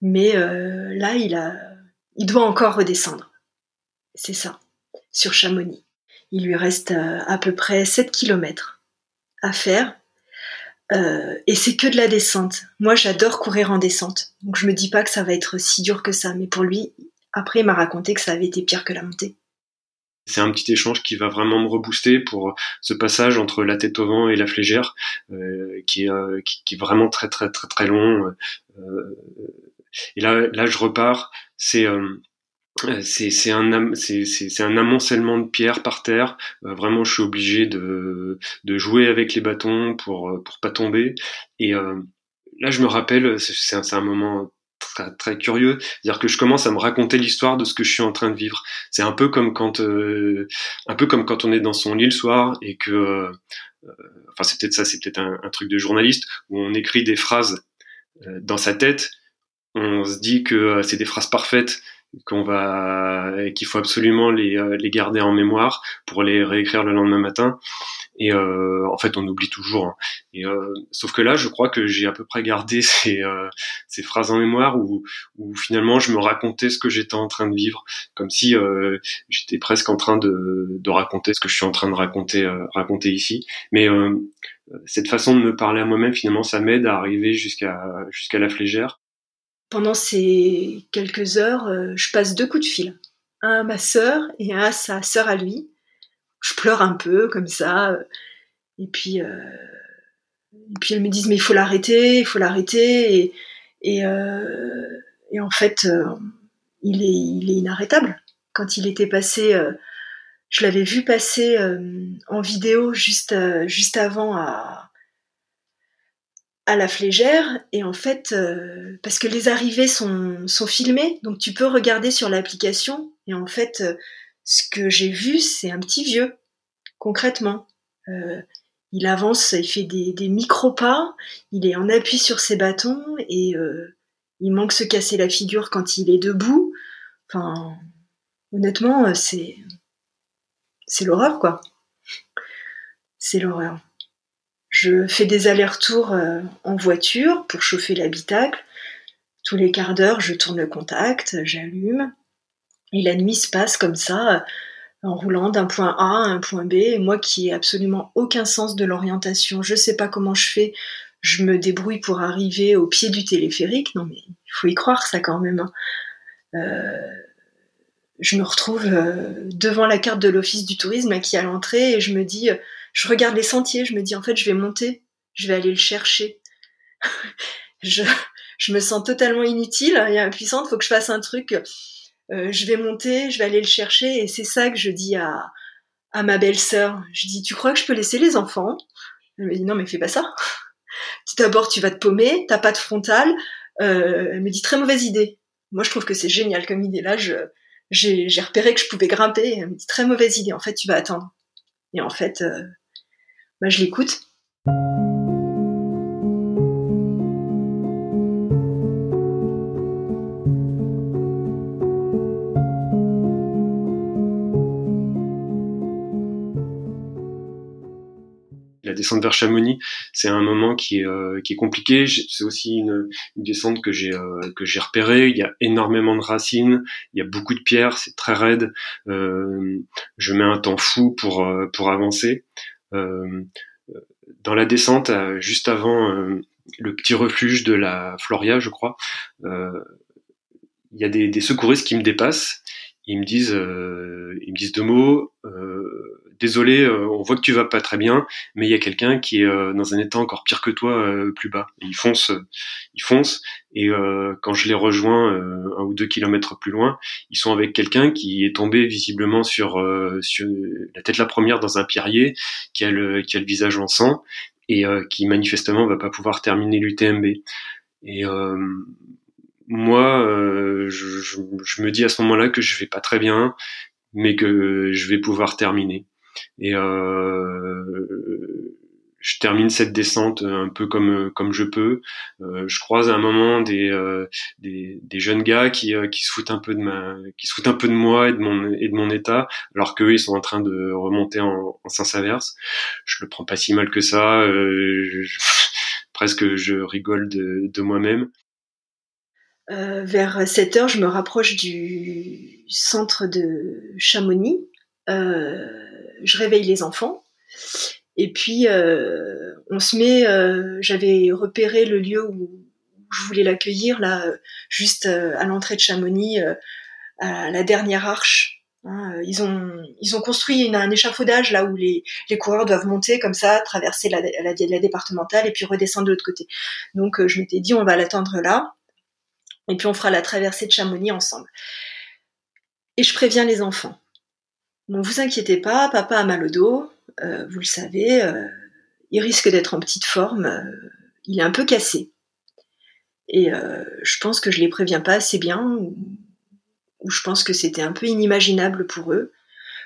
Mais là, il a, il doit encore redescendre. C'est ça sur Chamonix. Il lui reste euh, à peu près 7 km à faire. Euh, et c'est que de la descente. Moi, j'adore courir en descente. Donc, je me dis pas que ça va être si dur que ça. Mais pour lui, après, il m'a raconté que ça avait été pire que la montée. C'est un petit échange qui va vraiment me rebooster pour ce passage entre la tête au vent et la flégère, euh, qui, est, qui, est vraiment très très très très long. et là, là, je repars. C'est c'est un c'est un amoncellement de pierres par terre. Euh, vraiment, je suis obligé de de jouer avec les bâtons pour euh, pour pas tomber. Et là, je me rappelle, c'est un, un moment très, très curieux, c'est-à-dire que je commence à me raconter l'histoire de ce que je suis en train de vivre. C'est un peu comme quand un peu comme quand on est dans son lit le soir et que enfin c'est peut-être ça, c'est peut-être un, truc de journaliste où on écrit des phrases dans sa tête. On se dit que c'est des phrases parfaites qu'on va, qu'il faut absolument les, les garder en mémoire pour les réécrire le lendemain matin. Et euh, en fait, on oublie toujours. Hein. Et euh, sauf que là, je crois que j'ai à peu près gardé ces, euh, ces phrases en mémoire où, où finalement je me racontais ce que j'étais en train de vivre, comme si euh, j'étais presque en train de, de raconter ce que je suis en train de raconter euh, raconter ici. Mais euh, cette façon de me parler à moi-même, finalement, ça m'aide à arriver jusqu'à jusqu'à la flégère. Pendant ces quelques heures, je passe deux coups de fil, un à ma sœur et un à sa sœur à lui je pleure un peu comme ça. Et puis, euh, et puis elles me disent mais il faut l'arrêter, il faut l'arrêter. Et, et, euh, en fait, euh, il, est, il est inarrêtable. Quand il était passé, euh, je l'avais vu passer euh, en vidéo juste, juste avant à, à la flégère et en fait parce que les arrivées sont, filmées donc tu peux regarder sur l'application et en fait ce que j'ai vu, c'est un petit vieux, concrètement. Euh, il avance, il fait des, micro-pas, il est en appui sur ses bâtons et euh, il manque se casser la figure quand il est debout. Enfin, honnêtement, euh, c'est c'est l'horreur, quoi. C'est l'horreur. Je fais des allers-retours en voiture pour chauffer l'habitacle. Tous les quarts d'heure, je tourne le contact, j'allume. Et la nuit se passe comme ça, en roulant d'un point A à un point B. Et moi qui ai absolument aucun sens de l'orientation, je sais pas comment je fais, je me débrouille pour arriver au pied du téléphérique. Non mais il faut y croire ça quand même. Hein. Euh, je me retrouve euh, devant la carte de l'office du tourisme qui à l'entrée et je me dis, euh, je regarde les sentiers, je me dis en fait je vais monter, je vais aller le chercher. je, me sens totalement inutile et impuissante, faut que je fasse un truc euh, je vais monter, je vais aller le chercher, et c'est ça que je dis à, à ma belle-sœur. Je dis, tu crois que je peux laisser les enfants? Elle me dit, non, mais fais pas ça. D'abord, tu vas te paumer, t'as pas de frontal. Euh, elle me dit, très mauvaise idée. Moi, je trouve que c'est génial comme idée. Là, j'ai repéré que je pouvais grimper. Elle me dit, très mauvaise idée. En fait, tu vas attendre. Et en fait, euh, bah, je l'écoute. descente vers Chamonix, c'est un moment qui est, euh, compliqué. C'est aussi une, descente que j'ai euh, que j'ai repérée. Il y a énormément de racines, il y a beaucoup de pierres, c'est très raide. Euh, je mets un temps fou pour avancer. Dans la descente, juste avant le petit refuge de la Floria, je crois, il y a des, secouristes qui me dépassent. Ils me disent, ils me disent deux mots désolé, euh, on voit que tu vas pas très bien, mais il y a quelqu'un qui est euh, dans un état encore pire que toi, euh, plus bas. Et il fonce, il fonce. Et quand je les rejoins un ou deux kilomètres plus loin, ils sont avec quelqu'un qui est tombé visiblement sur, sur la tête la première dans un pierrier, qui a le, qui a le visage en sang et qui manifestement va pas pouvoir terminer l'UTMB. Et moi, je, je, me dis à ce moment-là que je vais pas très bien, mais que je vais pouvoir terminer. Et euh, je termine cette descente un peu comme comme je peux. Euh, je croise à un moment des, euh, des, jeunes gars qui, qui se foutent un peu de ma qui se foutent un peu de moi et de mon et de mon état, alors qu'eux ils sont en train de remonter en, en sens inverse. Je le prends pas si mal que ça. presque je rigole de, de moi-même. Euh, vers 7 heures, je me rapproche du centre de Chamonix. Euh, je réveille les enfants. Et puis, euh, on se met, euh, j'avais repéré le lieu où, je voulais l'accueillir, là, juste euh, à l'entrée de Chamonix, à la dernière arche. Hein. ils, ont, ils ont construit un échafaudage là où les, les coureurs doivent monter comme ça, traverser la, la départementale et puis redescendre de l'autre côté. Donc, je m'étais dit, on va l'attendre là. Et puis, on fera la traversée de Chamonix ensemble. Et je préviens les enfants. Ne vous inquiétez pas, papa a mal au dos, euh, vous le savez, euh, il risque d'être en petite forme, euh, il est un peu cassé. Et je pense que je les préviens pas assez bien, ou, je pense que c'était un peu inimaginable pour eux.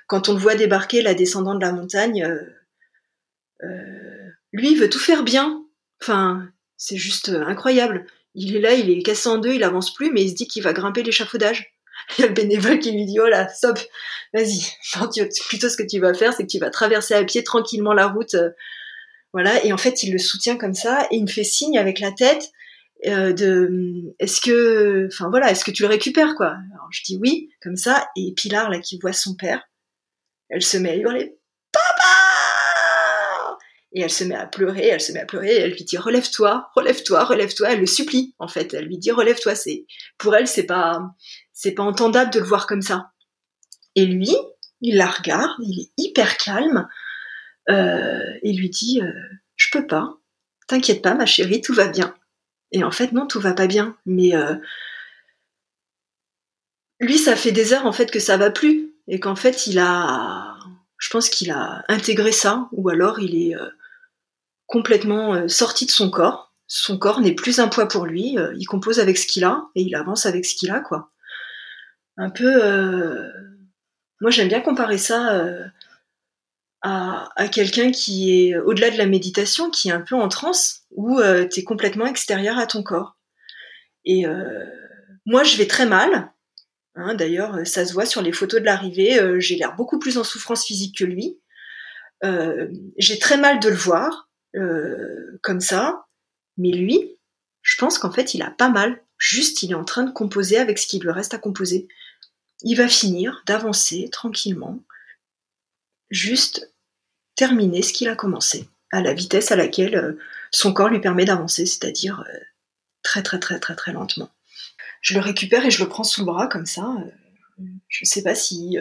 Quand on le voit débarquer, la descendant de la montagne, lui, veut tout faire bien. Enfin, c'est juste incroyable. Il est là, il est cassé en deux, il avance plus, mais il se dit qu'il va grimper l'échafaudage. Il y a le bénévole qui lui dit, oh là, stop, vas-y. plutôt ce que tu vas faire, c'est que tu vas traverser à pied tranquillement la route. Euh, voilà. Et en fait, il le soutient comme ça et il me fait signe avec la tête euh, de, est-ce que, enfin voilà, est-ce que tu le récupères, quoi? Alors je dis oui, comme ça. Et Pilar, là, qui voit son père, elle se met à hurler, papa! Et elle se met à pleurer, elle se met à pleurer, elle lui dit relève-toi, relève-toi, relève-toi. Elle le supplie, en fait. Elle lui dit relève-toi. C'est pour elle, c'est pas, c'est pas entendable de le voir comme ça. Et lui, il la regarde, il est hyper calme, euh, et lui dit euh, Je peux pas, t'inquiète pas, ma chérie, tout va bien. Et en fait, non, tout va pas bien. Mais euh, lui, ça fait des heures en fait que ça va plus, et qu'en fait, il a, je pense qu'il a intégré ça, ou alors il est complètement sorti de son corps. Son corps n'est plus un poids pour lui. il compose avec ce qu'il a et il avance avec ce qu'il a, quoi un peu. Euh, moi, j'aime bien comparer ça euh, à, quelqu'un qui est au-delà de la méditation, qui est un peu en transe, où euh, tu es complètement extérieur à ton corps. Et moi, je vais très mal. Hein, d'ailleurs, ça se voit sur les photos de l'arrivée. J'ai l'air beaucoup plus en souffrance physique que lui. J'ai très mal de le voir comme ça. Mais lui, je pense qu'en fait, il a pas mal. Juste, il est en train de composer avec ce qui lui reste à composer il va finir d'avancer tranquillement, juste terminer ce qu'il a commencé, à la vitesse à laquelle euh, son corps lui permet d'avancer, c'est-à-dire euh, très très très très très lentement. Je le récupère et je le prends sous le bras comme ça. Euh, je ne sais pas si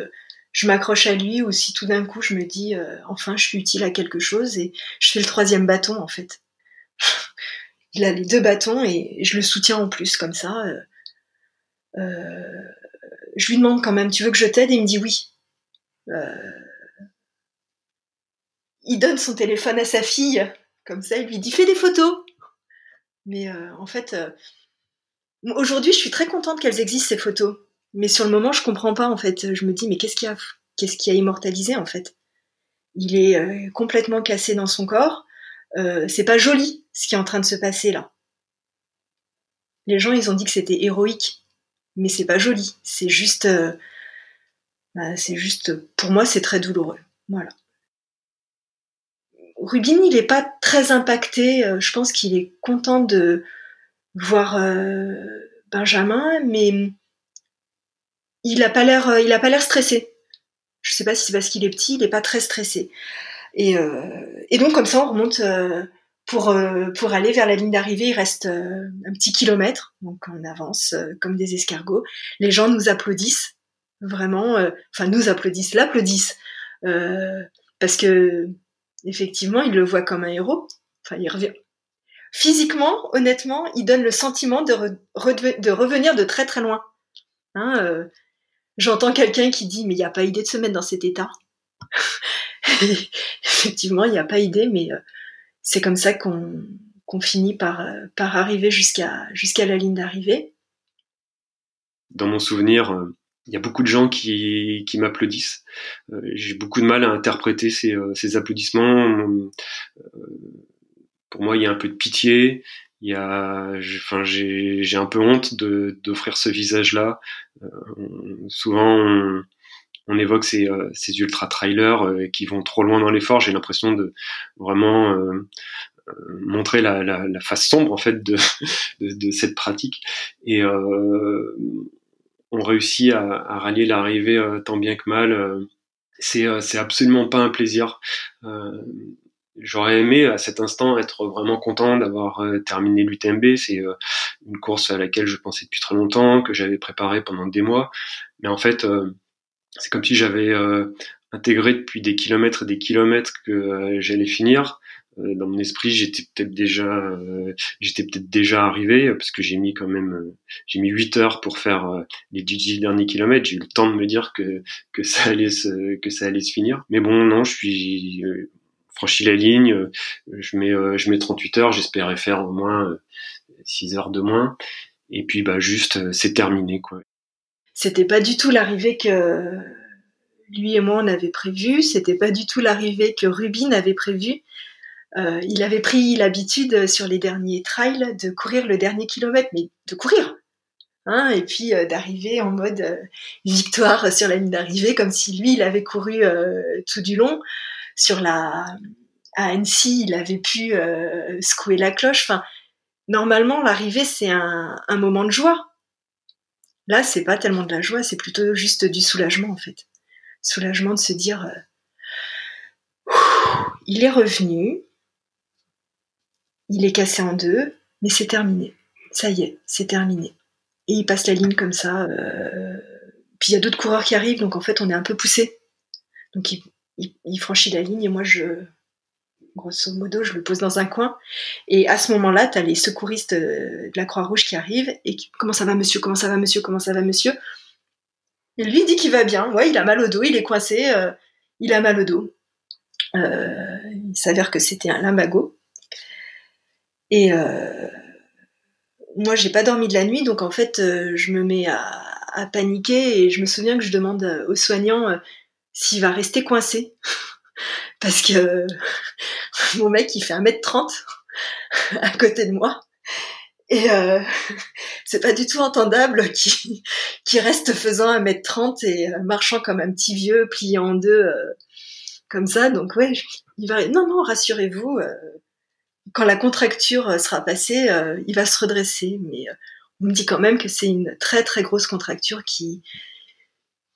je m'accroche à lui ou si tout d'un coup je me dis enfin je suis utile à quelque chose et je fais le troisième bâton en fait. Il a les deux bâtons et je le soutiens en plus comme ça. Je lui demande quand même, tu veux que je t'aide? Et il me dit oui. Euh, il donne son téléphone à sa fille, comme ça, il lui dit fais des photos. Mais euh, en fait, euh, aujourd'hui, je suis très contente qu'elles existent ces photos. Mais sur le moment, je comprends pas en fait. Je me dis mais qu'est-ce qui a, qu'est-ce qui a immortalisé en fait? Il est complètement cassé dans son corps. c'est pas joli ce qui est en train de se passer là. Les gens, ils ont dit que c'était héroïque mais c'est pas joli. C'est juste, euh, c'est juste, pour moi, c'est très douloureux. Voilà. Rubin, il n'est pas très impacté. Euh, je pense qu'il est content de voir euh, Benjamin, mais il a pas l'air, il a pas l'air stressé. Je sais pas si c'est parce qu'il est petit, il n'est pas très stressé. Et, donc comme ça, on remonte pour, euh, pour aller vers la ligne d'arrivée, il reste euh, un petit kilomètre, donc on avance euh, comme des escargots. Les gens nous applaudissent, vraiment, enfin nous applaudissent, l'applaudissent, parce que effectivement, ils le voient comme un héros. Enfin, il revient. Physiquement, honnêtement, il donne le sentiment de, de revenir de très très loin. Hein, J'entends quelqu'un qui dit mais il n'y a pas idée de se mettre dans cet état. effectivement, il n'y a pas idée, mais c'est comme ça qu'on finit par, par arriver jusqu'à la ligne d'arrivée. Dans mon souvenir, euh, il y a beaucoup de gens qui, m'applaudissent. Euh, j'ai beaucoup de mal à interpréter ces, euh, ces applaudissements. Pour moi, il y a un peu de pitié. Il y a, enfin, j'ai un peu honte d'offrir ce visage-là. souvent, on, on évoque ces, euh, ces ultra trailers euh, qui vont trop loin dans l'effort. J'ai l'impression de vraiment euh, montrer la, la, la, face sombre en fait de, de, cette pratique et on réussit à, à rallier l'arrivée tant bien que mal. c'est absolument pas un plaisir. J'aurais aimé à cet instant être vraiment content d'avoir terminé l'UTMB. C'est une course à laquelle je pensais depuis très longtemps, que j'avais préparé pendant des mois. Mais en fait, c'est comme si j'avais euh, intégré depuis des kilomètres et des kilomètres que euh, j'allais finir. Euh, dans mon esprit, j'étais peut-être déjà, j'étais peut-être déjà arrivé parce que j'ai mis quand même, j'ai mis 8 heures pour faire les 10 derniers kilomètres. J'ai eu le temps de me dire que que ça allait se que ça allait se finir. Mais bon, non, je suis franchi la ligne. Je mets je mets 38 heures. J'espérais faire au moins 6 heures de moins. Et puis bah juste, c'est terminé quoi c'était pas du tout l'arrivée que lui et moi on avait prévu, c'était pas du tout l'arrivée que Rubin avait prévu. Euh, il avait pris l'habitude sur les derniers trails de courir le dernier kilomètre, mais de courir. Hein, et puis d'arriver en mode victoire sur la ligne d'arrivée, comme si lui, il avait couru tout du long. Sur la, à Annecy, il avait pu secouer la cloche. Enfin, normalement, l'arrivée, c'est un, un moment de joie. Là, c'est pas tellement de la joie, c'est plutôt juste du soulagement, en fait. Soulagement de se dire, il est revenu, il est cassé en deux, mais c'est terminé. Ça y est, c'est terminé. Et il passe la ligne comme ça. Euh, puis il y a d'autres coureurs qui arrivent, donc en fait on est un peu poussé. Donc il, franchit la ligne et moi je, grosso modo, je le pose dans un coin. Et à ce moment-là, tu as les secouristes de la Croix-Rouge qui arrivent et qui, comment ça va monsieur, comment ça va monsieur, comment ça va monsieur? Et lui dit qu'il va bien, ouais, il a mal au dos, il est coincé, euh, il a mal au dos. Euh, il s'avère que c'était un lumbago. Et euh, moi, j'ai pas dormi de la nuit, donc en fait, euh, je me mets à, paniquer et je me souviens que je demande aux soignants s'il va rester coincé. Parce que mon mec, il fait 1m30 à côté de moi. Et euh, c'est pas du tout entendable qu'il qui reste faisant 1m30 et marchant comme un petit vieux, plié en deux, comme ça. Donc ouais, il va. Non non, rassurez-vous. Euh, quand la contracture euh, sera passée, euh, il va se redresser. Mais on me dit quand même que c'est une très très grosse contracture qui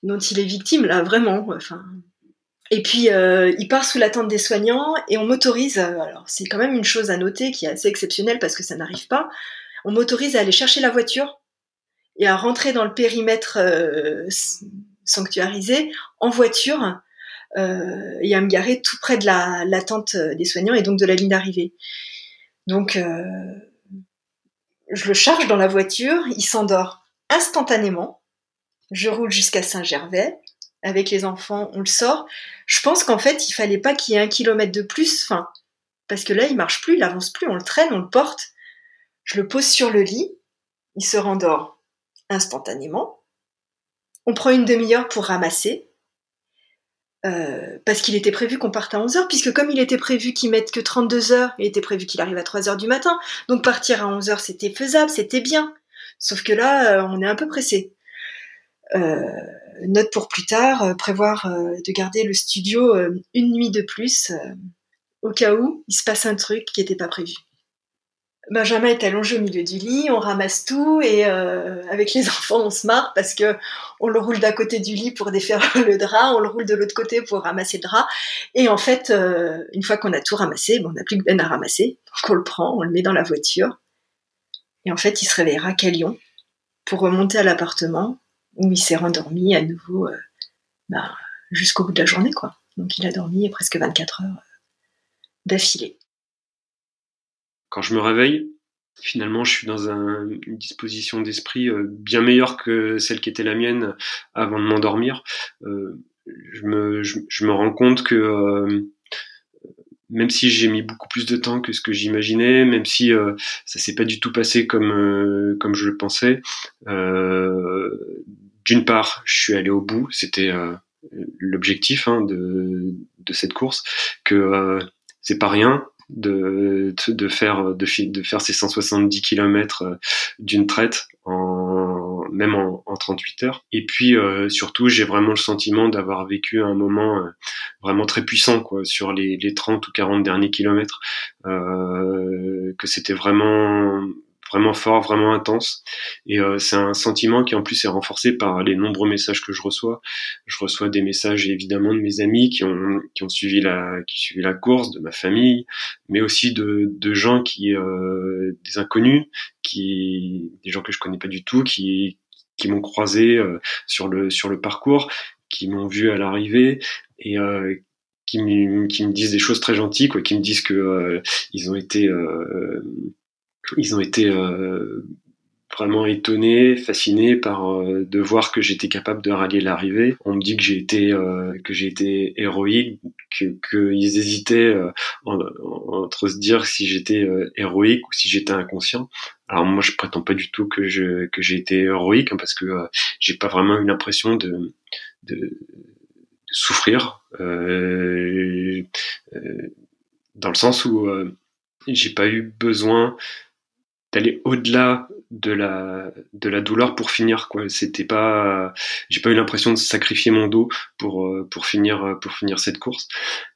dont il est victime là vraiment. Enfin. Et puis il part sous l'attente des soignants et on m'autorise. alors c'est quand même une chose à noter qui est assez exceptionnelle parce que ça n'arrive pas. On m'autorise à aller chercher la voiture et à rentrer dans le périmètre sanctuarisé en voiture euh, et à me garer tout près de la, la tente des soignants et donc de la ligne d'arrivée. Donc, euh, je le charge dans la voiture, il s'endort instantanément. Je roule jusqu'à Saint-Gervais. Avec les enfants, on le sort. Je pense qu'en fait, il fallait pas qu'il y ait un kilomètre de plus, parce que là, il marche plus, il avance plus, on le traîne, on le porte. Je le pose sur le lit, il se rendort instantanément. On prend une demi-heure pour ramasser. Euh, parce qu'il était prévu qu'on parte à 11h, puisque comme il était prévu qu'il mette que 32 heures, il était prévu qu'il arrive à 3 heures du matin. Donc partir à 11h, c'était faisable, c'était bien. Sauf que là, euh, on est un peu pressé. Euh, note pour plus tard, prévoir de garder le studio une nuit de plus, au cas où il se passe un truc qui n'était pas prévu. Benjamin est allongé au milieu du lit, on ramasse tout et euh, avec les enfants on se marre parce que on le roule d'à côté du lit pour défaire le drap, on le roule de l'autre côté pour ramasser le drap et en fait euh, une fois qu'on a tout ramassé, on n'a plus que Ben à ramasser, donc on le prend, on le met dans la voiture et en fait il se réveillera qu'à Lyon pour remonter à l'appartement où il s'est rendormi à nouveau euh, bah, jusqu'au bout de la journée quoi. Donc il a dormi presque 24 heures d'affilée. Quand je me réveille, finalement, je suis dans une disposition d'esprit euh, bien meilleure que celle qui était la mienne avant de m'endormir. Euh, je, me, rends compte que euh, même si j'ai mis beaucoup plus de temps que ce que j'imaginais, même si ça s'est pas du tout passé comme comme je le pensais, d'une part, je suis allé au bout, c'était l'objectif hein, de, cette course, que c'est pas rien, de, de, faire de, de ces 170 km euh, d'une traite en même en, en 38 heures. Et puis euh, surtout j'ai vraiment le sentiment d'avoir vécu un moment euh, vraiment très puissant quoi sur les, les 30 ou 40 derniers kilomètres. Euh, que c'était vraiment vraiment fort, vraiment intense. Et euh, c'est un sentiment qui en plus est renforcé par les nombreux messages que je reçois. Je reçois des messages évidemment de mes amis qui ont qui ont suivi la qui suivi la course, de ma famille, mais aussi de, de gens qui euh, des inconnus, qui des gens que je connais pas du tout, qui qui m'ont croisé euh, sur le sur le parcours, qui m'ont vu à l'arrivée et euh, qui me, qui me disent des choses très gentilles, quoi, qui me disent que euh, ils ont été euh, ils ont été euh, vraiment étonnés, fascinés par euh, de voir que j'étais capable de rallier l'arrivée. On me dit que j'ai été euh, que j'ai été héroïque, que qu'ils hésitaient entre se dire si j'étais héroïque ou si j'étais inconscient. Alors moi je prétends pas du tout que je que j'ai été héroïque hein, parce que j'ai pas vraiment eu l'impression de, de, de souffrir euh, dans le sens où j'ai pas eu besoin d'aller au-delà de la de la douleur pour finir quoi. C'était pas j'ai pas eu l'impression de sacrifier mon dos pour euh, pour finir pour finir cette course.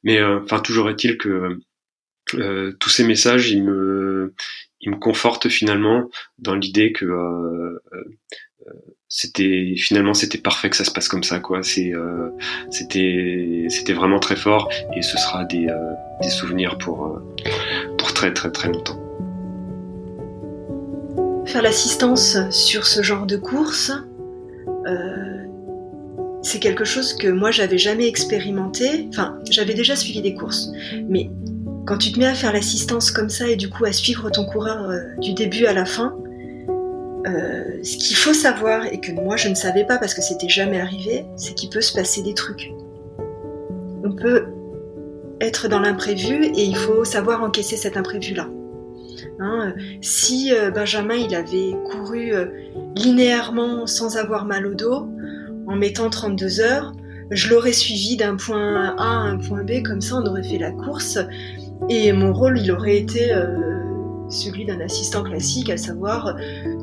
Mais euh, enfin toujours est-il que euh, tous ces messages ils me ils me confortent finalement dans l'idée que euh, c'était finalement c'était parfait que ça se passe comme ça quoi. C'est c'était c'était vraiment très fort et ce sera des des souvenirs pour pour très très très longtemps faire l'assistance sur ce genre de course, euh, c'est quelque chose que moi j'avais jamais expérimenté. Enfin, j'avais déjà suivi des courses, mais quand tu te mets à faire l'assistance comme ça et du coup à suivre ton coureur euh, du début à la fin, euh, ce qu'il faut savoir et que moi je ne savais pas parce que c'était jamais arrivé, c'est qu'il peut se passer des trucs. On peut être dans l'imprévu et il faut savoir encaisser cet imprévu là. Hein, si euh, Benjamin il avait couru euh, linéairement sans avoir mal au dos, en mettant 32 heures, je l'aurais suivi d'un point A à un point B, comme ça on aurait fait la course, et mon rôle il aurait été euh, celui d'un assistant classique, à savoir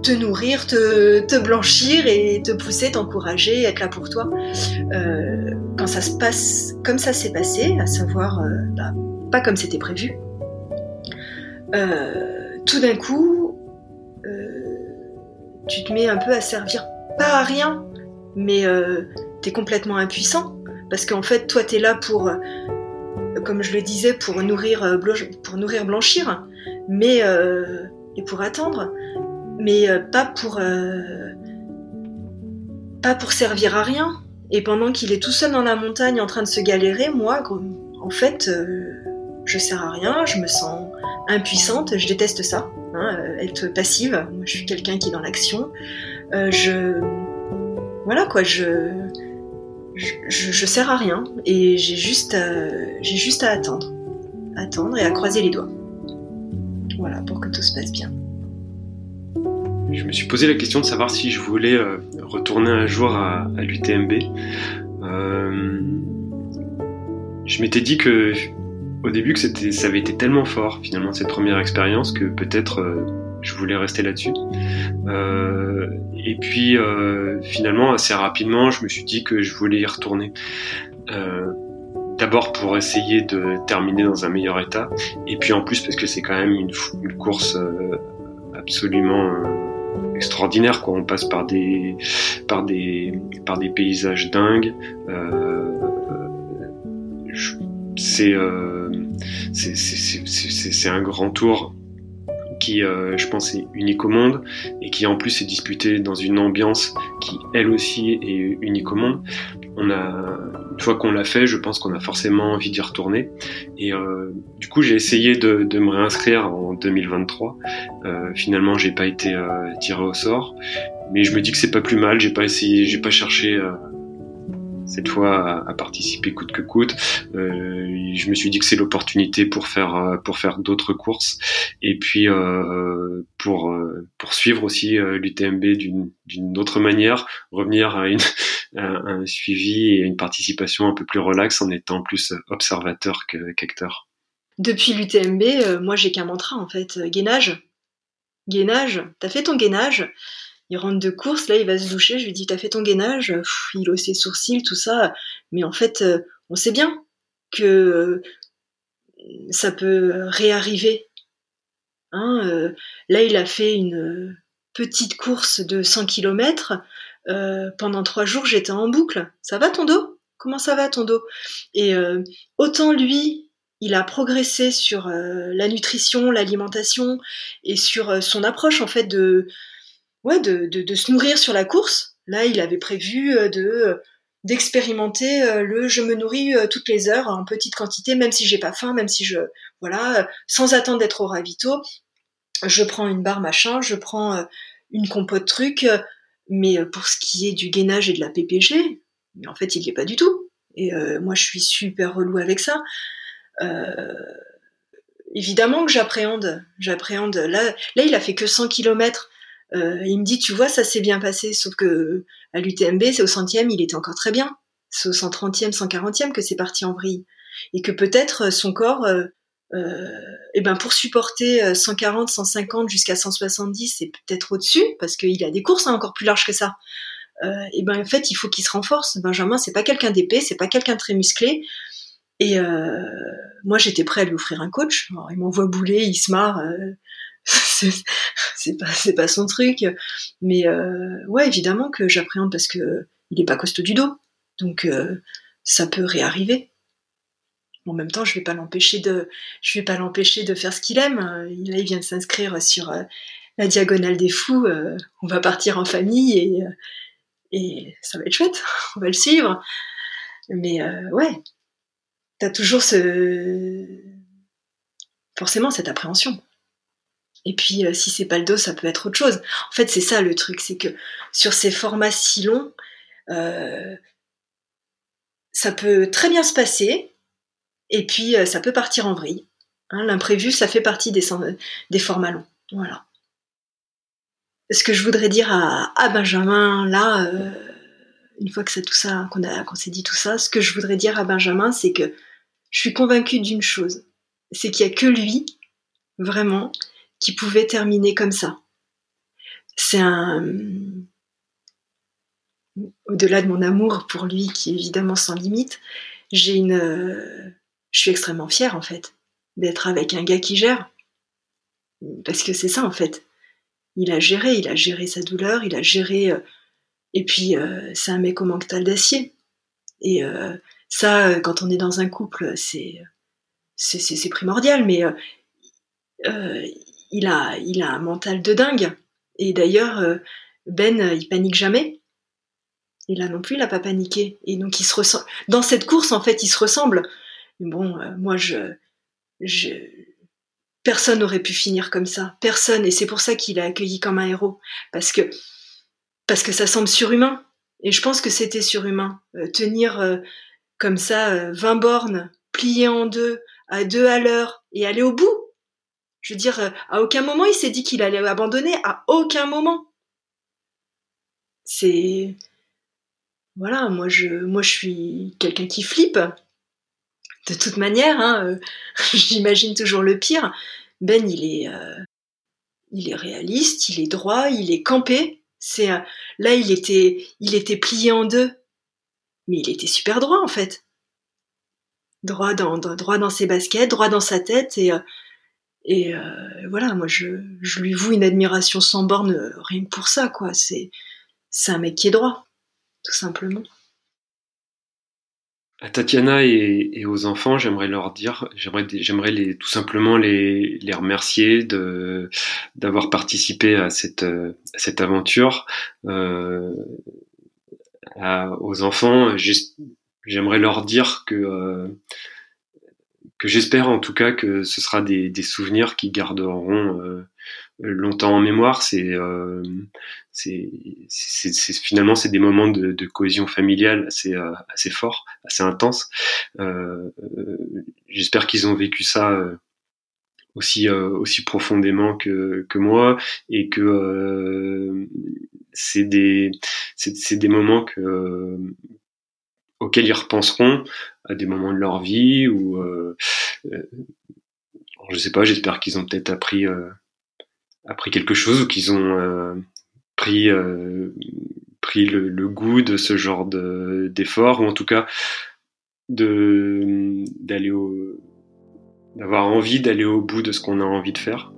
te nourrir, te, blanchir et te pousser, t'encourager, être là pour toi. quand ça se passe comme ça s'est passé, à savoir bah, pas comme c'était prévu, tout d'un coup, euh, tu te mets un peu à servir, pas à rien, mais euh, tu es complètement impuissant. Parce qu'en fait, toi, tu es là pour, euh, comme je le disais, pour nourrir, pour nourrir blanchir, mais, et pour attendre, mais pas, pour, pas pour servir à rien. Et pendant qu'il est tout seul dans la montagne en train de se galérer, moi, en fait, je sers à rien, je me sens impuissante, je déteste ça, hein, euh, être passive. Je suis quelqu'un qui est dans l'action. Euh, je, voilà quoi, je, je, sers à rien et j'ai juste, j'ai juste à attendre, attendre et à croiser les doigts. Voilà pour que tout se passe bien. Je me suis posé la question de savoir si je voulais euh, retourner un jour à, l'UTMB. je m'étais dit que au début que ça avait été tellement fort finalement cette première expérience que peut-être euh, je voulais rester là-dessus. Euh, et puis euh, finalement assez rapidement, je me suis dit que je voulais y retourner. Euh, D'abord pour essayer de terminer dans un meilleur état, et puis en plus parce que c'est quand même une, course euh, absolument extraordinaire. Quoi. On passe par des, par des, par des paysages dingues. C'est c'est un grand tour qui, euh, je pense, est unique au monde et qui en plus est disputé dans une ambiance qui, elle aussi, est unique au monde. On a, une fois qu'on l'a fait, je pense qu'on a forcément envie d'y retourner. Et euh, du coup, j'ai essayé de, de, me réinscrire en 2023. Euh, finalement, j'ai pas été euh, tiré au sort, mais je me dis que c'est pas plus mal. J'ai pas essayé, j'ai pas cherché euh, cette fois à, participer coûte que coûte. Euh, je me suis dit que c'est l'opportunité pour faire euh, pour faire d'autres courses et puis euh, pour poursuivre aussi l'UTMB d'une autre manière, revenir à, une, un suivi et une participation un peu plus relaxe en étant plus observateur qu'acteur. Depuis l'UTMB, moi j'ai qu'un mantra en fait, gainage. Gainage, t'as fait ton gainage, il rentre de course, là il va se doucher, je lui dis t'as fait ton gainage, il hausse ses sourcils, tout ça, mais en fait euh, on sait bien que euh, ça peut réarriver. Hein, euh, là il a fait une petite course de 100 km, pendant trois jours j'étais en boucle. Ça va ton dos? Comment ça va ton dos? Et autant lui, il a progressé sur la nutrition, l'alimentation et sur son approche en fait de ouais, de, se nourrir sur la course. Là, il avait prévu euh, de euh, d'expérimenter euh, le je me nourris toutes les heures en petite quantité, même si j'ai pas faim, même si je voilà, sans attendre d'être au ravito. Je prends une barre machin, je prends une compote truc, mais pour ce qui est du gainage et de la PPG, en fait, il y est pas du tout. Et moi, je suis super relou avec ça. évidemment que j'appréhende, j'appréhende. Là, là, il a fait que 100 km euh, il me dit, tu vois, ça s'est bien passé, sauf que à l'UTMB, c'est au centième, il était encore très bien. C'est au 130e, 140e que c'est parti en vrille. Et que peut-être euh, son corps, euh, et ben pour supporter 140, 150 jusqu'à 170, c'est peut-être au-dessus parce qu'il a des courses hein, encore plus larges que ça. et ben en fait, il faut qu'il se renforce. Benjamin, c'est pas quelqu'un d'épais, c'est pas quelqu'un de très musclé. Et moi, j'étais prêt à lui offrir un coach. il m'envoie bouler, il se marre. c'est pas c'est pas son truc. Mais euh, ouais évidemment que j'appréhende parce que il est pas costaud du dos. Donc euh, ça peut réarriver. En même temps je vais pas l'empêcher de je vais pas l'empêcher de faire ce qu'il aime. Là il vient de s'inscrire sur euh, la diagonale des fous on va partir en famille et et ça va être chouette. On va le suivre. Mais ouais. T'as toujours ce forcément cette appréhension et puis, euh, si c'est pas le dos, ça peut être autre chose. En fait, c'est ça le truc, c'est que sur ces formats si longs, euh, ça peut très bien se passer, et puis euh, ça peut partir en vrille. Hein, l'imprévu, ça fait partie des, des formats longs. Voilà. Ce que je voudrais dire à, Benjamin, là, une fois que c'est tout ça, qu'on s'est dit tout ça, ce que je voudrais dire à Benjamin, c'est que je suis convaincue d'une chose, c'est qu'il n'y a que lui, vraiment, qui pouvait terminer comme ça. C'est un... Au-delà de mon amour pour lui, qui est évidemment sans limite, j'ai une... Je suis extrêmement fière, en fait, d'être avec un gars qui gère. Parce que c'est ça, en fait. Il a géré, il a géré sa douleur, il a géré... Euh, et puis, euh, c'est un mec au mental d'acier. Et euh, ça, quand on est dans un couple, c'est c'est primordial, mais il a, un mental de dingue. Et d'ailleurs, euh, Ben, euh, il panique jamais. Et là non plus, il n'a pas paniqué. Et donc, il se ressemble. Dans cette course, en fait, il se ressemble. Bon, euh, moi, je, je, personne n'aurait pu finir comme ça. Personne. Et c'est pour ça qu'il a accueilli comme un héros. Parce que, parce que ça semble surhumain. Et je pense que c'était surhumain. tenir comme ça 20 bornes, pliées en deux, à deux à l'heure, et aller au bout. Je veux dire, euh, à aucun moment il s'est dit qu'il allait abandonner, à aucun moment. C'est voilà, moi je moi suis quelqu'un qui flippe. De toute manière, hein, euh, j'imagine toujours le pire. Ben, il est euh, il est réaliste, il est droit, il est campé. C'est là il était il était plié en deux, mais il était super droit en fait. Droit dans, droit dans ses baskets, droit dans sa tête et et euh, voilà, moi je, lui voue une admiration sans borne euh, rien que pour ça, quoi. C'est, un mec qui est droit, tout simplement. À Tatiana et, aux enfants, j'aimerais leur dire, j'aimerais, tout simplement les, remercier d'avoir participé à cette, à cette aventure. Euh, aux enfants, j'aimerais leur dire que euh, que j'espère en tout cas que ce sera des, des souvenirs qui garderont euh, longtemps en mémoire. C'est, euh, finalement c'est des moments de, de cohésion familiale assez euh, assez forts, assez intenses. Euh, j'espère qu'ils ont vécu ça aussi aussi profondément que que moi et que c'est des c'est des moments que auxquels ils repenseront à des moments de leur vie ou euh, euh je sais pas j'espère qu'ils ont peut-être appris euh, appris quelque chose ou qu'ils ont euh, pris pris le, goût de ce genre d'effort ou en tout cas de d'aller au d'avoir envie d'aller au bout de ce qu'on a envie de faire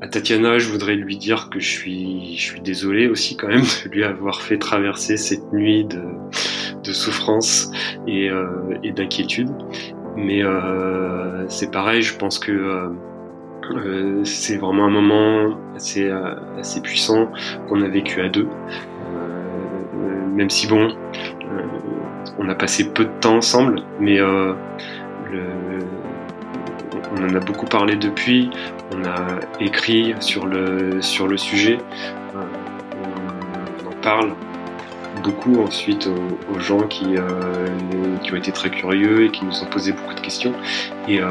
à Tatiana, je voudrais lui dire que je suis, je suis désolé aussi quand même de lui avoir fait traverser cette nuit de, de souffrance et, euh, et d'inquiétude. Mais euh, c'est pareil, je pense que euh, euh c'est vraiment un moment assez, euh, assez puissant qu'on a vécu à deux. Euh, même si bon, on a passé peu de temps ensemble, mais le, on en a beaucoup parlé depuis, on a écrit sur le, sujet, on en parle beaucoup ensuite aux, gens qui, euh, qui ont été très curieux et qui nous ont posé beaucoup de questions. Et euh,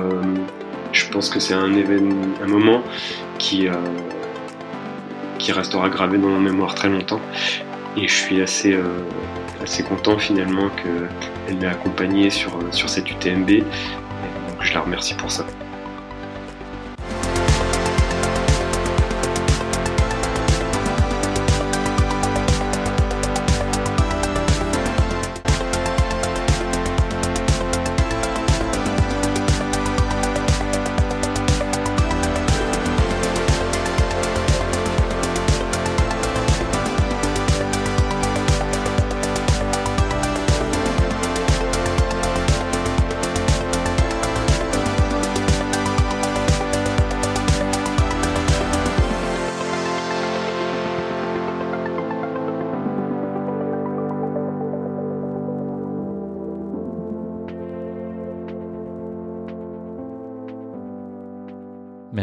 je pense que c'est un événement, un moment qui, euh, restera gravé dans mon mémoire très longtemps. Et je suis assez, content finalement qu'elle m'ait accompagné sur cette UTMB. Je la remercie pour ça.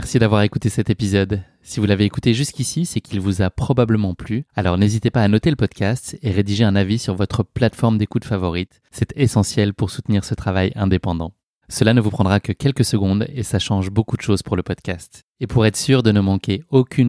Merci d'avoir écouté cet épisode. Si vous l'avez écouté jusqu'ici, c'est qu'il vous a probablement plu. Alors n'hésitez pas à noter le podcast et rédiger un avis sur votre plateforme d'écoute favorite. C'est essentiel pour soutenir ce travail indépendant. Cela ne vous prendra que quelques secondes et ça change beaucoup de choses pour le podcast. Et pour être sûr de ne manquer aucune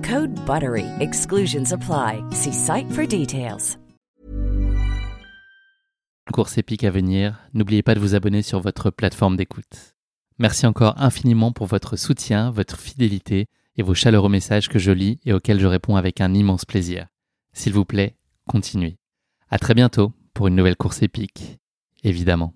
Code BUTTERY. Exclusions apply. See site for details. course épique à venir, n'oubliez pas de vous abonner sur votre plateforme d'écoute. Merci encore infiniment pour votre soutien, votre fidélité et vos chaleureux messages que je lis et auxquels je réponds avec un immense plaisir. S'il vous plaît, continuez. À très bientôt pour une nouvelle course épique, évidemment.